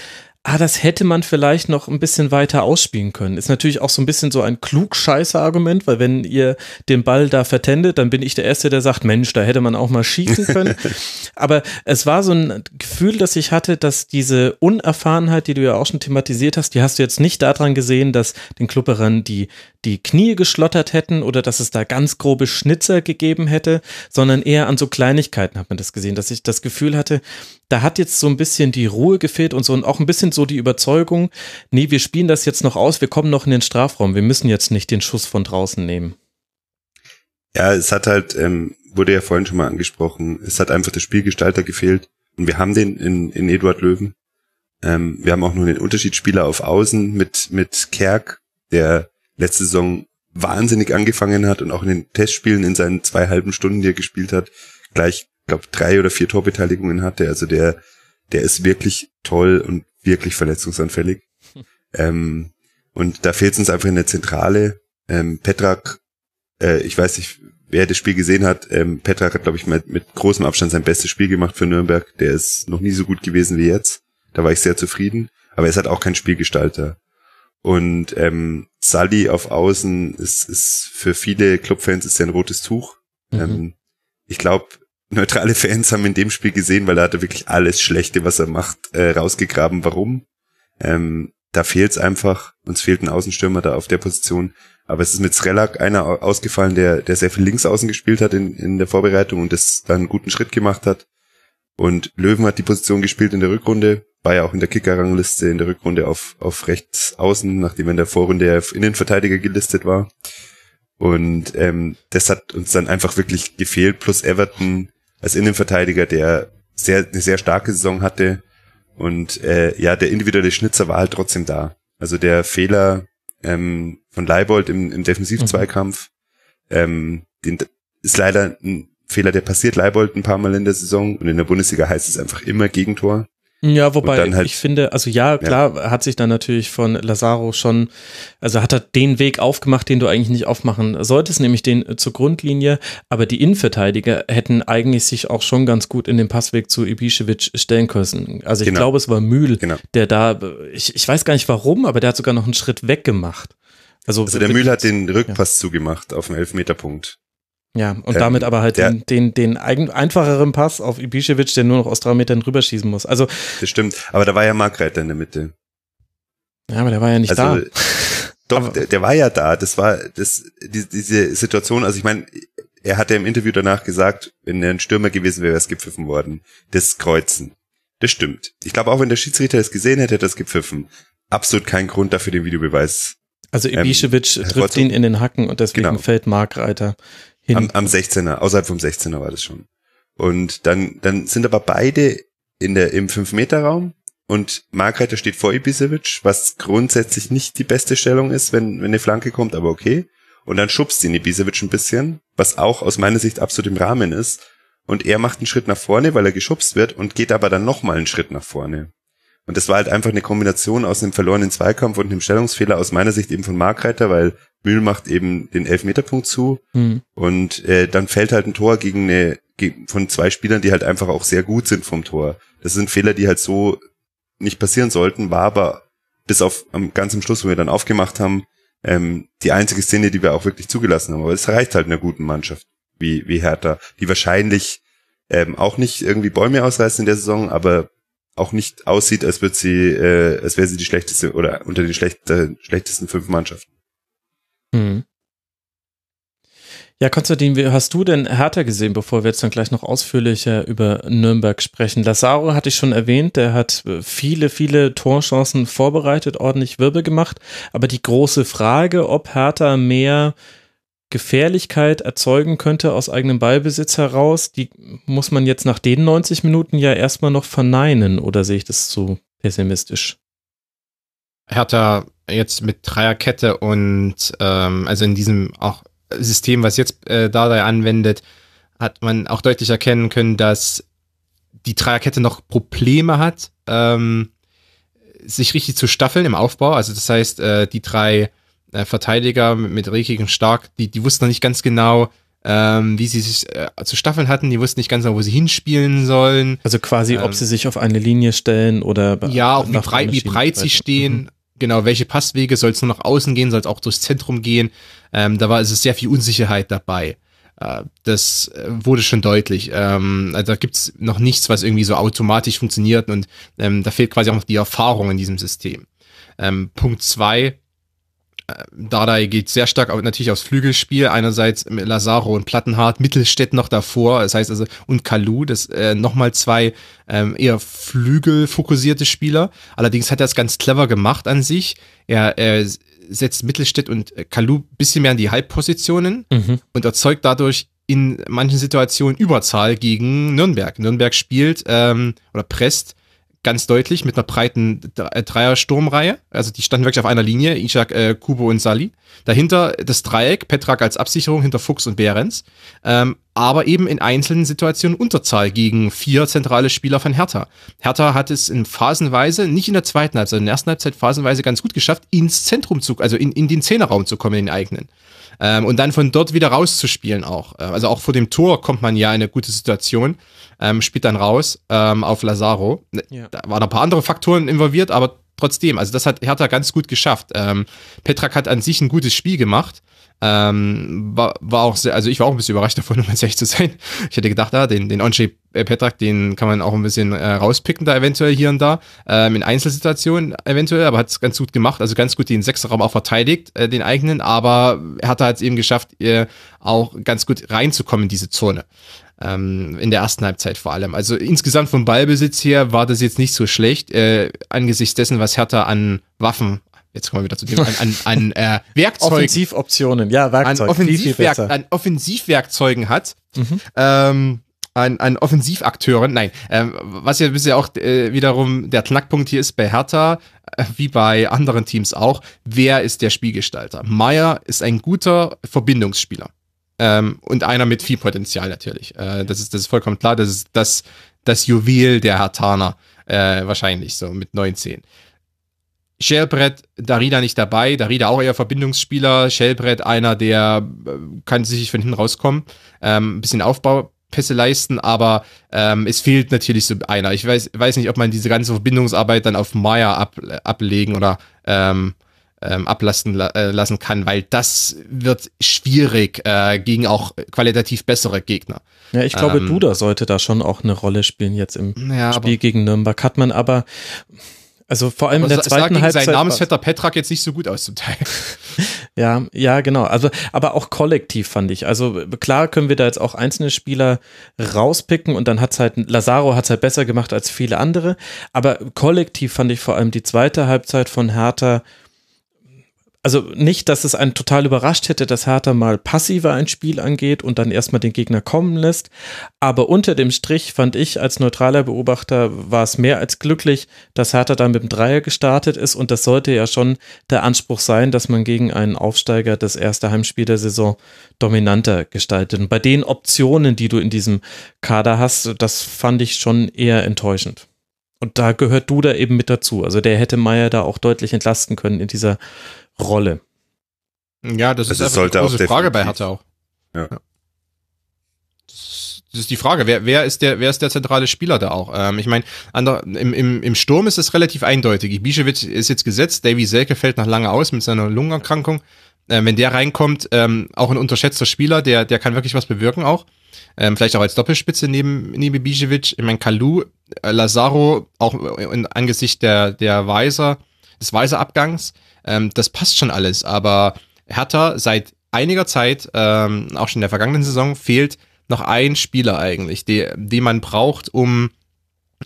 ah, das hätte man vielleicht noch ein bisschen weiter ausspielen können. Ist natürlich auch so ein bisschen so ein klugscheißer Argument, weil wenn ihr den Ball da vertendet, dann bin ich der Erste, der sagt, Mensch, da hätte man auch mal schießen können. (laughs) Aber es war so ein Gefühl, das ich hatte, dass diese Unerfahrenheit, die du ja auch schon thematisiert hast, die hast du jetzt nicht daran gesehen, dass den Klubberern die, die Knie geschlottert hätten oder dass es da ganz grobe Schnitzer gegeben hätte, sondern eher an so Kleinigkeiten hat man das gesehen, dass ich das Gefühl hatte, da hat jetzt so ein bisschen die Ruhe gefehlt und so und auch ein bisschen so die Überzeugung, nee, wir spielen das jetzt noch aus, wir kommen noch in den Strafraum, wir müssen jetzt nicht den Schuss von draußen nehmen. Ja, es hat halt, ähm, wurde ja vorhin schon mal angesprochen, es hat einfach der Spielgestalter gefehlt und wir haben den in, in Eduard Löwen. Ähm, wir haben auch nur den Unterschiedsspieler auf Außen mit, mit Kerk, der letzte Saison wahnsinnig angefangen hat und auch in den Testspielen in seinen zwei halben Stunden, die er gespielt hat, gleich glaube drei oder vier Torbeteiligungen hatte. Also der, der ist wirklich toll und wirklich verletzungsanfällig. Hm. Ähm, und da fehlt es uns einfach in der Zentrale. Ähm, Petrak, äh, ich weiß nicht, wer das Spiel gesehen hat, ähm, Petrak hat, glaube ich, mit, mit großem Abstand sein bestes Spiel gemacht für Nürnberg. Der ist noch nie so gut gewesen wie jetzt. Da war ich sehr zufrieden. Aber er ist halt auch kein Spielgestalter. Und ähm, Sully auf Außen ist, ist für viele Clubfans ist ja ein rotes Tuch. Mhm. Ähm, ich glaube, neutrale Fans haben in dem Spiel gesehen, weil er hatte wirklich alles Schlechte, was er macht, äh, rausgegraben. Warum? Ähm, da fehlt's einfach. Uns fehlt ein Außenstürmer da auf der Position. Aber es ist mit Srelak einer ausgefallen, der, der sehr viel links außen gespielt hat in, in der Vorbereitung und das dann einen guten Schritt gemacht hat. Und Löwen hat die Position gespielt in der Rückrunde, war ja auch in der Kicker-Rangliste in der Rückrunde auf, auf rechts außen, nachdem er in der Vorrunde auf Innenverteidiger gelistet war. Und ähm, das hat uns dann einfach wirklich gefehlt, plus Everton als Innenverteidiger, der sehr, eine sehr starke Saison hatte. Und äh, ja, der individuelle Schnitzer war halt trotzdem da. Also der Fehler ähm, von Leibold im, im Defensivzweikampf, mhm. ähm, den, ist leider ein Fehler, der passiert Leibold ein paar Mal in der Saison und in der Bundesliga heißt es einfach immer Gegentor. Ja, wobei halt, ich finde, also ja, klar, ja. hat sich dann natürlich von Lazaro schon, also hat er den Weg aufgemacht, den du eigentlich nicht aufmachen solltest, nämlich den zur Grundlinie, aber die Innenverteidiger hätten eigentlich sich auch schon ganz gut in den Passweg zu Ibišević stellen können. Also ich genau. glaube, es war Mühl, genau. der da, ich, ich weiß gar nicht warum, aber der hat sogar noch einen Schritt weggemacht. Also, also der Mühl hat den Rückpass ja. zugemacht auf dem Elfmeterpunkt. Ja, und ähm, damit aber halt der, den, den, den einfacheren Pass auf Ibišević, der nur noch aus drei Metern rüberschießen muss. Also. Das stimmt. Aber da war ja Markreiter in der Mitte. Ja, aber der war ja nicht also, da. (laughs) Doch, der, der, war ja da. Das war das, die, diese Situation. Also ich meine, er hatte im Interview danach gesagt, wenn er ein Stürmer gewesen wäre, wäre es gepfiffen worden. Das Kreuzen. Das stimmt. Ich glaube, auch wenn der Schiedsrichter es gesehen hätte, hätte er es gepfiffen. Absolut kein Grund dafür, den Videobeweis. Also Ibišević ähm, trifft ihn in den Hacken und deswegen genau. fällt Markreiter hin. Am, am 16er, außerhalb vom 16er war das schon. Und dann, dann sind aber beide in der, im 5-Meter-Raum und Margreiter steht vor Ibisevic, was grundsätzlich nicht die beste Stellung ist, wenn, wenn eine Flanke kommt, aber okay. Und dann schubst ihn Ibisevic ein bisschen, was auch aus meiner Sicht absolut im Rahmen ist. Und er macht einen Schritt nach vorne, weil er geschubst wird und geht aber dann nochmal einen Schritt nach vorne. Und das war halt einfach eine Kombination aus einem verlorenen Zweikampf und einem Stellungsfehler aus meiner Sicht eben von Markreiter, weil Mühl macht eben den Elfmeterpunkt zu mhm. und äh, dann fällt halt ein Tor gegen eine von zwei Spielern, die halt einfach auch sehr gut sind vom Tor. Das sind Fehler, die halt so nicht passieren sollten, war aber bis auf am ganz am Schluss, wo wir dann aufgemacht haben, ähm, die einzige Szene, die wir auch wirklich zugelassen haben. Aber es reicht halt einer guten Mannschaft wie wie Hertha, die wahrscheinlich ähm, auch nicht irgendwie Bäume ausreißen in der Saison, aber auch nicht aussieht, als wird sie, äh, als wäre sie die schlechteste oder unter den schlecht, schlechtesten fünf Mannschaften. Hm. Ja, Konstantin, hast du denn Hertha gesehen, bevor wir jetzt dann gleich noch ausführlicher über Nürnberg sprechen? Lazaro hatte ich schon erwähnt, der hat viele, viele Torchancen vorbereitet, ordentlich Wirbel gemacht. Aber die große Frage, ob Hertha mehr Gefährlichkeit erzeugen könnte aus eigenem Ballbesitz heraus, die muss man jetzt nach den 90 Minuten ja erstmal noch verneinen, oder sehe ich das zu pessimistisch? Hertha jetzt mit Dreierkette und ähm, also in diesem auch System, was jetzt äh, Dardai anwendet, hat man auch deutlich erkennen können, dass die Dreierkette noch Probleme hat, ähm, sich richtig zu staffeln im Aufbau. Also das heißt, äh, die drei äh, Verteidiger mit, mit Rekik und Stark, die, die wussten noch nicht ganz genau, ähm, wie sie sich äh, zu staffeln hatten. Die wussten nicht ganz genau, wo sie hinspielen sollen. Also quasi, ähm, ob sie sich auf eine Linie stellen oder ja, auch wie breit, wie breit sie stehen. Mhm. Genau, welche Passwege soll es nur nach außen gehen, soll es auch durchs Zentrum gehen. Ähm, da war also sehr viel Unsicherheit dabei. Äh, das äh, wurde schon deutlich. Ähm, also da gibt's noch nichts, was irgendwie so automatisch funktioniert und ähm, da fehlt quasi auch noch die Erfahrung in diesem System. Ähm, Punkt zwei Dardai geht sehr stark natürlich aufs Flügelspiel. Einerseits Lazaro und Plattenhardt, Mittelstädt noch davor. Das heißt also, und Kalu, das äh, nochmal zwei ähm, eher flügelfokussierte Spieler. Allerdings hat er es ganz clever gemacht an sich. Er, er setzt Mittelstädt und Kalu bisschen mehr in die Halbpositionen mhm. und erzeugt dadurch in manchen Situationen Überzahl gegen Nürnberg. Nürnberg spielt ähm, oder presst ganz deutlich mit einer breiten äh, Dreier-Sturmreihe. Also die standen wirklich auf einer Linie, Ishak, äh, Kubo und Sali. Dahinter das Dreieck, Petrak als Absicherung hinter Fuchs und Behrens. Ähm, aber eben in einzelnen Situationen Unterzahl gegen vier zentrale Spieler von Hertha. Hertha hat es in phasenweise, nicht in der zweiten Halbzeit, in der ersten Halbzeit phasenweise ganz gut geschafft, ins Zentrum zu, also in, in den Zehnerraum zu kommen, in den eigenen. Ähm, und dann von dort wieder rauszuspielen auch. Äh, also auch vor dem Tor kommt man ja in eine gute Situation ähm, spielt dann raus ähm, auf Lazaro. Ja. Da waren ein paar andere Faktoren involviert, aber trotzdem, also das hat Hertha ganz gut geschafft. Ähm, Petrak hat an sich ein gutes Spiel gemacht. Ähm, war, war auch sehr, also ich war auch ein bisschen überrascht davon, (laughs) um ganz ehrlich zu sein. Ich hätte gedacht, ah, den, den Onche Petrak, den kann man auch ein bisschen äh, rauspicken, da eventuell hier und da, ähm, in Einzelsituationen eventuell, aber hat es ganz gut gemacht, also ganz gut den Sechserraum auch verteidigt, äh, den eigenen, aber er hat halt eben geschafft, äh, auch ganz gut reinzukommen in diese Zone ähm, in der ersten Halbzeit vor allem. Also insgesamt vom Ballbesitz her war das jetzt nicht so schlecht, äh, angesichts dessen, was Hertha an Waffen jetzt kommen wir wieder zu dem, an, an, an äh, Werkzeugen. Offensivoptionen, ja, Werkzeuge. An, Offensivwerk, an Offensivwerkzeugen hat. Mhm. Ähm, an, an Offensivakteuren, nein, ähm, was ja bisher auch äh, wiederum der Knackpunkt hier ist bei Hertha, äh, wie bei anderen Teams auch, wer ist der Spielgestalter? Meier ist ein guter Verbindungsspieler. Ähm, und einer mit viel Potenzial natürlich. Äh, das, ist, das ist vollkommen klar. Das ist das, das Juwel der Hartaner. äh, wahrscheinlich so mit 19. Shellbrett, Darida nicht dabei, Darida auch eher Verbindungsspieler, Shellbrett einer, der äh, kann sich von hinten rauskommen, ähm, ein bisschen Aufbaupässe leisten, aber ähm, es fehlt natürlich so einer. Ich weiß, weiß nicht, ob man diese ganze Verbindungsarbeit dann auf Maya ab, ablegen oder ähm, ähm, ablassen äh, lassen kann, weil das wird schwierig äh, gegen auch qualitativ bessere Gegner. Ja, ich glaube, ähm, Duda sollte da schon auch eine Rolle spielen jetzt im ja, Spiel gegen Nürnberg. Hat man aber also vor allem in der zweiten Halbzeit. Sein Namensvetter Petrak jetzt nicht so gut aus zum Teil. (laughs) ja, ja, genau. Also, aber auch kollektiv fand ich. Also klar können wir da jetzt auch einzelne Spieler rauspicken und dann hat's halt, Lazaro hat's halt besser gemacht als viele andere. Aber kollektiv fand ich vor allem die zweite Halbzeit von Hertha also nicht, dass es einen total überrascht hätte, dass Hertha mal passiver ein Spiel angeht und dann erstmal den Gegner kommen lässt. Aber unter dem Strich fand ich als neutraler Beobachter war es mehr als glücklich, dass Hertha dann mit dem Dreier gestartet ist und das sollte ja schon der Anspruch sein, dass man gegen einen Aufsteiger das erste Heimspiel der Saison dominanter gestaltet. Und bei den Optionen, die du in diesem Kader hast, das fand ich schon eher enttäuschend. Und da gehört Duda eben mit dazu. Also der hätte Meier da auch deutlich entlasten können in dieser Rolle. Ja, das also ist sollte eine große Frage bei Hertha auch. Ja. Das, das ist die Frage, wer, wer, ist der, wer ist der zentrale Spieler da auch? Ähm, ich meine, im, im, im Sturm ist es relativ eindeutig. Ibišević ist jetzt gesetzt, Davy Selke fällt nach lange aus mit seiner Lungenerkrankung. Ähm, wenn der reinkommt, ähm, auch ein unterschätzter Spieler, der, der kann wirklich was bewirken auch. Ähm, vielleicht auch als Doppelspitze neben, neben Ibišević. Ich meine, Kalu, äh, Lazaro, auch in, angesichts der, der Weiser, des Weiser-Abgangs, ähm, das passt schon alles, aber Hertha seit einiger Zeit, ähm, auch schon in der vergangenen Saison, fehlt noch ein Spieler eigentlich, die, den man braucht, um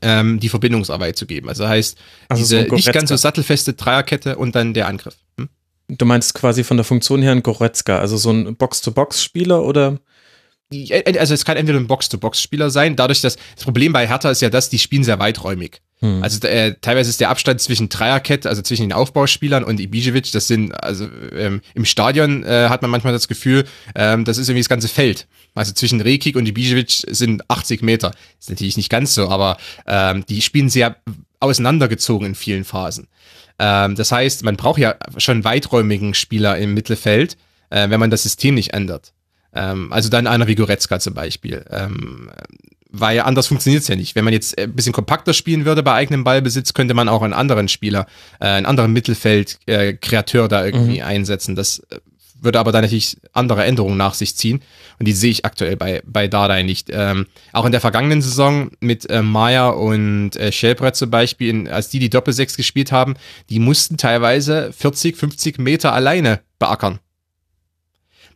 ähm, die Verbindungsarbeit zu geben. Also heißt, also diese so nicht ganz so sattelfeste Dreierkette und dann der Angriff. Hm? Du meinst quasi von der Funktion her ein Goretzka, also so ein Box-to-Box-Spieler oder? Also es kann entweder ein Box-to-Box-Spieler sein, dadurch, dass das Problem bei Hertha ist ja das, die spielen sehr weiträumig. Hm. Also äh, teilweise ist der Abstand zwischen Dreierkette, also zwischen den Aufbauspielern und Ibišević, das sind, also ähm, im Stadion äh, hat man manchmal das Gefühl, ähm, das ist irgendwie das ganze Feld. Also zwischen Rekik und Ibišević sind 80 Meter. Ist natürlich nicht ganz so, aber ähm, die spielen sehr auseinandergezogen in vielen Phasen. Ähm, das heißt, man braucht ja schon weiträumigen Spieler im Mittelfeld, äh, wenn man das System nicht ändert. Ähm, also dann einer wie Goretzka zum Beispiel. Ähm, weil anders funktioniert es ja nicht. Wenn man jetzt ein bisschen kompakter spielen würde bei eigenem Ballbesitz, könnte man auch einen anderen Spieler, äh, einen anderen Mittelfeld-Kreateur äh, da irgendwie mhm. einsetzen. Das äh, würde aber dann natürlich andere Änderungen nach sich ziehen. Und die sehe ich aktuell bei, bei Dardai nicht. Ähm, auch in der vergangenen Saison mit äh, Maya und äh, Schellbrett zum Beispiel, in, als die die Doppelsechs gespielt haben, die mussten teilweise 40, 50 Meter alleine beackern.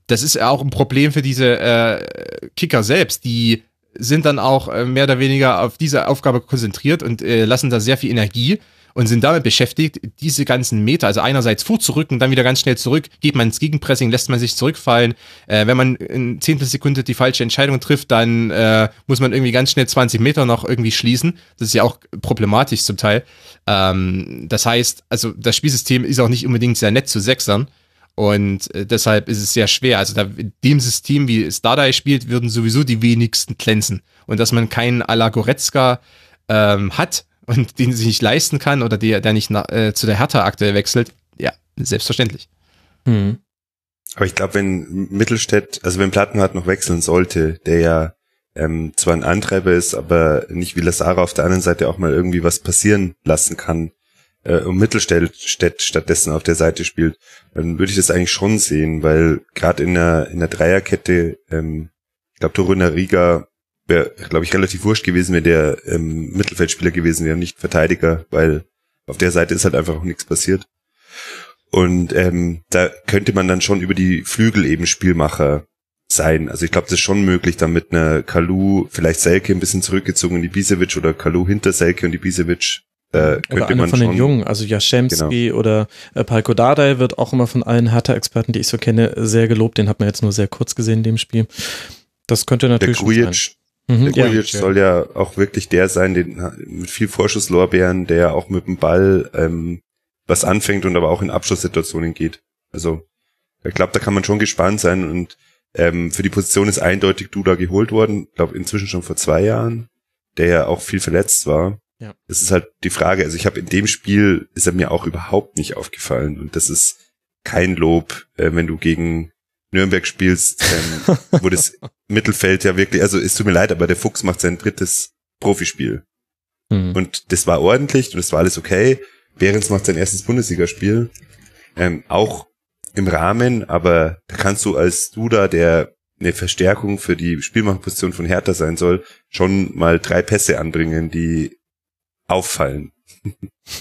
Das ist auch ein Problem für diese äh, Kicker selbst, die sind dann auch äh, mehr oder weniger auf diese Aufgabe konzentriert und äh, lassen da sehr viel Energie und sind damit beschäftigt, diese ganzen Meter, also einerseits vorzurücken, dann wieder ganz schnell zurück, geht man ins Gegenpressing, lässt man sich zurückfallen. Äh, wenn man in Zehntelsekunde die falsche Entscheidung trifft, dann äh, muss man irgendwie ganz schnell 20 Meter noch irgendwie schließen. Das ist ja auch problematisch zum Teil. Ähm, das heißt, also das Spielsystem ist auch nicht unbedingt sehr nett zu Sechsern. Und äh, deshalb ist es sehr schwer. Also da, in dem System, wie Stardai spielt, würden sowieso die wenigsten glänzen. Und dass man keinen Ala Goretzka ähm, hat und den sich nicht leisten kann oder der, der nicht na, äh, zu der Hertha aktuell wechselt, ja, selbstverständlich. Hm. Aber ich glaube, wenn Mittelstädt, also wenn Plattenhardt noch wechseln sollte, der ja ähm, zwar ein Antreiber ist, aber nicht wie Lazara auf der anderen Seite auch mal irgendwie was passieren lassen kann, äh, und Mittelstädt stattdessen auf der Seite spielt, dann würde ich das eigentlich schon sehen, weil gerade in der in der Dreierkette, ähm, ich glaube Toruna Riga wäre, glaube ich, relativ wurscht gewesen, wenn der ähm, Mittelfeldspieler gewesen wäre, nicht Verteidiger, weil auf der Seite ist halt einfach auch nichts passiert. Und ähm, da könnte man dann schon über die Flügel eben Spielmacher sein. Also ich glaube, das ist schon möglich, dann mit einer Kalu, vielleicht Selke ein bisschen zurückgezogen in die Ibisevic oder Kalu hinter Selke und Ibisevic äh, oder einer von den Jungen, also Jaschemski genau. oder äh, Palko Dardai wird auch immer von allen Hertha-Experten, die ich so kenne, sehr gelobt. Den hat man jetzt nur sehr kurz gesehen in dem Spiel. Das könnte natürlich der Grujic, mhm, der Grujic ja. soll ja auch wirklich der sein, den, mit viel Vorschusslorbeeren, der auch mit dem Ball ähm, was anfängt und aber auch in Abschlusssituationen geht. Also ich glaube, da kann man schon gespannt sein und ähm, für die Position ist eindeutig Duda geholt worden, glaube inzwischen schon vor zwei Jahren, der ja auch viel verletzt war. Ja. Das ist halt die Frage. Also ich habe in dem Spiel ist er mir auch überhaupt nicht aufgefallen und das ist kein Lob, äh, wenn du gegen Nürnberg spielst, ähm, (laughs) wo das Mittelfeld ja wirklich, also es tut mir leid, aber der Fuchs macht sein drittes Profispiel. Mhm. Und das war ordentlich und das war alles okay. Behrens macht sein erstes Bundesligaspiel. Ähm, auch im Rahmen, aber da kannst du als Duda, der eine Verstärkung für die Spielmachposition von Hertha sein soll, schon mal drei Pässe anbringen, die auffallen. (laughs)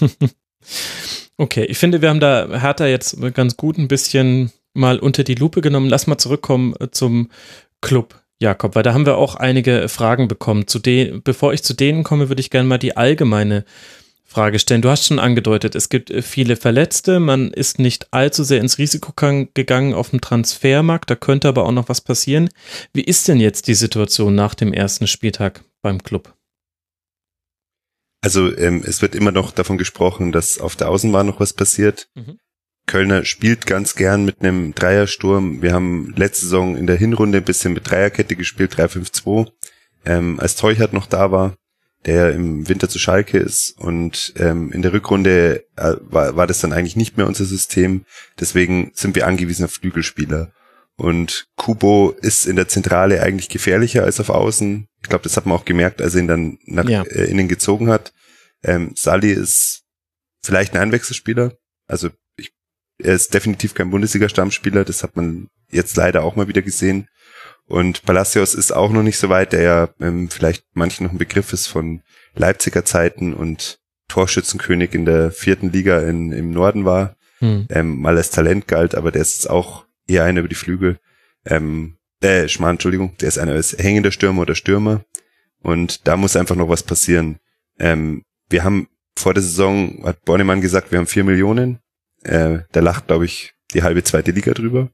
okay, ich finde, wir haben da Hertha jetzt ganz gut ein bisschen mal unter die Lupe genommen. Lass mal zurückkommen zum Club. Jakob, weil da haben wir auch einige Fragen bekommen. Zu den, bevor ich zu denen komme, würde ich gerne mal die allgemeine Frage stellen. Du hast schon angedeutet, es gibt äh, viele Verletzte, man ist nicht allzu sehr ins Risiko gegangen auf dem Transfermarkt, da könnte aber auch noch was passieren. Wie ist denn jetzt die Situation nach dem ersten Spieltag beim Club? Also ähm, es wird immer noch davon gesprochen, dass auf der Außenbahn noch was passiert. Mhm. Kölner spielt ganz gern mit einem Dreiersturm. Wir haben letzte Saison in der Hinrunde ein bisschen mit Dreierkette gespielt, 3-5-2, ähm, als Teuchert noch da war der im Winter zu Schalke ist und ähm, in der Rückrunde äh, war, war das dann eigentlich nicht mehr unser System. Deswegen sind wir angewiesen auf Flügelspieler. Und Kubo ist in der Zentrale eigentlich gefährlicher als auf Außen. Ich glaube, das hat man auch gemerkt, als er ihn dann nach ja. äh, innen gezogen hat. Ähm, Sali ist vielleicht ein Einwechselspieler. Also ich, er ist definitiv kein Bundesliga-Stammspieler. Das hat man jetzt leider auch mal wieder gesehen. Und Palacios ist auch noch nicht so weit, der ja ähm, vielleicht manchen noch ein Begriff ist von Leipziger Zeiten und Torschützenkönig in der vierten Liga in, im Norden war, hm. ähm, mal als Talent galt, aber der ist auch eher einer über die Flügel. Ähm, äh, Schmarrn, Entschuldigung, der ist einer als hängender Stürmer oder Stürmer. Und da muss einfach noch was passieren. Ähm, wir haben vor der Saison, hat Bornemann gesagt, wir haben vier Millionen. Äh, der lacht, glaube ich, die halbe zweite Liga drüber.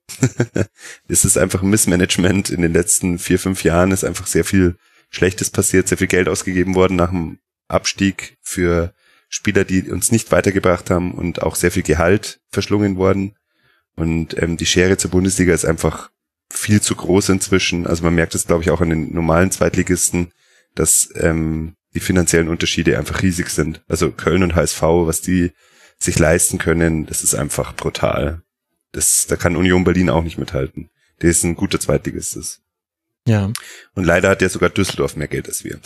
(laughs) es ist einfach ein Missmanagement in den letzten vier, fünf Jahren ist einfach sehr viel Schlechtes passiert, sehr viel Geld ausgegeben worden nach dem Abstieg für Spieler, die uns nicht weitergebracht haben und auch sehr viel Gehalt verschlungen worden. Und ähm, die Schere zur Bundesliga ist einfach viel zu groß inzwischen. Also man merkt es, glaube ich, auch an den normalen Zweitligisten, dass ähm, die finanziellen Unterschiede einfach riesig sind. Also Köln und HSV, was die sich leisten können, das ist einfach brutal. Das, da kann Union Berlin auch nicht mithalten. Der ist ein guter Zweitligist. Ja. Und leider hat ja sogar Düsseldorf mehr Geld als wir.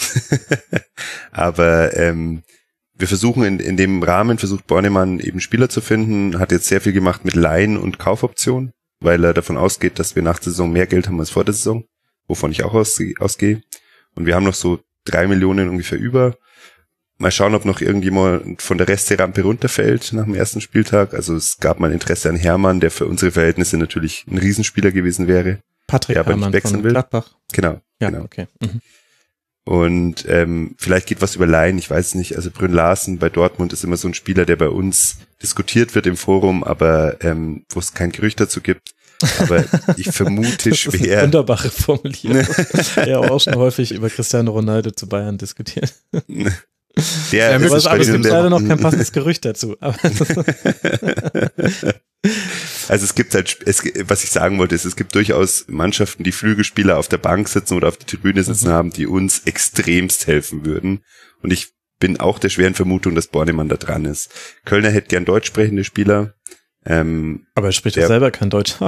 (laughs) Aber ähm, wir versuchen in, in dem Rahmen, versucht Bornemann eben Spieler zu finden, hat jetzt sehr viel gemacht mit Leihen und Kaufoptionen, weil er davon ausgeht, dass wir nach der Saison mehr Geld haben als vor der Saison, wovon ich auch ausgehe. Und wir haben noch so drei Millionen ungefähr über Mal schauen, ob noch irgendjemand von der Resterampe runterfällt nach dem ersten Spieltag. Also es gab mal Interesse an Hermann, der für unsere Verhältnisse natürlich ein Riesenspieler gewesen wäre. Patrick der Hermann wechseln von will. Gladbach. Genau. Ja, genau. okay. Mhm. Und ähm, vielleicht geht was über Laien, ich weiß nicht. Also Brünn Larsen bei Dortmund ist immer so ein Spieler, der bei uns diskutiert wird im Forum, aber ähm, wo es kein Gerücht dazu gibt. Aber (laughs) ich vermute schwer. Wunderbare Formulierung. (laughs) ja, auch schon häufig über Cristiano Ronaldo zu Bayern diskutiert. (laughs) Der ja, ist aber es gibt leider noch kein passendes Gerücht dazu. (laughs) (laughs) also es gibt halt, es, was ich sagen wollte, ist, es gibt durchaus Mannschaften, die Flügelspieler auf der Bank sitzen oder auf der Tribüne sitzen mhm. haben, die uns extremst helfen würden. Und ich bin auch der schweren Vermutung, dass Bornemann da dran ist. Kölner hätte gern deutsch sprechende Spieler. Ähm, aber er spricht ja selber kein Deutsch. (laughs)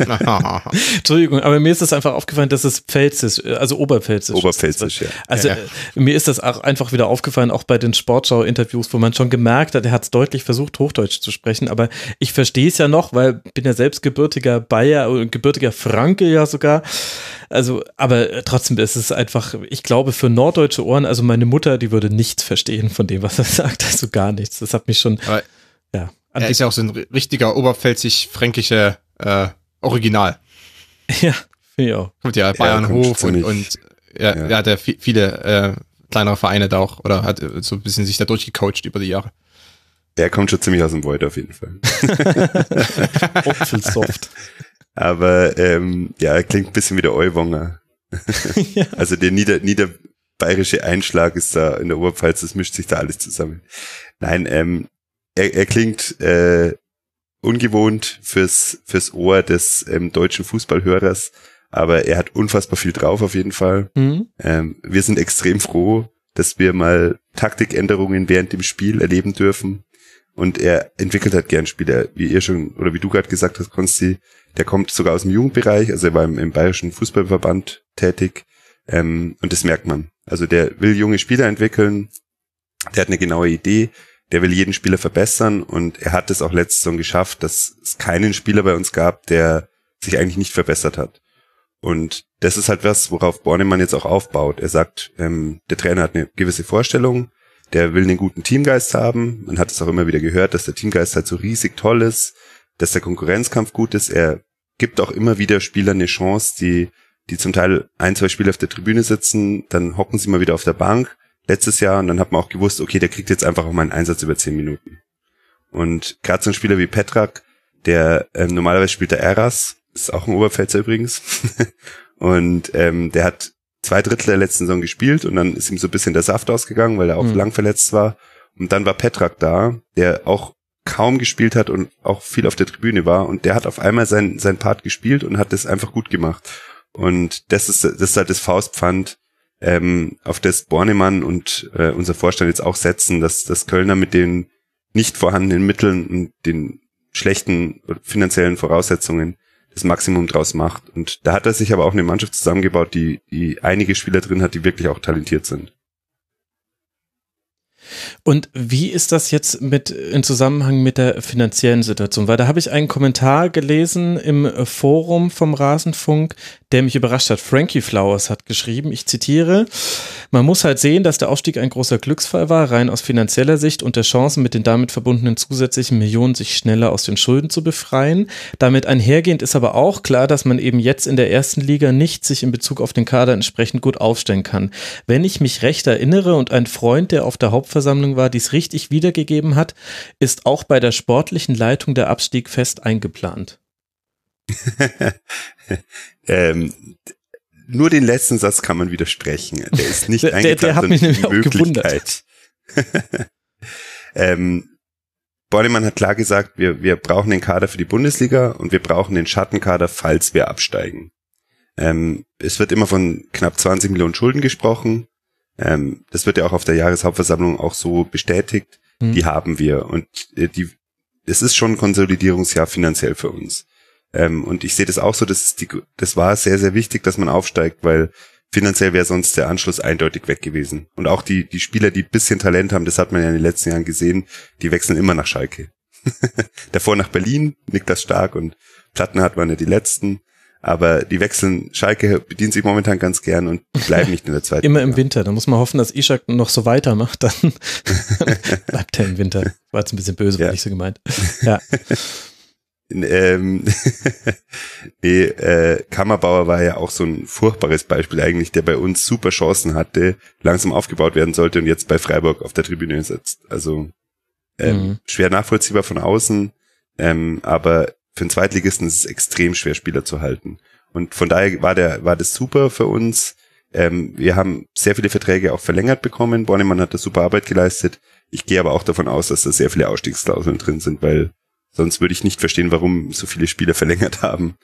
(laughs) Entschuldigung, aber mir ist das einfach aufgefallen, dass es Pfälzisch, also Oberpfälzisch. Oberpfälzisch, ja. Also ja, ja. Mir ist das auch einfach wieder aufgefallen, auch bei den Sportschau-Interviews, wo man schon gemerkt hat, er hat es deutlich versucht, Hochdeutsch zu sprechen, aber ich verstehe es ja noch, weil bin ja selbst gebürtiger Bayer, äh, gebürtiger Franke ja sogar. Also, aber trotzdem ist es einfach, ich glaube, für norddeutsche Ohren, also meine Mutter, die würde nichts verstehen von dem, was er (laughs) sagt, also gar nichts. Das hat mich schon. Aber ja. Er ist ja auch so ein richtiger oberpfälzig-fränkischer äh, Original. (laughs) Ja, finde ich auch. Kommt ja Bayernhof ja, und, und ja, ja. ja, hat ja viele äh, kleinere Vereine da auch oder hat äh, so ein bisschen sich da durchgecoacht über die Jahre. Der kommt schon ziemlich aus dem Void auf jeden Fall. (laughs) soft. Aber ähm, ja, er klingt ein bisschen wie der Euwonger. (laughs) ja. Also der nieder, niederbayerische Einschlag ist da in der Oberpfalz, das mischt sich da alles zusammen. Nein, ähm, er, er klingt äh, ungewohnt fürs, fürs Ohr des ähm, deutschen Fußballhörers, aber er hat unfassbar viel drauf auf jeden Fall. Mhm. Ähm, wir sind extrem froh dass wir mal Taktikänderungen während dem Spiel erleben dürfen. Und er entwickelt halt gern Spieler, wie ihr schon, oder wie du gerade gesagt hast, Konsti, der kommt sogar aus dem Jugendbereich, also er war im, im Bayerischen Fußballverband tätig. Ähm, und das merkt man. Also der will junge Spieler entwickeln, der hat eine genaue Idee, der will jeden Spieler verbessern und er hat es auch letztes Saison geschafft, dass es keinen Spieler bei uns gab, der sich eigentlich nicht verbessert hat. Und das ist halt was, worauf Bornemann jetzt auch aufbaut. Er sagt, ähm, der Trainer hat eine gewisse Vorstellung, der will einen guten Teamgeist haben. Man hat es auch immer wieder gehört, dass der Teamgeist halt so riesig toll ist, dass der Konkurrenzkampf gut ist. Er gibt auch immer wieder Spielern eine Chance, die, die zum Teil ein, zwei Spieler auf der Tribüne sitzen, dann hocken sie mal wieder auf der Bank letztes Jahr und dann hat man auch gewusst, okay, der kriegt jetzt einfach auch mal einen Einsatz über zehn Minuten. Und gerade so ein Spieler wie Petrak, der ähm, normalerweise spielt der Eras, ist auch ein Oberpfälzer übrigens, (laughs) und ähm, der hat zwei Drittel der letzten Saison gespielt und dann ist ihm so ein bisschen der Saft ausgegangen, weil er auch mhm. lang verletzt war. Und dann war Petrak da, der auch kaum gespielt hat und auch viel auf der Tribüne war und der hat auf einmal sein, sein Part gespielt und hat das einfach gut gemacht. Und das ist, das ist halt das Faustpfand, ähm, auf das Bornemann und äh, unser Vorstand jetzt auch setzen, dass das Kölner mit den nicht vorhandenen Mitteln und den schlechten finanziellen Voraussetzungen das Maximum draus macht. Und da hat er sich aber auch eine Mannschaft zusammengebaut, die, die einige Spieler drin hat, die wirklich auch talentiert sind. Und wie ist das jetzt mit in Zusammenhang mit der finanziellen Situation? Weil da habe ich einen Kommentar gelesen im Forum vom Rasenfunk, der mich überrascht hat. Frankie Flowers hat geschrieben, ich zitiere, man muss halt sehen, dass der Aufstieg ein großer Glücksfall war, rein aus finanzieller Sicht und der Chancen mit den damit verbundenen zusätzlichen Millionen, sich schneller aus den Schulden zu befreien. Damit einhergehend ist aber auch klar, dass man eben jetzt in der ersten Liga nicht sich in Bezug auf den Kader entsprechend gut aufstellen kann. Wenn ich mich recht erinnere und ein Freund, der auf der Hauptversammlung war, dies richtig wiedergegeben hat, ist auch bei der sportlichen Leitung der Abstieg fest eingeplant. (laughs) ähm, nur den letzten Satz kann man widersprechen. Der ist nicht eingeplant, (laughs) der, der hat mich nämlich auch gewundert. (laughs) ähm, Bornemann hat klar gesagt, wir, wir brauchen den Kader für die Bundesliga und wir brauchen den Schattenkader, falls wir absteigen. Ähm, es wird immer von knapp 20 Millionen Schulden gesprochen. Ähm, das wird ja auch auf der Jahreshauptversammlung auch so bestätigt. Mhm. Die haben wir und äh, die, es ist schon ein Konsolidierungsjahr finanziell für uns. Ähm, und ich sehe das auch so, dass die, das war sehr, sehr wichtig, dass man aufsteigt, weil finanziell wäre sonst der Anschluss eindeutig weg gewesen. Und auch die, die Spieler, die bisschen Talent haben, das hat man ja in den letzten Jahren gesehen, die wechseln immer nach Schalke. (laughs) Davor nach Berlin, Niklas Stark und Platten hat man ja die letzten. Aber die wechseln, Schalke bedient sich momentan ganz gern und bleiben nicht in der zweiten (laughs) Immer Liga. im Winter, da muss man hoffen, dass Ishak noch so weitermacht, dann (laughs) bleibt er im Winter. War jetzt ein bisschen böse, war nicht so gemeint. Ja. Ähm, (laughs) nee, äh, Kammerbauer war ja auch so ein furchtbares Beispiel eigentlich, der bei uns super Chancen hatte, langsam aufgebaut werden sollte und jetzt bei Freiburg auf der Tribüne sitzt. Also ähm, mhm. schwer nachvollziehbar von außen, ähm, aber für einen Zweitligisten ist es extrem schwer, Spieler zu halten. Und von daher war der, war das super für uns. Ähm, wir haben sehr viele Verträge auch verlängert bekommen. Bornemann hat da super Arbeit geleistet. Ich gehe aber auch davon aus, dass da sehr viele Ausstiegsklauseln drin sind, weil Sonst würde ich nicht verstehen, warum so viele Spieler (laughs) verlängert haben.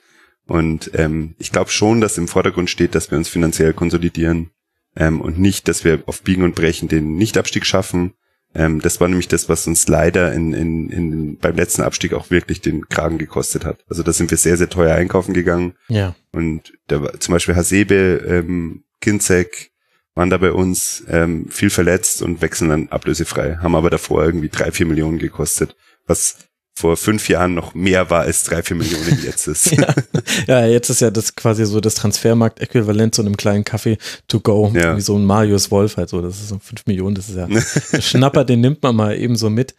Und ähm, ich glaube schon, dass im Vordergrund steht, dass wir uns finanziell konsolidieren ähm, und nicht, dass wir auf Biegen und Brechen den Nichtabstieg schaffen. Ähm, das war nämlich das, was uns leider in, in, in, beim letzten Abstieg auch wirklich den Kragen gekostet hat. Also da sind wir sehr, sehr teuer einkaufen gegangen. Ja. Und da war zum Beispiel Hasebe, ähm, Kinzek waren da bei uns ähm, viel verletzt und wechseln dann ablösefrei, haben aber davor irgendwie drei, vier Millionen gekostet, was vor fünf Jahren noch mehr war als drei, vier Millionen jetzt ist. (laughs) ja. ja, jetzt ist ja das quasi so das Transfermarkt-Äquivalent zu einem kleinen Kaffee to go, ja. wie so ein Marius Wolf halt so, das ist so fünf Millionen, das ist ja ein (laughs) Schnapper, den nimmt man mal eben so mit.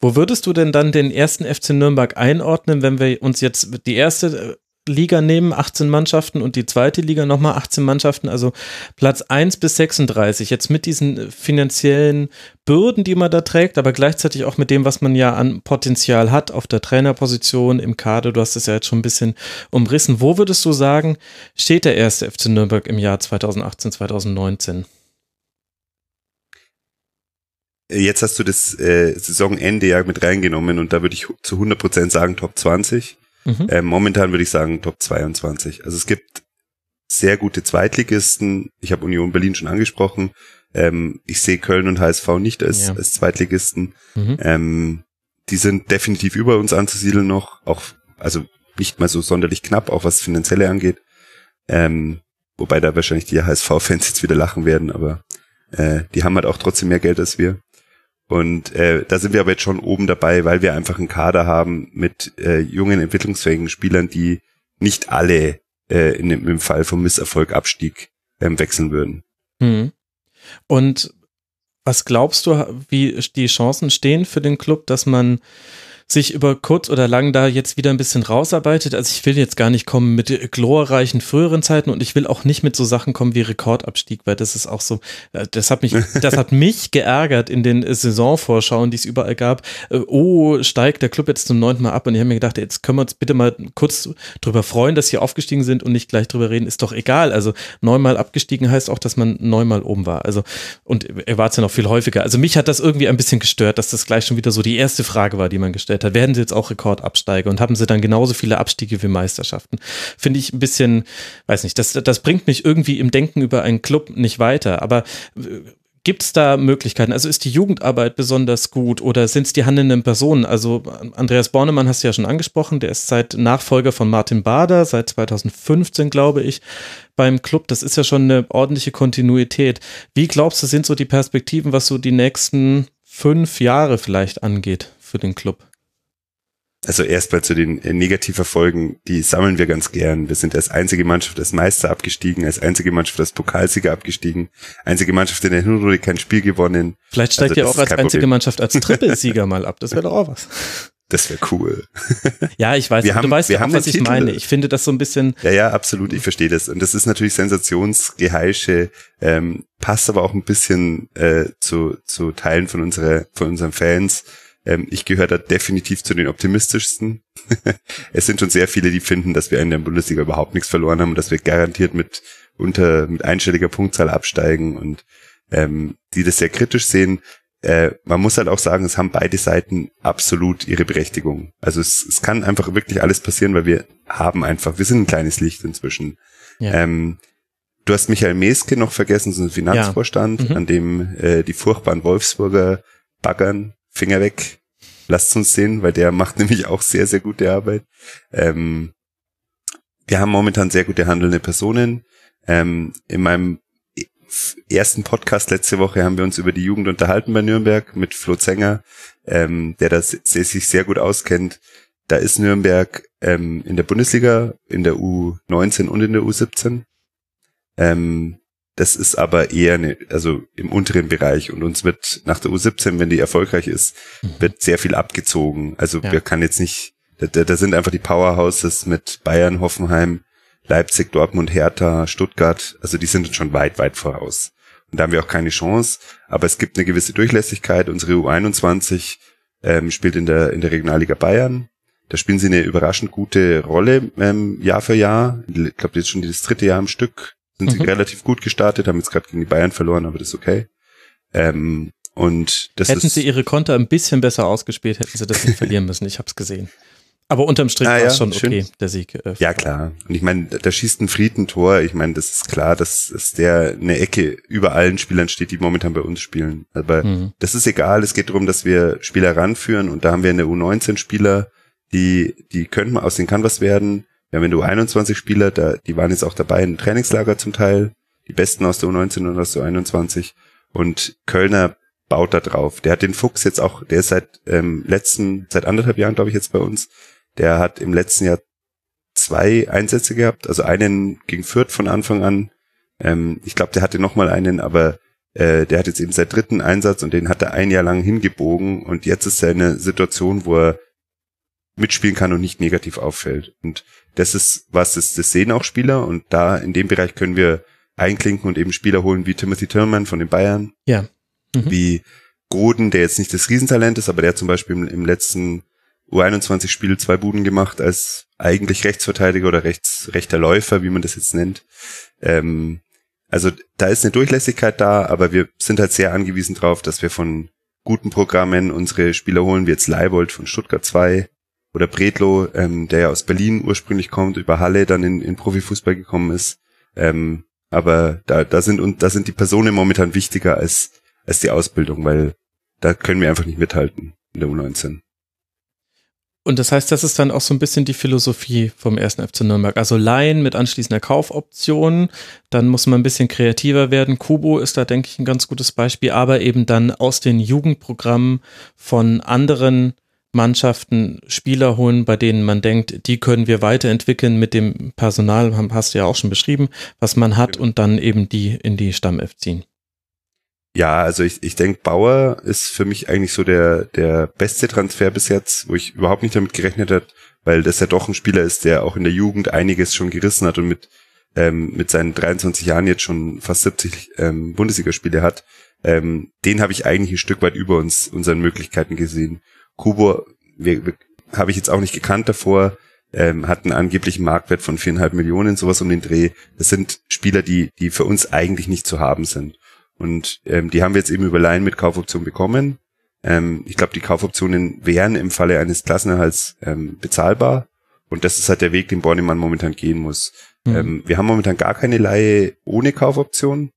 Wo würdest du denn dann den ersten FC Nürnberg einordnen, wenn wir uns jetzt die erste Liga nehmen, 18 Mannschaften und die zweite Liga nochmal 18 Mannschaften, also Platz 1 bis 36. Jetzt mit diesen finanziellen Bürden, die man da trägt, aber gleichzeitig auch mit dem, was man ja an Potenzial hat auf der Trainerposition, im Kader, du hast es ja jetzt schon ein bisschen umrissen. Wo würdest du sagen, steht der erste FC Nürnberg im Jahr 2018, 2019? Jetzt hast du das äh, Saisonende ja mit reingenommen und da würde ich zu 100% sagen Top 20. Mhm. Ähm, momentan würde ich sagen Top 22. Also es gibt sehr gute Zweitligisten. Ich habe Union Berlin schon angesprochen. Ähm, ich sehe Köln und HSV nicht als, ja. als Zweitligisten. Mhm. Ähm, die sind definitiv über uns anzusiedeln noch, auch, also nicht mal so sonderlich knapp, auch was Finanzielle angeht. Ähm, wobei da wahrscheinlich die HSV-Fans jetzt wieder lachen werden, aber äh, die haben halt auch trotzdem mehr Geld als wir. Und äh, da sind wir aber jetzt schon oben dabei, weil wir einfach einen Kader haben mit äh, jungen, entwicklungsfähigen Spielern, die nicht alle äh, in, im Fall vom Misserfolg Abstieg ähm, wechseln würden. Hm. Und was glaubst du, wie die Chancen stehen für den Club, dass man sich über kurz oder lang da jetzt wieder ein bisschen rausarbeitet. Also ich will jetzt gar nicht kommen mit glorreichen früheren Zeiten und ich will auch nicht mit so Sachen kommen wie Rekordabstieg, weil das ist auch so, äh, das hat mich, (laughs) das hat mich geärgert in den Saisonvorschauen, die es überall gab. Äh, oh, steigt der Club jetzt zum neunten Mal ab und ich habe mir gedacht, jetzt können wir uns bitte mal kurz drüber freuen, dass sie aufgestiegen sind und nicht gleich drüber reden, ist doch egal. Also neunmal abgestiegen heißt auch, dass man neunmal oben war. Also und er war es ja noch viel häufiger. Also mich hat das irgendwie ein bisschen gestört, dass das gleich schon wieder so die erste Frage war, die man gestellt hat, werden sie jetzt auch Rekordabsteiger und haben sie dann genauso viele Abstiege wie Meisterschaften. Finde ich ein bisschen, weiß nicht, das, das bringt mich irgendwie im Denken über einen Club nicht weiter. Aber äh, Gibt es da Möglichkeiten? Also ist die Jugendarbeit besonders gut oder sind es die handelnden Personen? Also Andreas Bornemann hast du ja schon angesprochen, der ist seit Nachfolger von Martin Bader, seit 2015 glaube ich, beim Club. Das ist ja schon eine ordentliche Kontinuität. Wie glaubst du, sind so die Perspektiven, was so die nächsten fünf Jahre vielleicht angeht für den Club? Also erstmal zu den äh, Negativerfolgen, die sammeln wir ganz gern. Wir sind als einzige Mannschaft als Meister abgestiegen, als einzige Mannschaft als Pokalsieger abgestiegen, einzige Mannschaft in der Hinrunde kein Spiel gewonnen. Vielleicht steigt also, ihr auch als einzige Problem. Mannschaft als (laughs) Trippelsieger mal ab. Das wäre doch auch was. Das wäre cool. (laughs) Ja, ich weiß, wir haben, du weißt wir ja auch, was ich Titel. meine. Ich finde das so ein bisschen. Ja, ja, absolut, ich verstehe das. Und das ist natürlich Sensationsgeheische, ähm, passt aber auch ein bisschen äh, zu, zu Teilen von unserer, von unseren Fans. Ähm, ich gehöre da definitiv zu den optimistischsten. (laughs) es sind schon sehr viele, die finden, dass wir in der Bundesliga überhaupt nichts verloren haben und dass wir garantiert mit unter mit einstelliger Punktzahl absteigen und ähm, die das sehr kritisch sehen. Äh, man muss halt auch sagen, es haben beide Seiten absolut ihre Berechtigung. Also es, es kann einfach wirklich alles passieren, weil wir haben einfach, wir sind ein kleines Licht inzwischen. Ja. Ähm, du hast Michael Meske noch vergessen, so ein Finanzvorstand, ja. mhm. an dem äh, die furchtbaren Wolfsburger baggern Finger weg. Lasst uns sehen, weil der macht (laughs) nämlich auch sehr, sehr gute Arbeit. Ähm, wir haben momentan sehr gute handelnde Personen. Ähm, in meinem ersten Podcast letzte Woche haben wir uns über die Jugend unterhalten bei Nürnberg mit Flo Zenger, ähm, der das der sich sehr gut auskennt. Da ist Nürnberg ähm, in der Bundesliga, in der U19 und in der U17. Ähm, das ist aber eher eine, also im unteren Bereich und uns wird nach der U17, wenn die erfolgreich ist, mhm. wird sehr viel abgezogen. Also ja. wir kann jetzt nicht, da, da sind einfach die Powerhouses mit Bayern, Hoffenheim, Leipzig, Dortmund, Hertha, Stuttgart, also die sind schon weit, weit voraus. Und da haben wir auch keine Chance, aber es gibt eine gewisse Durchlässigkeit. Unsere U21 ähm, spielt in der, in der Regionalliga Bayern. Da spielen sie eine überraschend gute Rolle ähm, Jahr für Jahr. Ich glaube, jetzt schon das dritte Jahr am Stück sind mhm. sie relativ gut gestartet, haben jetzt gerade gegen die Bayern verloren, aber das ist okay. Ähm, und das hätten ist, sie ihre Konter ein bisschen besser ausgespielt, hätten sie das nicht verlieren müssen. Ich habe es gesehen. Aber unterm Strich ah, war es ja, schon schön. okay, der Sieg. Äh, ja, klar. Und ich meine, da schießt ein Frieden Tor. Ich meine, das ist klar, dass, dass der eine Ecke über allen Spielern steht, die momentan bei uns spielen. Aber mhm. das ist egal. Es geht darum, dass wir Spieler ranführen. Und da haben wir eine U19 Spieler, die, die können aus den Canvas werden. Wir haben in der U21 Spieler, da, die waren jetzt auch dabei in Trainingslager zum Teil, die besten aus der U19 und aus der U21 und Kölner baut da drauf. Der hat den Fuchs jetzt auch, der ist seit ähm, letzten, seit anderthalb Jahren, glaube ich, jetzt bei uns. Der hat im letzten Jahr zwei Einsätze gehabt, also einen gegen Fürth von Anfang an. Ähm, ich glaube, der hatte noch mal einen, aber äh, der hat jetzt eben seit dritten Einsatz und den hat er ein Jahr lang hingebogen und jetzt ist er in einer Situation, wo er mitspielen kann und nicht negativ auffällt. Und das ist was, das, das sehen auch Spieler und da in dem Bereich können wir einklinken und eben Spieler holen wie Timothy Tillman von den Bayern. Ja. Mhm. Wie Goden, der jetzt nicht das Riesentalent ist, aber der hat zum Beispiel im, im letzten U21-Spiel zwei Buden gemacht als eigentlich Rechtsverteidiger oder rechts, rechter Läufer, wie man das jetzt nennt. Ähm, also da ist eine Durchlässigkeit da, aber wir sind halt sehr angewiesen drauf, dass wir von guten Programmen unsere Spieler holen, wie jetzt Leibold von Stuttgart 2, oder Bredlo, ähm, der ja aus Berlin ursprünglich kommt, über Halle dann in, in Profifußball gekommen ist. Ähm, aber da, da sind und da sind die Personen momentan wichtiger als, als die Ausbildung, weil da können wir einfach nicht mithalten in der U19. Und das heißt, das ist dann auch so ein bisschen die Philosophie vom ersten FC Nürnberg. Also Laien mit anschließender Kaufoption, dann muss man ein bisschen kreativer werden. Kubo ist da, denke ich, ein ganz gutes Beispiel, aber eben dann aus den Jugendprogrammen von anderen Mannschaften Spieler holen, bei denen man denkt, die können wir weiterentwickeln mit dem Personal, hast du ja auch schon beschrieben, was man hat und dann eben die in die Stammelf ziehen. Ja, also ich, ich denke, Bauer ist für mich eigentlich so der, der beste Transfer bis jetzt, wo ich überhaupt nicht damit gerechnet hat, weil das ja doch ein Spieler ist, der auch in der Jugend einiges schon gerissen hat und mit, ähm, mit seinen 23 Jahren jetzt schon fast 70 ähm, Bundesligaspiele hat. Ähm, den habe ich eigentlich ein Stück weit über uns, unseren Möglichkeiten gesehen. Kubo habe ich jetzt auch nicht gekannt davor, ähm, hat einen angeblichen Marktwert von viereinhalb Millionen, sowas um den Dreh. Das sind Spieler, die, die für uns eigentlich nicht zu haben sind. Und ähm, die haben wir jetzt eben über Laien mit Kaufoption bekommen. Ähm, ich glaube, die Kaufoptionen wären im Falle eines Klassenerhalts ähm, bezahlbar. Und das ist halt der Weg, den Bornemann momentan gehen muss. Mhm. Ähm, wir haben momentan gar keine Laie ohne Kaufoption.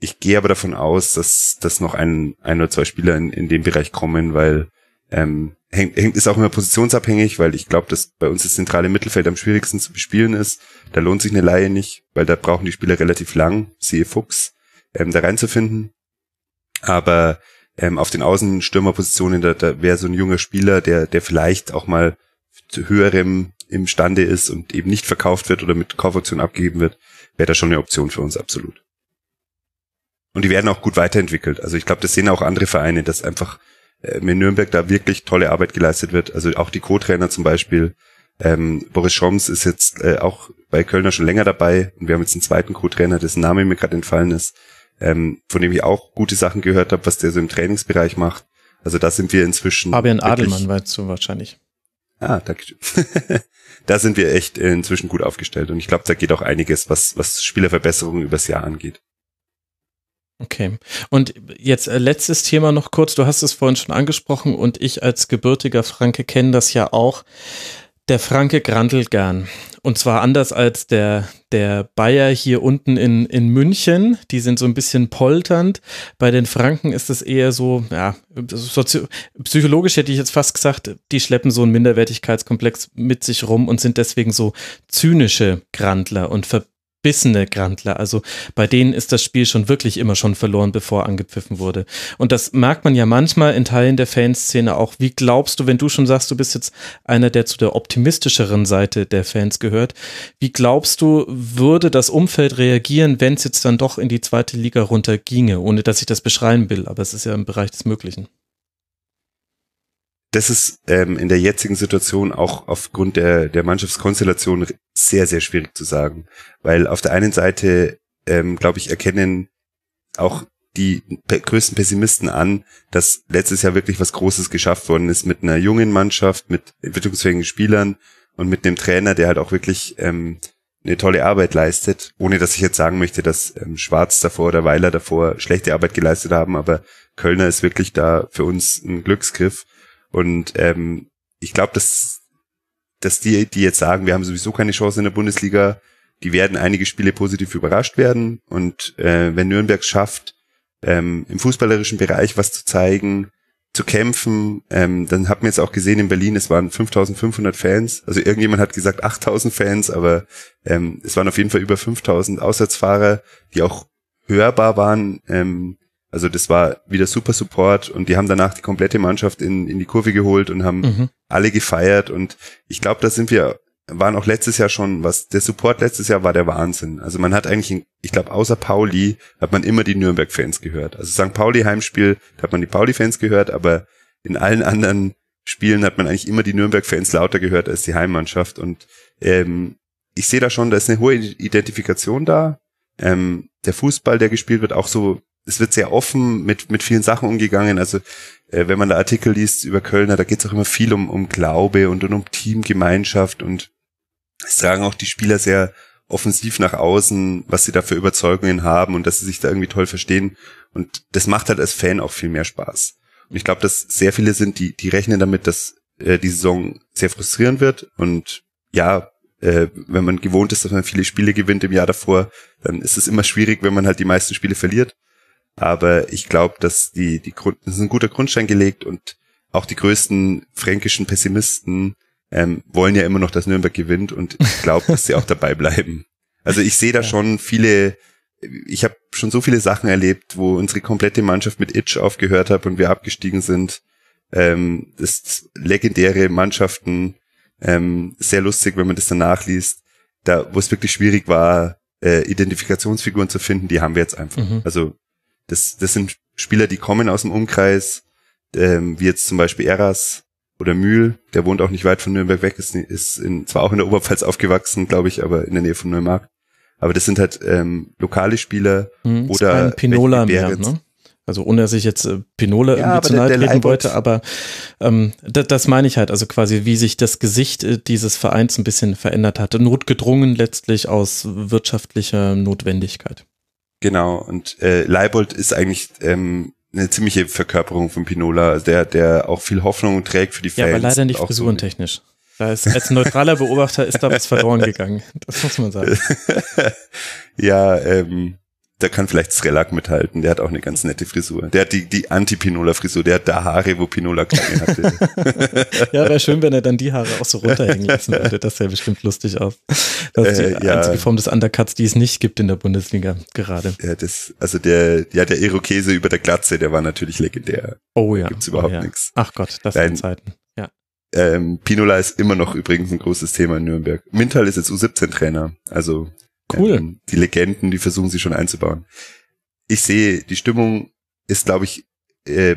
Ich gehe aber davon aus, dass, dass noch ein, ein oder zwei Spieler in, in dem Bereich kommen, weil ähm, hängt, hängt ist auch immer positionsabhängig, weil ich glaube, dass bei uns das zentrale Mittelfeld am schwierigsten zu bespielen ist. Da lohnt sich eine Laie nicht, weil da brauchen die Spieler relativ lang, siehe Fuchs ähm, da reinzufinden. Aber ähm, auf den Außenstürmerpositionen, da, da wäre so ein junger Spieler, der, der vielleicht auch mal zu höherem imstande ist und eben nicht verkauft wird oder mit Kaufoption abgegeben wird, wäre da schon eine Option für uns absolut. Und die werden auch gut weiterentwickelt. Also ich glaube, das sehen auch andere Vereine, dass einfach in Nürnberg da wirklich tolle Arbeit geleistet wird. Also auch die Co-Trainer zum Beispiel. Ähm, Boris Schoms ist jetzt äh, auch bei Kölner schon länger dabei und wir haben jetzt einen zweiten Co-Trainer, dessen Name mir gerade entfallen ist ähm, von dem ich auch gute Sachen gehört habe, was der so im Trainingsbereich macht. Also da sind wir inzwischen. Fabian Adelmann weißt du wahrscheinlich. Ah, danke. (laughs) da sind wir echt inzwischen gut aufgestellt und ich glaube, da geht auch einiges, was, was Spielerverbesserungen übers Jahr angeht. Okay. Und jetzt äh, letztes Thema noch kurz. Du hast es vorhin schon angesprochen und ich als gebürtiger Franke kenne das ja auch. Der Franke grandelt gern. Und zwar anders als der, der Bayer hier unten in, in München. Die sind so ein bisschen polternd. Bei den Franken ist es eher so, ja, psychologisch hätte ich jetzt fast gesagt, die schleppen so einen Minderwertigkeitskomplex mit sich rum und sind deswegen so zynische Grandler und ver verbissene Grandler. Also bei denen ist das Spiel schon wirklich immer schon verloren, bevor angepfiffen wurde. Und das merkt man ja manchmal in Teilen der Fanszene auch. Wie glaubst du, wenn du schon sagst, du bist jetzt einer, der zu der optimistischeren Seite der Fans gehört, wie glaubst du, würde das Umfeld reagieren, wenn es jetzt dann doch in die zweite Liga runterginge, ohne dass ich das beschreiben will, aber es ist ja im Bereich des Möglichen das ist ähm, in der jetzigen Situation auch aufgrund der, der Mannschaftskonstellation sehr, sehr schwierig zu sagen. Weil auf der einen Seite, ähm, glaube ich, erkennen auch die größten Pessimisten an, dass letztes Jahr wirklich was Großes geschafft worden ist mit einer jungen Mannschaft, mit entwicklungsfähigen Spielern und mit einem Trainer, der halt auch wirklich ähm, eine tolle Arbeit leistet, ohne dass ich jetzt sagen möchte, dass ähm, Schwarz davor oder Weiler davor schlechte Arbeit geleistet haben, aber Kölner ist wirklich da für uns ein Glücksgriff. Und ähm, ich glaube, dass, dass die, die jetzt sagen, wir haben sowieso keine Chance in der Bundesliga, die werden einige Spiele positiv überrascht werden. Und äh, wenn Nürnberg schafft, ähm, im fußballerischen Bereich was zu zeigen, zu kämpfen, ähm, dann hat man jetzt auch gesehen in Berlin, es waren 5500 Fans. Also irgendjemand hat gesagt 8000 Fans, aber ähm, es waren auf jeden Fall über 5000 Auswärtsfahrer, die auch hörbar waren. Ähm, also das war wieder super Support und die haben danach die komplette Mannschaft in, in die Kurve geholt und haben mhm. alle gefeiert und ich glaube, da sind wir, waren auch letztes Jahr schon, was der Support letztes Jahr war der Wahnsinn. Also man hat eigentlich, ich glaube, außer Pauli hat man immer die Nürnberg-Fans gehört. Also St. Pauli Heimspiel, da hat man die Pauli-Fans gehört, aber in allen anderen Spielen hat man eigentlich immer die Nürnberg-Fans lauter gehört als die Heimmannschaft und ähm, ich sehe da schon, da ist eine hohe Identifikation da. Ähm, der Fußball, der gespielt wird, auch so es wird sehr offen mit, mit vielen Sachen umgegangen. Also äh, wenn man da Artikel liest über Kölner, da geht es auch immer viel um, um Glaube und, und um Teamgemeinschaft und es tragen auch die Spieler sehr offensiv nach außen, was sie da für Überzeugungen haben und dass sie sich da irgendwie toll verstehen. Und das macht halt als Fan auch viel mehr Spaß. Und ich glaube, dass sehr viele sind, die, die rechnen damit, dass äh, die Saison sehr frustrierend wird. Und ja, äh, wenn man gewohnt ist, dass man viele Spiele gewinnt im Jahr davor, dann ist es immer schwierig, wenn man halt die meisten Spiele verliert. Aber ich glaube, dass die, die Grund, das ist ein guter Grundstein gelegt und auch die größten fränkischen Pessimisten ähm, wollen ja immer noch, dass Nürnberg gewinnt und ich glaube, dass sie auch dabei bleiben. Also ich sehe da schon viele, ich habe schon so viele Sachen erlebt, wo unsere komplette Mannschaft mit Itch aufgehört hat und wir abgestiegen sind. Ähm, das legendäre Mannschaften, ähm, sehr lustig, wenn man das danach liest. Da, wo es wirklich schwierig war, äh, Identifikationsfiguren zu finden, die haben wir jetzt einfach. Mhm. Also das, das sind Spieler, die kommen aus dem Umkreis, ähm, wie jetzt zum Beispiel Eras oder Mühl, der wohnt auch nicht weit von Nürnberg weg, ist, ist in, zwar auch in der Oberpfalz aufgewachsen, glaube ich, aber in der Nähe von Neumarkt. Aber das sind halt ähm, lokale Spieler mhm, oder ist Pinola mehr, ne? Also ohne dass ich jetzt äh, Pinola ja, irgendwie zu nahe treten wollte, aber ähm, das, das meine ich halt, also quasi wie sich das Gesicht äh, dieses Vereins ein bisschen verändert hatte. Notgedrungen letztlich aus wirtschaftlicher Notwendigkeit. Genau, und äh, Leibold ist eigentlich ähm, eine ziemliche Verkörperung von Pinola, der, der auch viel Hoffnung trägt für die Fans. Ja, aber leider nicht frisurentechnisch. So da ist, als neutraler Beobachter ist da was verloren gegangen. Das muss man sagen. (laughs) ja, ähm, da kann vielleicht Srelak mithalten. Der hat auch eine ganz nette Frisur. Der hat die, die Anti-Pinola-Frisur. Der hat da Haare, wo Pinola keine (laughs) hatte. ja, wäre schön, wenn er dann die Haare auch so runterhängen lassen würde. Das sähe bestimmt lustig aus. Das ist die äh, ja. einzige Form des Undercuts, die es nicht gibt in der Bundesliga gerade. Ja, das, also der, ja, der Irokese über der Glatze, der war natürlich legendär. Oh ja. Gibt's überhaupt oh, ja. nichts. Ach Gott, das sind Zeiten. Ja. Ähm, Pinola ist immer noch übrigens ein großes Thema in Nürnberg. Mintal ist jetzt U17-Trainer. Also Cool. Ähm, die Legenden, die versuchen sie schon einzubauen. Ich sehe, die Stimmung ist, glaube ich, äh,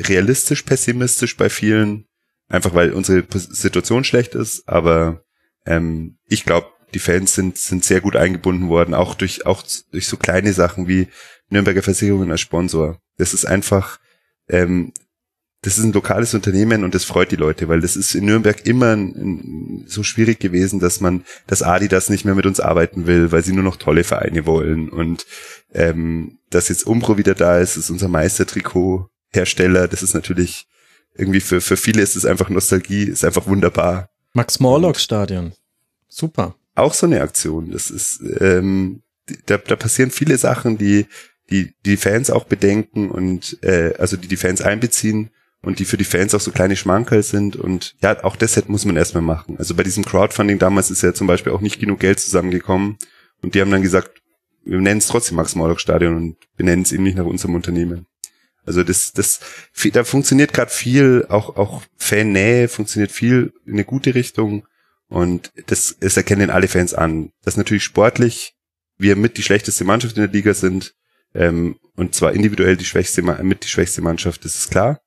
realistisch pessimistisch bei vielen, einfach weil unsere Situation schlecht ist, aber ähm, ich glaube, die Fans sind, sind sehr gut eingebunden worden, auch durch, auch durch so kleine Sachen wie Nürnberger Versicherungen als Sponsor. Das ist einfach, ähm, das ist ein lokales Unternehmen und das freut die Leute, weil das ist in Nürnberg immer so schwierig gewesen, dass man, dass Adidas nicht mehr mit uns arbeiten will, weil sie nur noch tolle Vereine wollen und ähm, dass jetzt Umbro wieder da ist, ist unser Meistertrikot-Hersteller, das ist natürlich irgendwie für, für viele ist es einfach Nostalgie, ist einfach wunderbar. Max Morlock Stadion. Super. Auch so eine Aktion. Das ist, ähm, da, da passieren viele Sachen, die, die, die Fans auch bedenken und äh, also die die Fans einbeziehen und die für die Fans auch so kleine Schmankerl sind und ja, auch das muss man erstmal machen. Also bei diesem Crowdfunding damals ist ja zum Beispiel auch nicht genug Geld zusammengekommen und die haben dann gesagt, wir nennen es trotzdem Max-Morlock-Stadion und wir nennen es eben nicht nach unserem Unternehmen. Also das, das, da funktioniert gerade viel, auch, auch Fan-Nähe funktioniert viel in eine gute Richtung und das, das erkennen alle Fans an. Das natürlich sportlich wir mit die schlechteste Mannschaft in der Liga sind ähm, und zwar individuell die schwächste, mit die schwächste Mannschaft, das ist klar.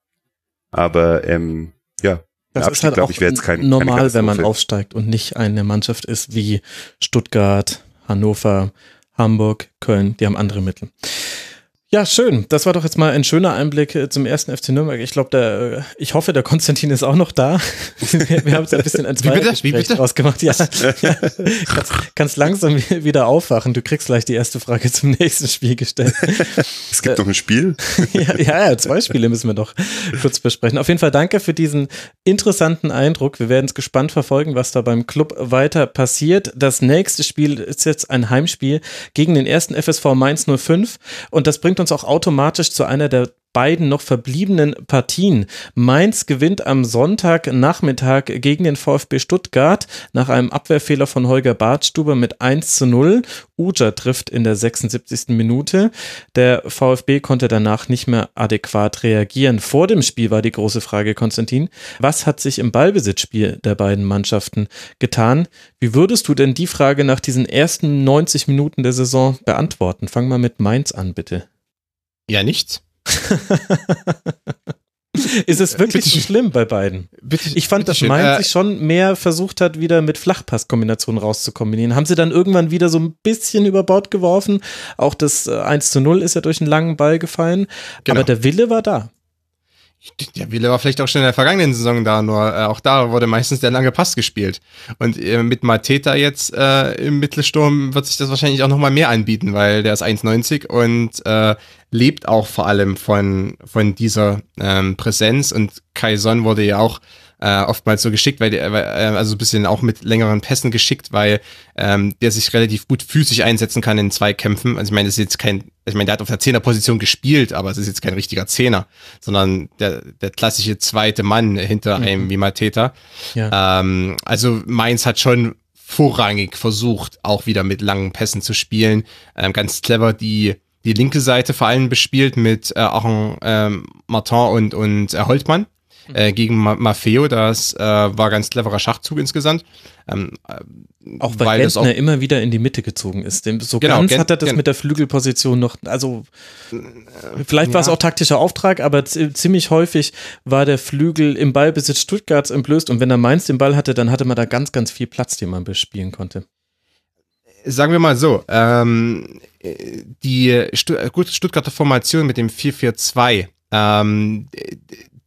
Aber ähm, ja, das Abstieg, ist halt auch ich, jetzt kein, normal, wenn man aufsteigt und nicht eine Mannschaft ist wie Stuttgart, Hannover, Hamburg, Köln. Die haben andere Mittel. Ja, schön. Das war doch jetzt mal ein schöner Einblick äh, zum ersten FC Nürnberg. Ich glaube, der, äh, ich hoffe, der Konstantin ist auch noch da. (laughs) Wir, wir haben jetzt ein bisschen ein Zweitgespräch draus gemacht. Ja, ja. Kannst, kannst, langsam (laughs) wieder aufwachen. Du kriegst gleich die erste Frage zum nächsten Spiel gestellt. (laughs) Es gibt noch ein Spiel. Ja, ja, ja, zwei Spiele müssen wir doch kurz besprechen. Auf jeden Fall danke für diesen interessanten Eindruck. Wir werden es gespannt verfolgen, was da beim Club weiter passiert. Das nächste Spiel ist jetzt ein Heimspiel gegen den ersten FSV Mainz 05 und das bringt uns uns auch automatisch zu einer der beiden noch verbliebenen Partien. Mainz gewinnt am Sonntagnachmittag gegen den VfB Stuttgart nach einem Abwehrfehler von Holger Bartstuber mit 1 zu 0. Uja trifft in der 76. Minute. Der VfB konnte danach nicht mehr adäquat reagieren. Vor dem Spiel war die große Frage, Konstantin, was hat sich im Ballbesitzspiel der beiden Mannschaften getan? Wie würdest du denn die Frage nach diesen ersten 90 Minuten der Saison beantworten? Fang mal mit Mainz an, bitte. Ja, nichts. (laughs) Ist es wirklich bitte, so schlimm bei beiden? Bitte, ich fand, dass Mainz äh, sich schon mehr versucht hat, wieder mit Flachpasskombinationen rauszukombinieren. Haben sie dann irgendwann wieder so ein bisschen über Bord geworfen. Auch das 1 äh, zu 0 ist ja durch einen langen Ball gefallen. Genau. Aber der Wille war da. Der Wille war vielleicht auch schon in der vergangenen Saison da, nur äh, auch da wurde meistens der lange Pass gespielt. Und äh, mit Mateta jetzt äh, im Mittelsturm wird sich das wahrscheinlich auch nochmal mehr anbieten, weil der ist 1,90 und äh, lebt auch vor allem von, von dieser ähm, Präsenz. Und Kai Son wurde ja auch äh, oftmals so geschickt, weil der, äh, also ein bisschen auch mit längeren Pässen geschickt, weil ähm, der sich relativ gut physisch einsetzen kann in zwei Kämpfen. Also ich meine, das ist jetzt kein, ich meine, der hat auf der Zehnerposition gespielt, aber es ist jetzt kein richtiger Zehner, sondern der, der klassische zweite Mann hinter mhm. einem wie Mateta. Ja. Ähm, also Mainz hat schon vorrangig versucht, auch wieder mit langen Pässen zu spielen. Ähm, ganz clever die die linke Seite vor allem bespielt mit äh, auch ähm, Martin und, und äh, Holtmann äh, gegen Ma Maffeo. Das äh, war ganz cleverer Schachzug insgesamt. Ähm, äh, auch weil, weil Gentner auch, immer wieder in die Mitte gezogen ist. So genau, ganz Gent hat er das Gent mit der Flügelposition noch, also vielleicht war es auch taktischer Auftrag, aber ziemlich häufig war der Flügel im Ballbesitz Stuttgarts entblößt und wenn er Mainz den Ball hatte, dann hatte man da ganz, ganz viel Platz, den man bespielen konnte sagen wir mal so, ähm, die Stuttgarter Formation mit dem 4-4-2, ähm,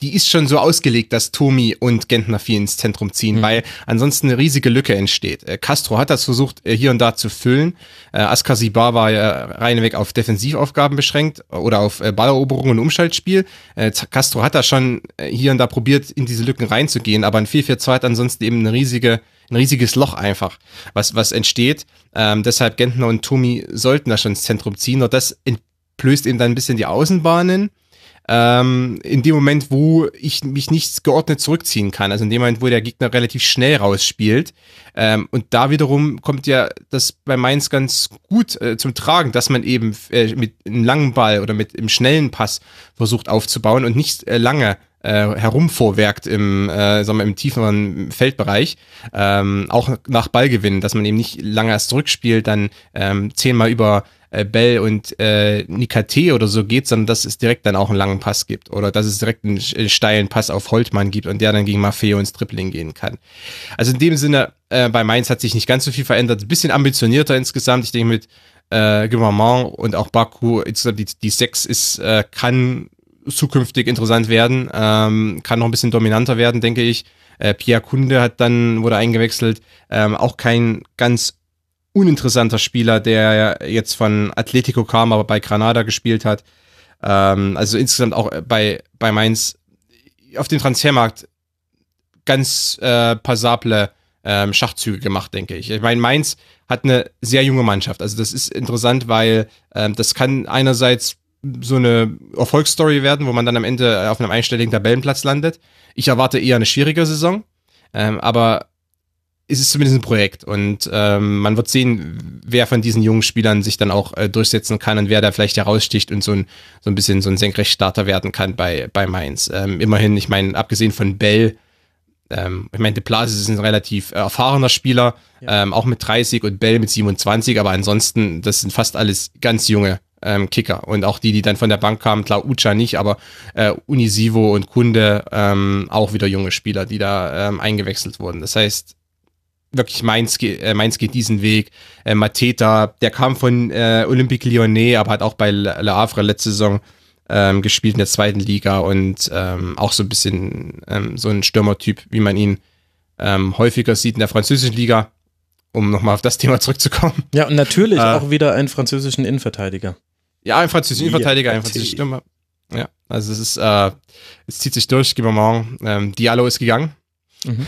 die ist schon so ausgelegt, dass Tomi und Gentner viel ins Zentrum ziehen, mhm. weil ansonsten eine riesige Lücke entsteht. Äh, Castro hat das versucht, äh, hier und da zu füllen. Äh, Askasibar war ja reinweg auf Defensivaufgaben beschränkt oder auf äh, Balleroberung und Umschaltspiel. Äh, Castro hat da schon äh, hier und da probiert, in diese Lücken reinzugehen, aber ein 4-4-2 hat ansonsten eben eine riesige, ein riesiges Loch einfach, was, was entsteht. Ähm, deshalb Gentner und Tomi sollten da schon ins Zentrum ziehen. Und das entblößt eben dann ein bisschen die Außenbahnen ähm, in dem Moment, wo ich mich nicht geordnet zurückziehen kann, also in dem Moment, wo der Gegner relativ schnell rausspielt. Ähm, und da wiederum kommt ja das bei Mainz ganz gut äh, zum Tragen, dass man eben äh, mit einem langen Ball oder mit einem schnellen Pass versucht aufzubauen und nicht äh, lange äh, herumvorwerkt im, äh, sagen wir, im tieferen Feldbereich, ähm, auch nach Ballgewinn, dass man eben nicht lange erst zurückspielt, dann ähm, zehnmal über äh, Bell und äh, Nikate oder so geht, sondern dass es direkt dann auch einen langen Pass gibt oder dass es direkt einen steilen Pass auf Holtmann gibt und der dann gegen Maffeo ins Tripling gehen kann. Also in dem Sinne, äh, bei Mainz hat sich nicht ganz so viel verändert, ein bisschen ambitionierter insgesamt. Ich denke mit äh, Gouvernement und auch Baku, die, die Sechs ist, äh, kann zukünftig interessant werden, ähm, kann noch ein bisschen dominanter werden, denke ich. Äh, Pierre Kunde hat dann, wurde eingewechselt, ähm, auch kein ganz uninteressanter Spieler, der jetzt von Atletico kam, aber bei Granada gespielt hat. Ähm, also insgesamt auch bei, bei Mainz auf dem Transfermarkt ganz äh, passable ähm, Schachzüge gemacht, denke ich. Ich meine, Mainz hat eine sehr junge Mannschaft. Also das ist interessant, weil ähm, das kann einerseits so eine Erfolgsstory werden, wo man dann am Ende auf einem einstelligen Tabellenplatz landet. Ich erwarte eher eine schwierige Saison. Ähm, aber ist es zumindest ein Projekt und ähm, man wird sehen, wer von diesen jungen Spielern sich dann auch äh, durchsetzen kann und wer da vielleicht heraussticht und so ein, so ein bisschen so ein Senkrechtstarter werden kann bei, bei Mainz. Ähm, immerhin, ich meine, abgesehen von Bell, ähm, ich meine, De Plasis ist ein relativ äh, erfahrener Spieler, ja. ähm, auch mit 30 und Bell mit 27, aber ansonsten, das sind fast alles ganz junge ähm, Kicker. Und auch die, die dann von der Bank kamen, klar, Ucha nicht, aber äh, Unisivo und Kunde ähm, auch wieder junge Spieler, die da ähm, eingewechselt wurden. Das heißt, wirklich Mainz, äh, Mainz geht diesen Weg. Äh, Mateta, der kam von äh, Olympique Lyonnais, aber hat auch bei Le Havre letzte Saison ähm, gespielt in der zweiten Liga und ähm, auch so ein bisschen ähm, so ein Stürmertyp, wie man ihn ähm, häufiger sieht in der französischen Liga, um nochmal auf das Thema zurückzukommen. Ja, und natürlich äh, auch wieder einen französischen Innenverteidiger. Ja, ein französischen Innenverteidiger, ein französischer Stürmer. Ja, also es ist, äh, es zieht sich durch, Gibbermann. Ähm, Diallo ist gegangen. Mhm.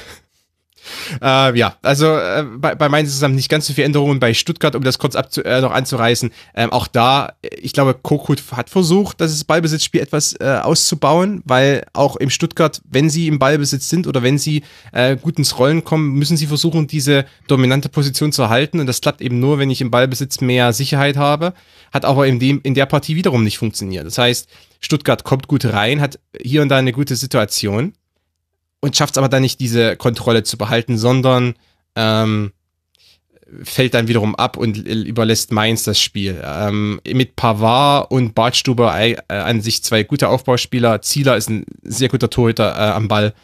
Äh, ja, also äh, bei, bei Mainz es nicht ganz so viel Änderungen. Bei Stuttgart, um das kurz abzu äh, noch anzureißen, ähm, auch da, ich glaube, Kokut hat versucht, das Ballbesitzspiel etwas äh, auszubauen, weil auch im Stuttgart, wenn sie im Ballbesitz sind oder wenn sie äh, gut ins Rollen kommen, müssen sie versuchen, diese dominante Position zu erhalten. Und das klappt eben nur, wenn ich im Ballbesitz mehr Sicherheit habe. Hat aber in, dem, in der Partie wiederum nicht funktioniert. Das heißt, Stuttgart kommt gut rein, hat hier und da eine gute Situation und schafft es aber dann nicht, diese Kontrolle zu behalten, sondern ähm, fällt dann wiederum ab und überlässt Mainz das Spiel. Ähm, mit Pavard und Bartstuber äh, an sich zwei gute Aufbauspieler. Zieler ist ein sehr guter Torhüter äh, am Ball.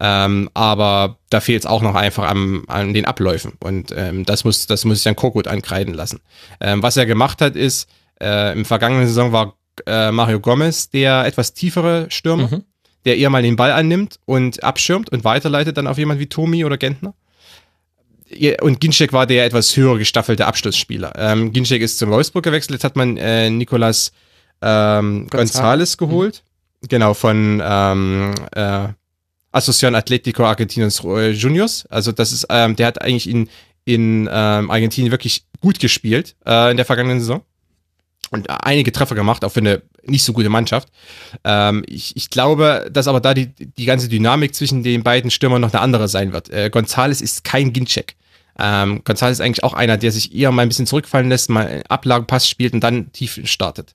Ähm, aber da fehlt es auch noch einfach am, an den Abläufen. Und ähm, das muss, das muss ich dann Kokut ankreiden lassen. Ähm, was er gemacht hat, ist, äh, im vergangenen Saison war äh, Mario Gomez der etwas tiefere Stürmer. Mhm der eher mal den Ball annimmt und abschirmt und weiterleitet dann auf jemand wie Tomi oder Gentner. Und Ginczek war der etwas höher gestaffelte Abschlussspieler. Ähm, Ginczek ist zum Wolfsburg gewechselt, jetzt hat man äh, Nicolas ähm, González geholt. Mhm. Genau, von ähm, äh, Asociación Atlético Argentinos Juniors. Also das ist, ähm, der hat eigentlich in, in ähm, Argentinien wirklich gut gespielt äh, in der vergangenen Saison und einige Treffer gemacht, auch für eine nicht so gute Mannschaft. Ähm, ich, ich glaube, dass aber da die, die ganze Dynamik zwischen den beiden Stürmern noch eine andere sein wird. Äh, Gonzales ist kein Gincheck. Ähm, Gonzales ist eigentlich auch einer, der sich eher mal ein bisschen zurückfallen lässt, mal Ablagenpass spielt und dann tief startet.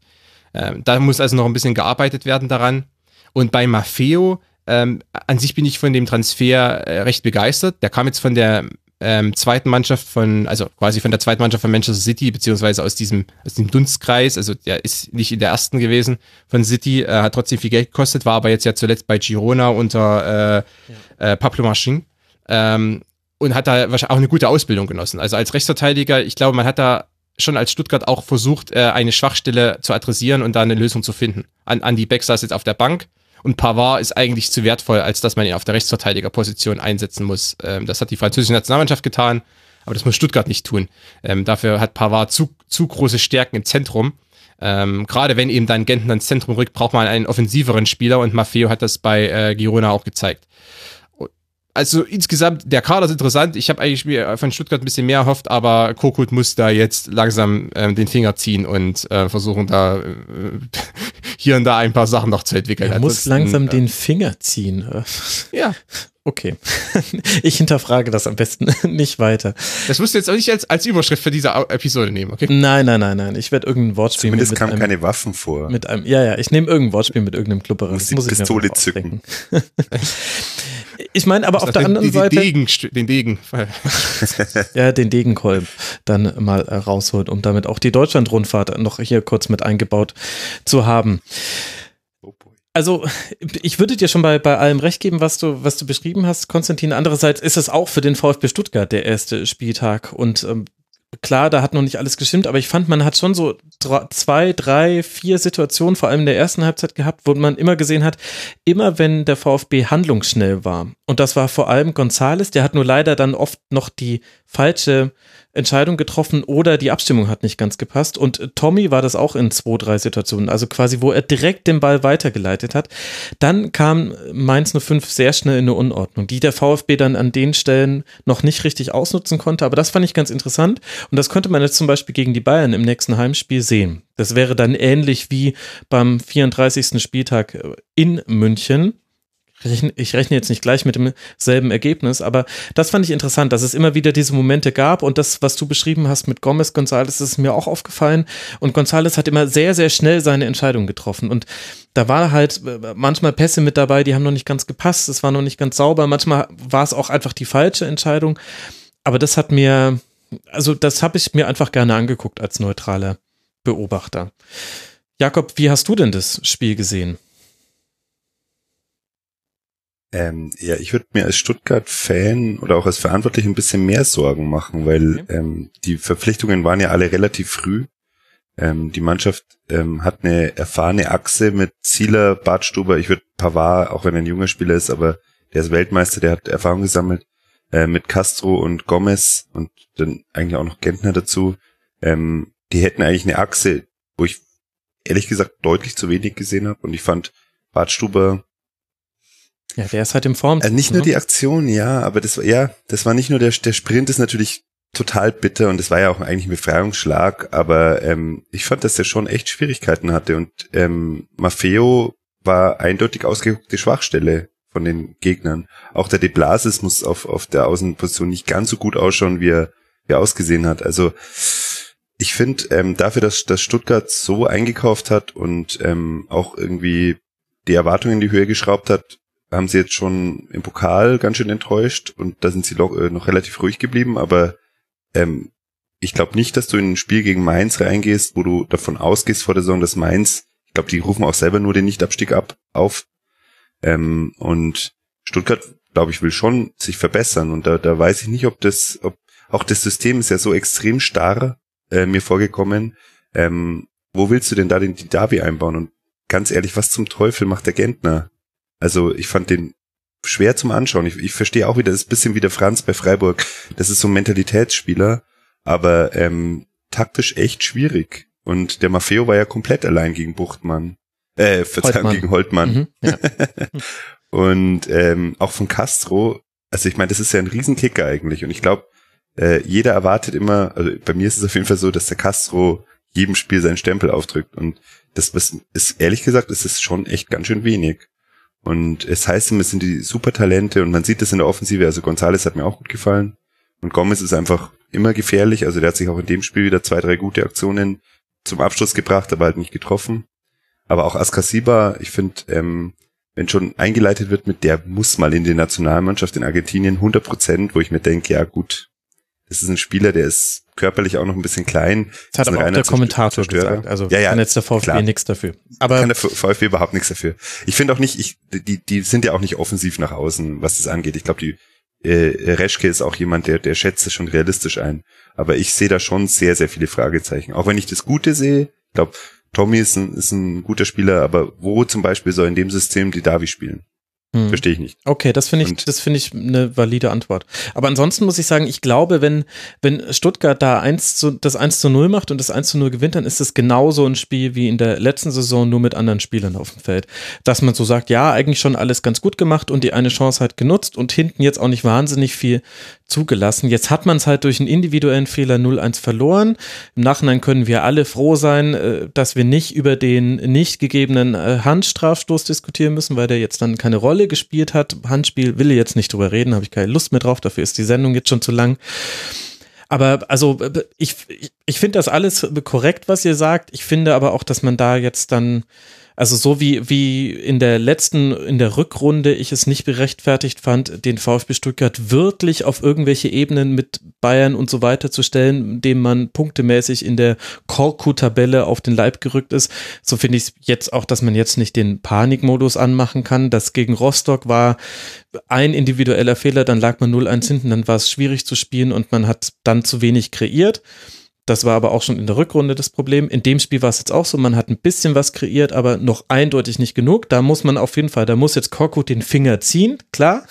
Ähm, da muss also noch ein bisschen gearbeitet werden daran. Und bei Maffeo, ähm, an sich bin ich von dem Transfer äh, recht begeistert. Der kam jetzt von der ähm, zweiten Mannschaft von, also quasi von der zweiten Mannschaft von Manchester City, beziehungsweise aus diesem, aus dem Dunstkreis, also der ist nicht in der ersten gewesen von City, äh, hat trotzdem viel Geld gekostet, war aber jetzt ja zuletzt bei Girona unter äh, ja. äh, Pablo Marchin ähm, und hat da wahrscheinlich auch eine gute Ausbildung genossen. Also als Rechtsverteidiger, ich glaube, man hat da schon als Stuttgart auch versucht, äh, eine Schwachstelle zu adressieren und da eine Lösung zu finden. An, an die Beck saß jetzt auf der Bank und Pavard ist eigentlich zu wertvoll, als dass man ihn auf der Rechtsverteidigerposition einsetzen muss. Ähm, das hat die französische Nationalmannschaft getan, aber das muss Stuttgart nicht tun. Ähm, dafür hat Pavard zu, zu große Stärken im Zentrum. Ähm, Gerade wenn eben dann Genten ins Zentrum rückt, braucht man einen offensiveren Spieler und Maffeo hat das bei äh, Girona auch gezeigt also insgesamt, der Kader ist interessant. Ich habe eigentlich mir von Stuttgart ein bisschen mehr erhofft, aber Kokut muss da jetzt langsam ähm, den Finger ziehen und äh, versuchen da äh, (laughs) hier und da ein paar Sachen noch zu entwickeln. Er muss langsam äh, den Finger ziehen. Ja. (laughs) Okay. (laughs) Ich hinterfrage das am besten nicht weiter. Das musst du jetzt auch nicht als, als Überschrift für diese Episode nehmen, okay? Nein, nein, nein, nein. Ich werde irgendein Wortspiel Zumindest mit, mit kamen keine Waffen vor. Mit einem, ja, ja, ich nehme irgendein Wortspiel mit irgendeinem Klubberer. Muss die muss Pistole zücken. Ich meine, aber auf der anderen die, die Seite. Degen, den Degen. (laughs) ja, den Degenkolb dann mal äh, rausholt, um damit auch die Deutschland-Rundfahrt noch hier kurz mit eingebaut zu haben. Oh also, ich würde dir schon bei, bei allem recht geben, was du, was du beschrieben hast, Konstantin. Andererseits ist es auch für den VfB Stuttgart der erste Spieltag und ähm, klar, da hat noch nicht alles gestimmt, aber ich fand, man hat schon so zwei, drei, vier Situationen, vor allem in der ersten Halbzeit gehabt, wo man immer gesehen hat, immer wenn der VfB handlungsschnell war. Und das war vor allem Gonzales, der hat nur leider dann oft noch die falsche Entscheidung getroffen oder die Abstimmung hat nicht ganz gepasst. Und Tommy war das auch in zwei, drei Situationen, also quasi, wo er direkt den Ball weitergeleitet hat. Dann kam Mainz 05 sehr schnell in eine Unordnung, die der VfB dann an den Stellen noch nicht richtig ausnutzen konnte. Aber das fand ich ganz interessant. Und das könnte man jetzt zum Beispiel gegen die Bayern im nächsten Heimspiel sehen. Das wäre dann ähnlich wie beim 34. Spieltag in München ich rechne jetzt nicht gleich mit demselben Ergebnis, aber das fand ich interessant, dass es immer wieder diese Momente gab und das, was du beschrieben hast mit Gomez González, ist mir auch aufgefallen und González hat immer sehr, sehr schnell seine Entscheidung getroffen und da war halt äh, manchmal Pässe mit dabei, die haben noch nicht ganz gepasst, es war noch nicht ganz sauber, manchmal war es auch einfach die falsche Entscheidung, aber das hat mir, also das habe ich mir einfach gerne angeguckt als neutraler Beobachter. Jakob, wie hast du denn das Spiel gesehen? Ähm, ja, ich würde mir als Stuttgart-Fan oder auch als Verantwortlich ein bisschen mehr Sorgen machen, weil okay. ähm, die Verpflichtungen waren ja alle relativ früh. Ähm, die Mannschaft ähm, hat eine erfahrene Achse mit Zieler, Bartstuber, ich würde Pavard, auch wenn er ein junger Spieler ist, aber der ist Weltmeister, der hat Erfahrung gesammelt, äh, mit Castro und Gomez und dann eigentlich auch noch Gentner dazu. Ähm, die hätten eigentlich eine Achse, wo ich ehrlich gesagt deutlich zu wenig gesehen habe und ich fand Bartstuber ja, der ist halt im Form. Äh, nicht nur ne? die Aktion, ja, aber das war, ja, das war nicht nur der, der Sprint ist natürlich total bitter und das war ja auch eigentlich ein Befreiungsschlag, aber ähm, ich fand, dass er schon echt Schwierigkeiten hatte und ähm, Maffeo war eindeutig ausgeguckte Schwachstelle von den Gegnern. Auch der De Blasis muss auf, auf der Außenposition nicht ganz so gut ausschauen, wie er, wie er ausgesehen hat. Also ich finde, ähm, dafür, dass, dass Stuttgart so eingekauft hat und ähm, auch irgendwie die Erwartungen in die Höhe geschraubt hat, haben sie jetzt schon im Pokal ganz schön enttäuscht und da sind sie äh, noch relativ ruhig geblieben, aber ähm, ich glaube nicht, dass du in ein Spiel gegen Mainz reingehst, wo du davon ausgehst vor der Saison, dass Mainz, ich glaube, die rufen auch selber nur den Nichtabstieg ab auf. Ähm, und Stuttgart, glaube ich, will schon sich verbessern und da, da weiß ich nicht, ob das, ob auch das System ist ja so extrem starr äh, mir vorgekommen. Ähm, wo willst du denn da den Didavi einbauen? Und ganz ehrlich, was zum Teufel macht der Gentner? Also ich fand den schwer zum Anschauen. Ich, ich verstehe auch wieder, das ist ein bisschen wie der Franz bei Freiburg. Das ist so ein Mentalitätsspieler, aber ähm, taktisch echt schwierig. Und der Maffeo war ja komplett allein gegen Buchtmann. Äh, Verzeihung, Holtmann. gegen Holtmann. Mhm, ja. (laughs) Und ähm, auch von Castro, also ich meine, das ist ja ein Riesenkicker eigentlich. Und ich glaube, äh, jeder erwartet immer, also bei mir ist es auf jeden Fall so, dass der Castro jedem Spiel seinen Stempel aufdrückt. Und das ist, ehrlich gesagt, ist es schon echt ganz schön wenig. Und es heißt immer, es sind die Supertalente und man sieht das in der Offensive. Also González hat mir auch gut gefallen. Und Gomez ist einfach immer gefährlich. Also der hat sich auch in dem Spiel wieder zwei, drei gute Aktionen zum Abschluss gebracht, aber halt nicht getroffen. Aber auch Askasiba, ich finde, ähm, wenn schon eingeleitet wird mit der muss mal in die Nationalmannschaft in Argentinien 100 Prozent, wo ich mir denke, ja gut, das ist ein Spieler, der ist körperlich auch noch ein bisschen klein. Das hat aber auch der Kommentator gesagt. Also ja, ja, kann jetzt der VfB nichts dafür. Aber kann der VfB überhaupt nichts dafür. Ich finde auch nicht, ich, die, die sind ja auch nicht offensiv nach außen, was das angeht. Ich glaube, die äh, Reschke ist auch jemand, der, der schätzt es schon realistisch ein. Aber ich sehe da schon sehr, sehr viele Fragezeichen. Auch wenn ich das Gute sehe, ich glaube, Tommy ist ein, ist ein guter Spieler, aber wo zum Beispiel soll in dem System die Davi spielen? Hm. Verstehe ich nicht. Okay, das finde ich, Und das finde ich eine valide Antwort. Aber ansonsten muss ich sagen, ich glaube, wenn, wenn Stuttgart da 1 zu, das 1 zu 0 macht und das 1 zu 0 gewinnt, dann ist es genauso ein Spiel wie in der letzten Saison, nur mit anderen Spielern auf dem Feld. Dass man so sagt, ja, eigentlich schon alles ganz gut gemacht und die eine Chance halt genutzt und hinten jetzt auch nicht wahnsinnig viel zugelassen. Jetzt hat man es halt durch einen individuellen Fehler 0-1 verloren. Im Nachhinein können wir alle froh sein, äh, dass wir nicht über den nicht gegebenen äh, Handstrafstoß diskutieren müssen, weil der jetzt dann keine Rolle gespielt hat. Handspiel will jetzt nicht drüber reden, habe ich keine Lust mehr drauf, dafür ist die Sendung jetzt schon zu lang. Aber also ich, ich, ich finde das alles korrekt, was ihr sagt. Ich finde aber auch, dass man da jetzt dann also so wie, wie in der letzten, in der Rückrunde ich es nicht berechtfertigt fand, den VfB Stuttgart wirklich auf irgendwelche Ebenen mit Bayern und so weiter zu stellen, dem man punktemäßig in der Korku-Tabelle auf den Leib gerückt ist. So finde ich es jetzt auch, dass man jetzt nicht den Panikmodus anmachen kann. Das gegen Rostock war ein individueller Fehler, dann lag man 0-1 hinten, dann war es schwierig zu spielen und man hat dann zu wenig kreiert. Das war aber auch schon in der Rückrunde das Problem. In dem Spiel war es jetzt auch so, man hat ein bisschen was kreiert, aber noch eindeutig nicht genug. Da muss man auf jeden Fall, da muss jetzt Korkut den Finger ziehen, klar.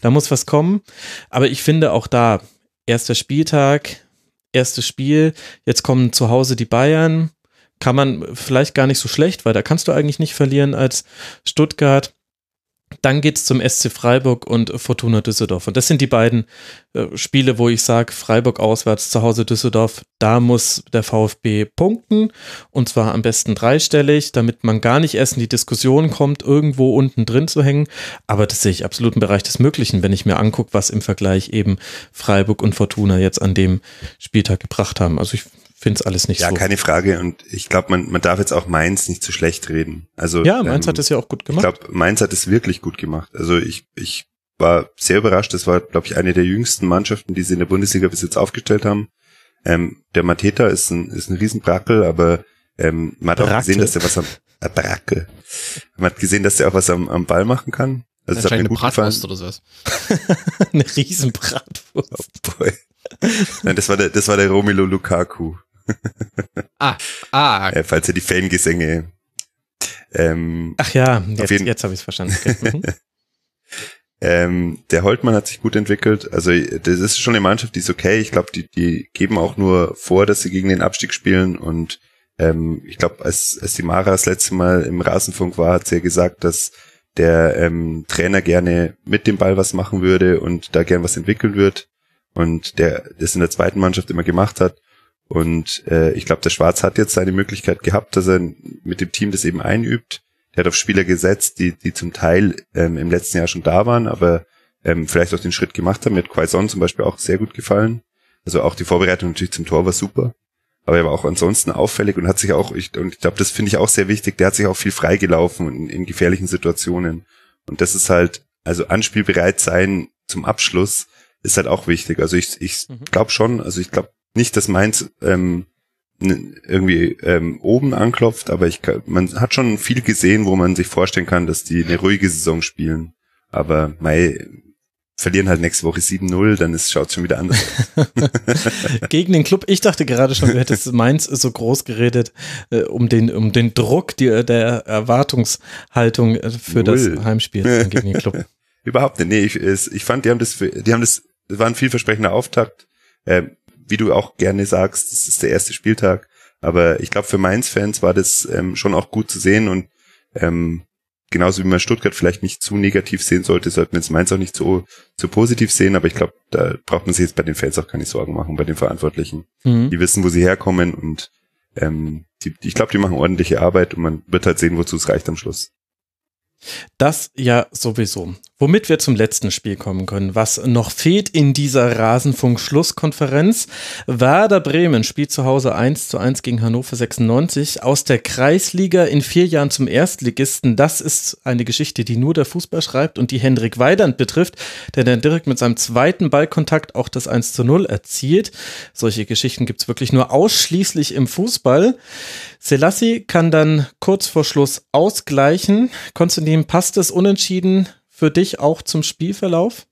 Da muss was kommen. Aber ich finde auch da, erster Spieltag, erstes Spiel, jetzt kommen zu Hause die Bayern. Kann man vielleicht gar nicht so schlecht, weil da kannst du eigentlich nicht verlieren als Stuttgart. Dann geht's zum SC Freiburg und Fortuna Düsseldorf. Und das sind die beiden äh, Spiele, wo ich sage, Freiburg auswärts, zu Hause Düsseldorf, da muss der VfB punkten. Und zwar am besten dreistellig, damit man gar nicht erst in die Diskussion kommt, irgendwo unten drin zu hängen. Aber das sehe ich absolut im Bereich des Möglichen, wenn ich mir angucke, was im Vergleich eben Freiburg und Fortuna jetzt an dem Spieltag gebracht haben. Also ich finde es alles nicht ja, so. Ja, keine Frage. Und ich glaube, man, man darf jetzt auch Mainz nicht zu schlecht reden. Also ja, Mainz ähm, hat es ja auch gut gemacht. Ich glaube, Mainz hat es wirklich gut gemacht. Also ich, ich war sehr überrascht. Das war, glaube ich, eine der jüngsten Mannschaften, die sie in der Bundesliga bis jetzt aufgestellt haben. Ähm, der Mateta ist ein, ist ein Riesenbrackel, aber ähm, man hat Brackel. auch gesehen, dass er was am äh, Brackel. Man hat gesehen, dass er auch was am, am Ball machen kann. Also das hat mir gut Bratwurst gefallen. oder sowas. (laughs) eine Riesenbratwurst. Oh boy. Nein, das war der, das war der Romelu Lukaku ah, ah. Äh, falls ihr die Fangesänge. Ähm, Ach ja, jetzt, jetzt habe ich es verstanden. Okay. (laughs) Mhm. ähm, der Holtmann hat sich gut entwickelt. Also das ist schon eine Mannschaft, die ist okay. Ich glaube, die, die geben auch nur vor, dass sie gegen den Abstieg spielen. Und ähm, ich glaube, als, als die Mara das letzte Mal im Rasenfunk war, hat sie ja gesagt, dass der ähm, Trainer gerne mit dem Ball was machen würde und da gern was entwickeln wird. Und der das in der zweiten Mannschaft immer gemacht hat. Und äh, ich glaube, der Schwarz hat jetzt seine Möglichkeit gehabt, dass er mit dem Team das eben einübt. Der hat auf Spieler gesetzt, die, die zum Teil ähm, im letzten Jahr schon da waren, aber ähm, vielleicht auch den Schritt gemacht haben. Mir hat Quaison zum Beispiel auch sehr gut gefallen. Also auch die Vorbereitung natürlich zum Tor war super. Aber er war auch ansonsten auffällig und hat sich auch, ich, und ich glaube, das finde ich auch sehr wichtig, der hat sich auch viel freigelaufen in, in gefährlichen Situationen. Und das ist halt, also anspielbereit sein zum Abschluss ist halt auch wichtig. Also ich, ich mhm. glaube schon, also ich glaube, nicht, dass Mainz ähm, irgendwie ähm, oben anklopft, aber ich man hat schon viel gesehen, wo man sich vorstellen kann, dass die eine ruhige Saison spielen. Aber Mai verlieren halt nächste Woche 7-0, dann schaut es schon wieder anders aus. (laughs) Gegen den Club, ich dachte gerade schon, du hättest Mainz so groß geredet, äh, um den, um den Druck die, der Erwartungshaltung äh, für Null. das Heimspiel gegen den Club. (laughs) Überhaupt nicht. Nee, ich, ich fand, die haben das, die haben das, das war ein vielversprechender Auftakt. Äh, wie du auch gerne sagst, das ist der erste Spieltag. Aber ich glaube, für Mainz-Fans war das ähm, schon auch gut zu sehen und ähm, genauso wie man Stuttgart vielleicht nicht zu negativ sehen sollte, sollten wir jetzt Mainz auch nicht so, so positiv sehen, aber ich glaube, da braucht man sich jetzt bei den Fans auch keine Sorgen machen, bei den Verantwortlichen. Mhm. Die wissen, wo sie herkommen und ähm, die, ich glaube, die machen ordentliche Arbeit und man wird halt sehen, wozu es reicht am Schluss. Das ja sowieso. Womit wir zum letzten Spiel kommen können, was noch fehlt in dieser Rasenfunk-Schlusskonferenz. Werder Bremen spielt zu Hause 1 zu 1 gegen Hannover 96 aus der Kreisliga in vier Jahren zum Erstligisten. Das ist eine Geschichte, die nur der Fußball schreibt und die Hendrik Weidand betrifft, der dann direkt mit seinem zweiten Ballkontakt auch das 1 zu 0 erzielt. Solche Geschichten gibt's wirklich nur ausschließlich im Fußball. Selassie kann dann kurz vor Schluss ausgleichen. Konstantin, passt es unentschieden für dich auch zum Spielverlauf?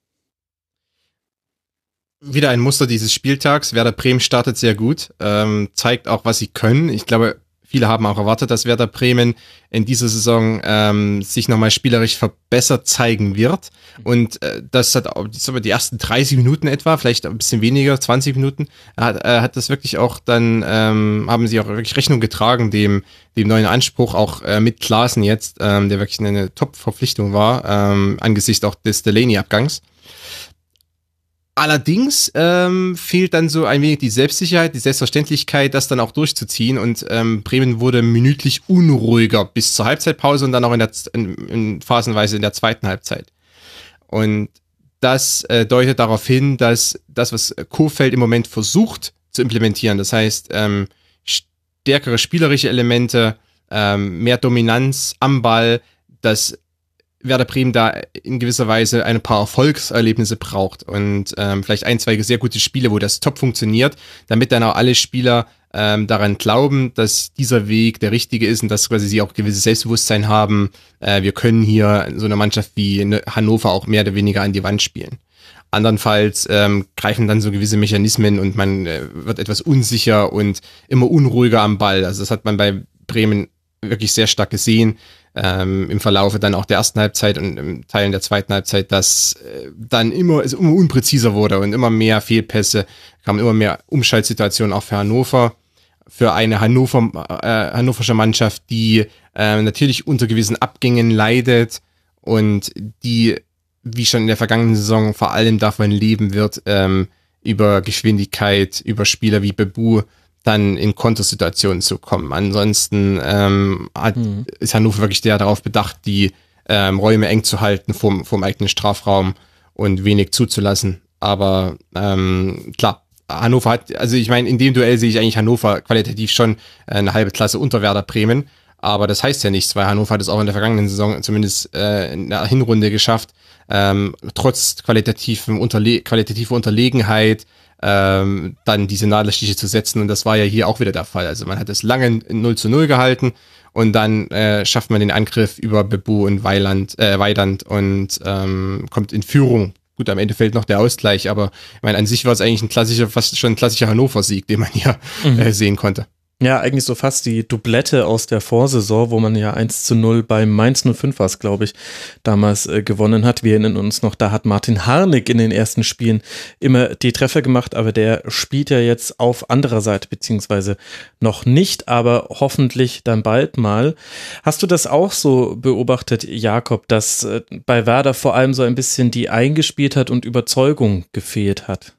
Wieder ein Muster dieses Spieltags. Werder Bremen startet sehr gut, ähm, zeigt auch, was sie können. Ich glaube, Viele haben auch erwartet, dass Werder Bremen in dieser Saison ähm, sich nochmal spielerisch verbessert zeigen wird. Und äh, das hat auch die ersten 30 Minuten etwa, vielleicht ein bisschen weniger, 20 Minuten, hat, äh, hat das wirklich auch dann, ähm, haben sie auch wirklich Rechnung getragen, dem, dem neuen Anspruch, auch äh, mit Klaassen jetzt, ähm, der wirklich eine Top-Verpflichtung war, ähm, angesichts auch des Delaney-Abgangs. Allerdings ähm, fehlt dann so ein wenig die Selbstsicherheit, die Selbstverständlichkeit, das dann auch durchzuziehen. Und ähm, Bremen wurde minütlich unruhiger bis zur Halbzeitpause und dann auch in der in, in phasenweise in der zweiten Halbzeit. Und das äh, deutet darauf hin, dass das, was Kofeld im Moment versucht zu implementieren, das heißt ähm, stärkere spielerische Elemente, ähm, mehr Dominanz am Ball, dass Werder Bremen da in gewisser Weise ein paar Erfolgserlebnisse braucht und ähm, vielleicht ein, zwei sehr gute Spiele, wo das top funktioniert, damit dann auch alle Spieler ähm, daran glauben, dass dieser Weg der richtige ist und dass quasi sie auch gewisses Selbstbewusstsein haben. Äh, wir können hier so eine Mannschaft wie Hannover auch mehr oder weniger an die Wand spielen. Andernfalls ähm, greifen dann so gewisse Mechanismen und man äh, wird etwas unsicher und immer unruhiger am Ball. Also das hat man bei Bremen wirklich sehr stark gesehen ähm, im Verlaufe dann auch der ersten Halbzeit und im Teilen der zweiten Halbzeit, dass äh, dann immer, es immer unpräziser wurde und immer mehr Fehlpässe, kamen immer mehr Umschaltsituationen auch für Hannover, für eine Hannover, äh, hannoversche Mannschaft, die äh, natürlich unter gewissen Abgängen leidet und die, wie schon in der vergangenen Saison, vor allem davon leben wird, ähm, über Geschwindigkeit, über Spieler wie Bebu dann in Kontersituationen zu kommen. Ansonsten ähm, hat, mhm. ist Hannover wirklich der darauf bedacht, die ähm, Räume eng zu halten vom, vom eigenen Strafraum und wenig zuzulassen. Aber ähm, klar, Hannover hat, also ich meine, in dem Duell sehe ich eigentlich Hannover qualitativ schon eine halbe Klasse unter Werder Bremen. Aber das heißt ja nichts, weil Hannover hat es auch in der vergangenen Saison zumindest äh, in der Hinrunde geschafft, ähm, trotz qualitativen Unterle qualitativer Unterlegenheit, ähm, dann diese Nadelstiche zu setzen. Und das war ja hier auch wieder der Fall. Also man hat es lange 0 zu 0 gehalten und dann äh, schafft man den Angriff über Bebu und Weiland, äh, Weidand und ähm, kommt in Führung. Gut, am Ende fällt noch der Ausgleich, aber ich meine, an sich war es eigentlich ein klassischer, fast schon ein klassischer Hannover-Sieg, den man hier mhm. äh, sehen konnte. Ja, eigentlich so fast die Doublette aus der Vorsaison, wo man ja 1 zu 0 bei Mainz 05 war glaube ich, damals äh, gewonnen hat. Wir erinnern uns noch, da hat Martin Harnik in den ersten Spielen immer die Treffer gemacht, aber der spielt ja jetzt auf anderer Seite, beziehungsweise noch nicht, aber hoffentlich dann bald mal. Hast du das auch so beobachtet, Jakob, dass äh, bei Werder vor allem so ein bisschen die eingespielt hat und Überzeugung gefehlt hat?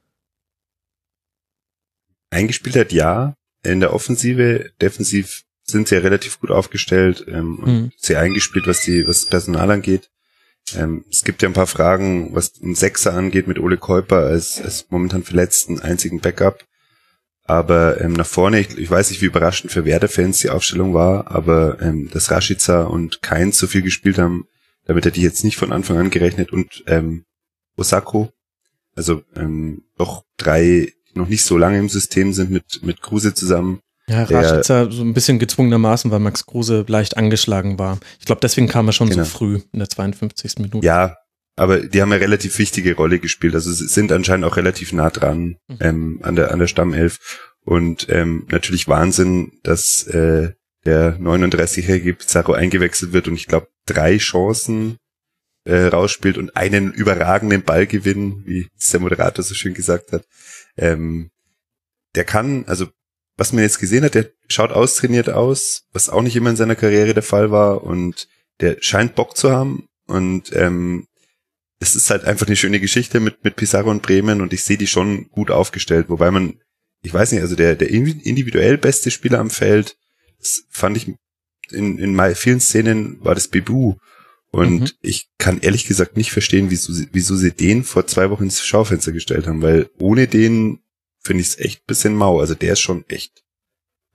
Eingespielt hat ja, in der Offensive, defensiv sind sie ja relativ gut aufgestellt ähm, und mhm. sehr eingespielt, was die, was das Personal angeht. Ähm, es gibt ja ein paar Fragen, was den Sechser angeht mit Ole Käuper als, als momentan verletzten einzigen Backup. Aber ähm, nach vorne, ich, ich weiß nicht, wie überraschend für Werder-Fans die Aufstellung war, aber ähm, dass Rashica und Keins so viel gespielt haben, damit hätte ich jetzt nicht von Anfang an gerechnet und ähm, Osako, also ähm, doch drei noch nicht so lange im System sind mit, mit Kruse zusammen. Ja, Raschitzer so ein bisschen gezwungenermaßen, weil Max Kruse leicht angeschlagen war. Ich glaube, deswegen kam er schon genau. so früh in der 52. Minute. Ja, aber die haben eine relativ wichtige Rolle gespielt. Also sie sind anscheinend auch relativ nah dran mhm. ähm, an der an der Stammelf. Und ähm, natürlich Wahnsinn, dass äh, der 39-jährige Pizarro eingewechselt wird und ich glaube drei Chancen äh, rausspielt und einen überragenden Ballgewinn, wie der Moderator so schön gesagt hat. Ähm, der kann, also was man jetzt gesehen hat, der schaut austrainiert aus, was auch nicht immer in seiner Karriere der Fall war und der scheint Bock zu haben und ähm, es ist halt einfach eine schöne Geschichte mit, mit Pizarro und Bremen und ich sehe die schon gut aufgestellt, wobei man, ich weiß nicht, also der, der individuell beste Spieler am Feld, das fand ich in, in vielen Szenen war das Bebu. Und mhm. ich kann ehrlich gesagt nicht verstehen, wieso, wieso sie den vor zwei Wochen ins Schaufenster gestellt haben, weil ohne den finde ich es echt bisschen mau. Also der ist schon echt,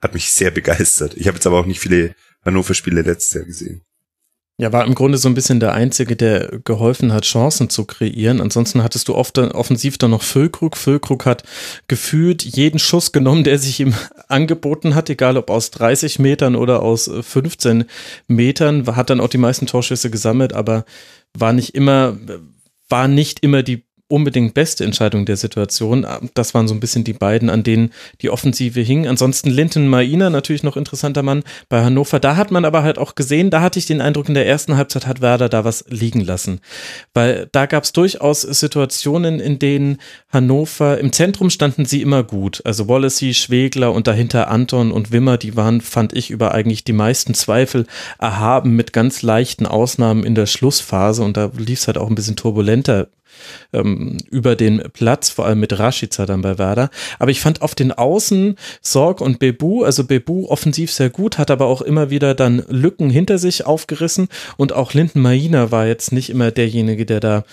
hat mich sehr begeistert. Ich habe jetzt aber auch nicht viele Hannover-Spiele letztes Jahr gesehen. Ja, war im Grunde so ein bisschen der Einzige, der geholfen hat, Chancen zu kreieren. Ansonsten hattest du oft offensiv dann noch Füllkrug. Füllkrug hat gefühlt jeden Schuss genommen, der sich ihm (laughs) angeboten hat, egal ob aus 30 Metern oder aus 15 Metern. Hat dann auch die meisten Torschüsse gesammelt, aber war nicht immer, war nicht immer die unbedingt beste Entscheidung der Situation. Das waren so ein bisschen die beiden, an denen die Offensive hing. Ansonsten Linton Maina, natürlich noch interessanter Mann bei Hannover. Da hat man aber halt auch gesehen, da hatte ich den Eindruck, in der ersten Halbzeit hat Werder da was liegen lassen. Weil da gab es durchaus Situationen, in denen Hannover, im Zentrum standen sie immer gut. Also Wallacey, Schwegler und dahinter Anton und Wimmer, die waren, fand ich, über eigentlich die meisten Zweifel erhaben mit ganz leichten Ausnahmen in der Schlussphase. Und da lief es halt auch ein bisschen turbulenter ähm, über den Platz, vor allem mit Rashica dann bei Werder. Aber ich fand auf den Außen Sorg und Bebu, also Bebu offensiv sehr gut, hat aber auch immer wieder dann Lücken hinter sich aufgerissen und auch Linden Maina war jetzt nicht immer derjenige, der da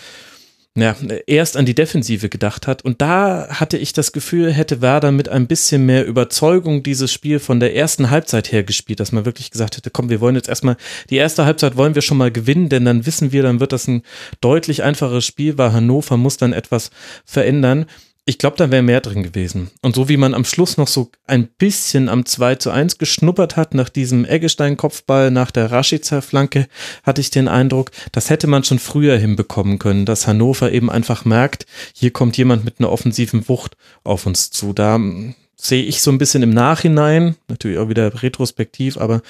ja, erst an die Defensive gedacht hat. Und da hatte ich das Gefühl, hätte Werder mit ein bisschen mehr Überzeugung dieses Spiel von der ersten Halbzeit her gespielt, dass man wirklich gesagt hätte, komm, wir wollen jetzt erstmal, die erste Halbzeit wollen wir schon mal gewinnen, denn dann wissen wir, dann wird das ein deutlich einfaches Spiel, weil Hannover muss dann etwas verändern. Ich glaube, da wäre mehr drin gewesen. Und so wie man am Schluss noch so ein bisschen am 2 zu 1 geschnuppert hat, nach diesem Eggestein-Kopfball, nach der Rashica-Flanke, hatte ich den Eindruck, das hätte man schon früher hinbekommen können, dass Hannover eben einfach merkt, hier kommt jemand mit einer offensiven Wucht auf uns zu. Da hm, sehe ich so ein bisschen im Nachhinein, natürlich auch wieder retrospektiv, aber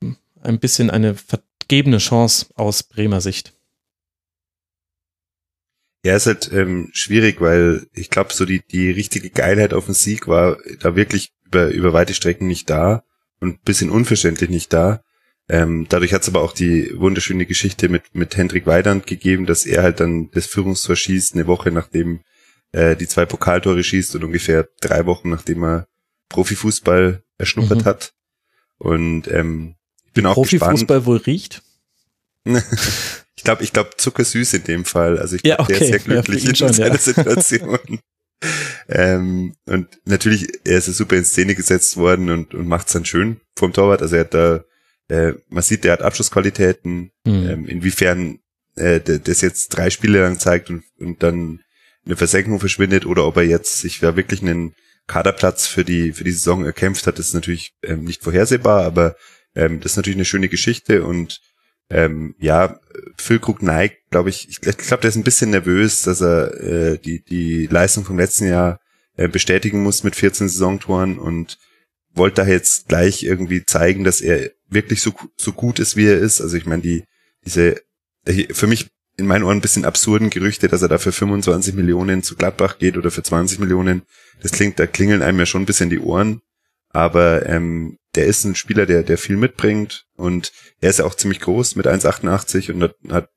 hm, ein bisschen eine vergebene Chance aus Bremer Sicht. Ja, ist halt ähm, schwierig, weil ich glaube, so die, die richtige Geilheit auf den Sieg war da wirklich über, über weite Strecken nicht da und bisschen unverständlich nicht da. Ähm, dadurch hat es aber auch die wunderschöne Geschichte mit, mit Hendrik Weidand gegeben, dass er halt dann das Führungstor schießt, eine Woche nachdem äh, die zwei Pokaltore schießt und ungefähr drei Wochen nachdem er Profifußball erschnuppert mhm. hat. Und ähm, ich bin auch Profifußball gespannt. Profifußball wohl riecht? (laughs) Ich glaube, ich glaube zuckersüß in dem Fall. Also ich glaube, ja, okay. der ist sehr glücklich ja, in schon, seiner ja. Situation. (laughs) ähm, und natürlich, er ist super in Szene gesetzt worden und, und macht es dann schön vom Torwart. Also er hat da, äh, man sieht, der hat Abschlussqualitäten. Mhm. Ähm, inwiefern äh, das jetzt drei Spiele lang zeigt und, und dann eine Versenkung verschwindet oder ob er jetzt sich da wirklich einen Kaderplatz für die für die Saison erkämpft hat, ist natürlich ähm, nicht vorhersehbar, aber ähm, das ist natürlich eine schöne Geschichte und ähm, ja, Füllkrug neigt, glaube ich, ich glaube, der ist ein bisschen nervös, dass er äh, die, die Leistung vom letzten Jahr äh, bestätigen muss mit 14 Saisontoren und wollte da jetzt gleich irgendwie zeigen, dass er wirklich so, so gut ist, wie er ist. Also ich meine, die, diese, für mich in meinen Ohren ein bisschen absurden Gerüchte, dass er da für 25 Millionen zu Gladbach geht oder für 20 Millionen. Das klingt, da klingeln einem ja schon ein bisschen die Ohren. Aber ähm, der ist ein Spieler, der, der viel mitbringt und er ist ja auch ziemlich groß mit 1,88 und hat, hat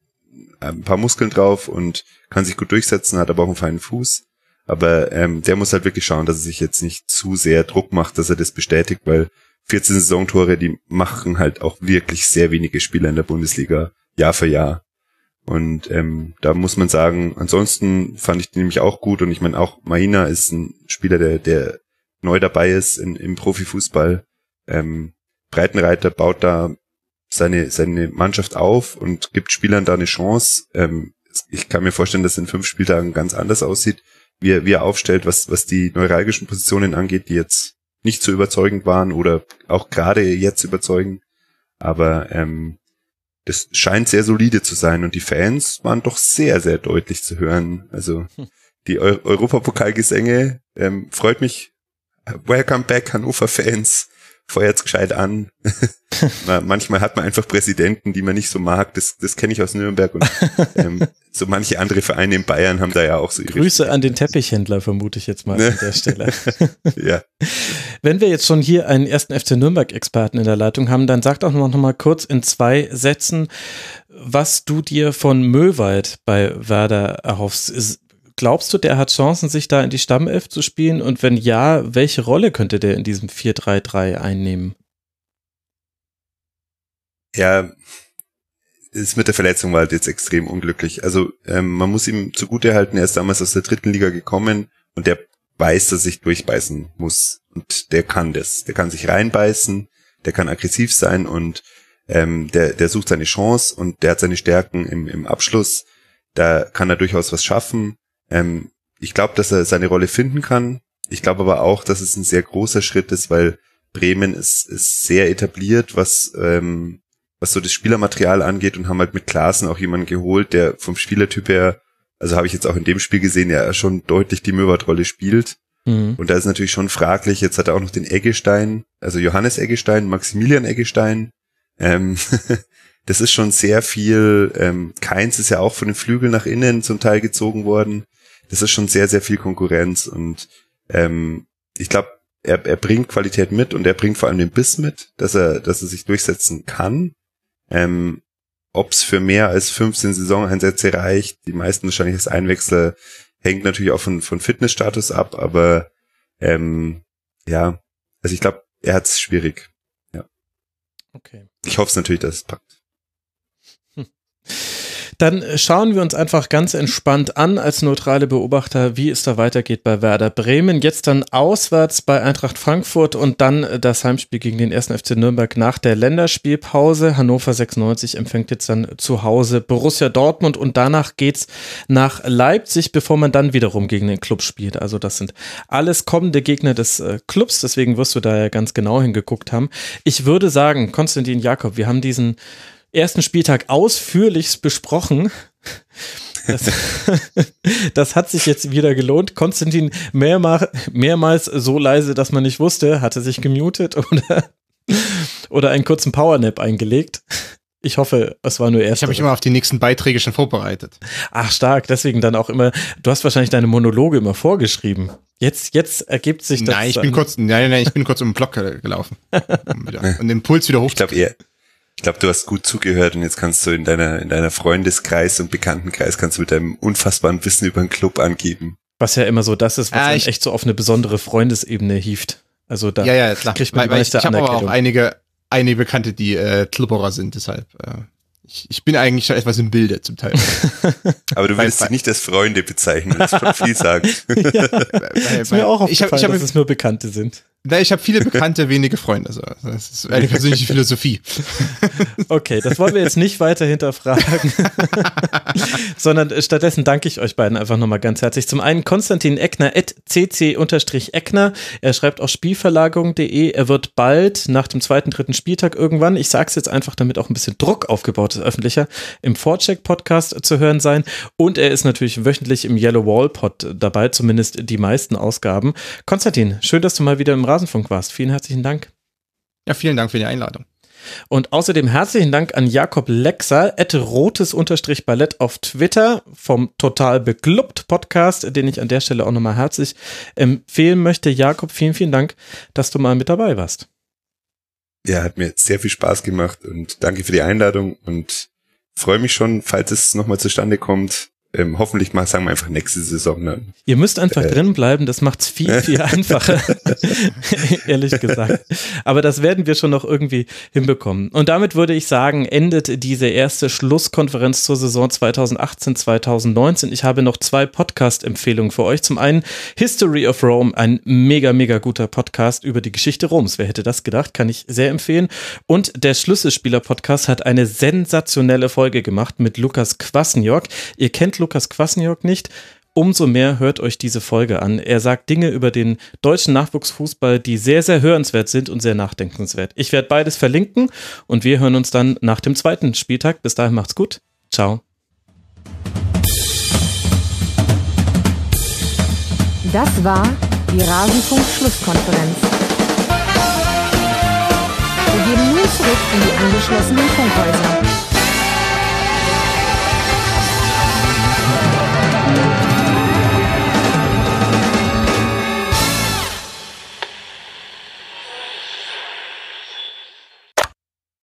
ein paar Muskeln drauf und kann sich gut durchsetzen, hat aber auch einen feinen Fuß. Aber ähm, der muss halt wirklich schauen, dass er sich jetzt nicht zu sehr Druck macht, dass er das bestätigt, weil 14 Saisontore, die machen halt auch wirklich sehr wenige Spieler in der Bundesliga Jahr für Jahr. Und ähm, da muss man sagen, ansonsten fand ich den nämlich auch gut und ich meine auch Maina ist ein Spieler, der, der neu dabei ist in, im Profifußball. Ähm, Breitenreiter baut da seine, seine Mannschaft auf und gibt Spielern da eine Chance. Ähm, ich kann mir vorstellen, dass in fünf Spieltagen ganz anders aussieht, wie er, wie er aufstellt, was, was die neuralgischen Positionen angeht, die jetzt nicht so überzeugend waren oder auch gerade jetzt überzeugen. Aber ähm, das scheint sehr solide zu sein und die Fans waren doch sehr, sehr deutlich zu hören. Also hm. die Eu Europapokalgesänge ähm, freut mich Welcome back, Hannover-Fans. Feuert's gescheit an. (laughs) (laughs) Manchmal hat man einfach Präsidenten, die man nicht so mag. Das, das kenne ich aus Nürnberg und ähm, (laughs) so manche andere Vereine in Bayern haben da ja auch so ihre Grüße an den Teppichhändler, vermute ich jetzt mal an der Stelle. ja. Wenn wir jetzt schon hier einen ersten FC Nürnberg-Experten in der Leitung haben, dann sag doch noch mal kurz in zwei Sätzen, was du dir von Möwald bei Werder erhoffst. Glaubst du, der hat Chancen, sich da in die Stammelf zu spielen? Und wenn ja, welche Rolle könnte der in diesem 4-3-3 einnehmen? Ja, ist mit der Verletzung war halt jetzt extrem unglücklich. Also ähm, man muss ihm zugute halten, er ist damals aus der dritten Liga gekommen und der weiß, dass sich durchbeißen muss. Und der kann das. Der kann sich reinbeißen, der kann aggressiv sein und ähm, der, der sucht seine Chance und der hat seine Stärken im, im Abschluss. Da kann er durchaus was schaffen. Ähm, ich glaube, dass er seine Rolle finden kann. Ich glaube aber auch, dass es ein sehr großer Schritt ist, weil Bremen ist, ist sehr etabliert, was, ähm, was so das Spielermaterial angeht und haben halt mit Klassen auch jemanden geholt, der vom Spielertyp her, also habe ich jetzt auch in dem Spiel gesehen, ja schon deutlich die Möwert-Rolle spielt. Mhm. Und da ist natürlich schon fraglich, jetzt hat er auch noch den Eggestein, also Johannes Eggestein, Maximilian Eggestein. Ähm, (laughs) das ist schon sehr viel, ähm, Keins ist ja auch von den Flügeln nach innen zum Teil gezogen worden das ist schon sehr, sehr viel Konkurrenz und ähm, ich glaube, er, er bringt Qualität mit und er bringt vor allem den Biss mit, dass er, dass er sich durchsetzen kann. Ähm, Ob es für mehr als 15 Saisoneinsätze reicht, die meisten wahrscheinlich als Einwechsel, hängt natürlich auch von, von Fitnessstatus ab, aber ähm, ja, also ich glaube, er hat es schwierig. Ja. Okay. Ich hoffe es natürlich, dass es packt. (laughs) Dann schauen wir uns einfach ganz entspannt an als neutrale Beobachter, wie es da weitergeht bei Werder Bremen. Jetzt dann auswärts bei Eintracht Frankfurt und dann das Heimspiel gegen den 1. FC Nürnberg nach der Länderspielpause. Hannover 96 empfängt jetzt dann zu Hause Borussia Dortmund und danach geht's nach Leipzig, bevor man dann wiederum gegen den Club spielt. Also das sind alles kommende Gegner des äh, Clubs, deswegen wirst du da ja ganz genau hingeguckt haben. Ich würde sagen, Konstantin Jakob, wir haben diesen ersten Spieltag ausführlichst besprochen. Das, (laughs) das, hat sich jetzt wieder gelohnt. Konstantin mehrmals, mehrmals so leise, dass man nicht wusste, hatte sich gemutet oder, oder einen kurzen Powernap eingelegt. Ich hoffe, es war nur erst. Ich habe mich immer auf die nächsten Beiträge schon vorbereitet. Ach, stark. Deswegen dann auch immer, du hast wahrscheinlich deine Monologe immer vorgeschrieben. Jetzt, jetzt ergibt sich das. Nein, ich bin kurz, nein, nein, ich bin kurz um den Block gelaufen. (laughs) Um wieder, und den Puls wieder hoch. Ich glaube, ihr, ich glaube, du hast gut zugehört und jetzt kannst du in deiner, in deiner Freundeskreis und Bekanntenkreis kannst du mit deinem unfassbaren Wissen über den Club angeben. Was ja immer so das ist, was ah, dann echt so auf eine besondere Freundesebene hieft. Also da ja, ja, klar. kriegt man weil, weil ich, ich habe aber auch einige, einige Bekannte, die äh, Klubberer sind, deshalb äh, ich, ich bin eigentlich schon etwas im Bilde zum Teil. (laughs) Aber du willst sie nicht als Freunde bezeichnen, das ist schon viel sagen. (laughs) ja, ist mir auch aufgefallen, ich hab, ich hab, dass es nur Bekannte sind. Na, ich habe viele Bekannte, wenige Freunde. Also, das ist eine persönliche Philosophie. (laughs) Okay, das wollen wir jetzt nicht weiter hinterfragen, (laughs) sondern stattdessen danke ich euch beiden einfach nochmal ganz herzlich. Zum einen Konstantin Eckner, at cc-eckner. Er schreibt auf spielverlagerung.de. Er wird bald nach dem zweiten, dritten Spieltag irgendwann, ich sage es jetzt einfach, damit auch ein bisschen Druck aufgebaut ist, öffentlicher, im Vorcheck-Podcast zu hören sein. Und er ist natürlich wöchentlich im Yellow Wall Pod dabei, zumindest die meisten Ausgaben. Konstantin, schön, dass du mal wieder im Rasenfunk warst. Vielen herzlichen Dank. Ja, vielen Dank für die Einladung. Und außerdem herzlichen Dank an Jakob Lexer, rotes-ballett auf Twitter vom Total Beklubbt Podcast, den ich an der Stelle auch nochmal herzlich empfehlen möchte. Jakob, vielen, vielen Dank, dass du mal mit dabei warst. Ja, hat mir sehr viel Spaß gemacht und danke für die Einladung und freue mich schon, falls es nochmal zustande kommt, ähm, hoffentlich mal sagen wir einfach nächste Saison dann. Ihr müsst einfach äh, drin bleiben, das macht's viel, viel (laughs) einfacher, (laughs) ehrlich gesagt. Aber das werden wir schon noch irgendwie hinbekommen. Und damit würde ich sagen, endet diese erste Schlusskonferenz zur Saison 2018-2019. Ich habe noch zwei Podcast-Empfehlungen für euch. Zum einen History of Rome, ein mega, mega guter Podcast über die Geschichte Roms. Wer hätte das gedacht? Kann ich sehr empfehlen. Und der Schlüsselspieler-Podcast hat eine sensationelle Folge gemacht mit Lukas Kwasniok. Ihr kennt Lukas Kwasniok nicht, umso mehr hört euch diese Folge an. Er sagt Dinge über den deutschen Nachwuchsfußball, die sehr, sehr hörenswert sind und sehr nachdenkenswert. Ich werde beides verlinken und wir hören uns dann nach dem zweiten Spieltag. Bis dahin macht's gut. Ciao. Das war die Rasenfunk-Schlusskonferenz. Wir gehen nun zurück in die angeschlossenen Funkhäuser.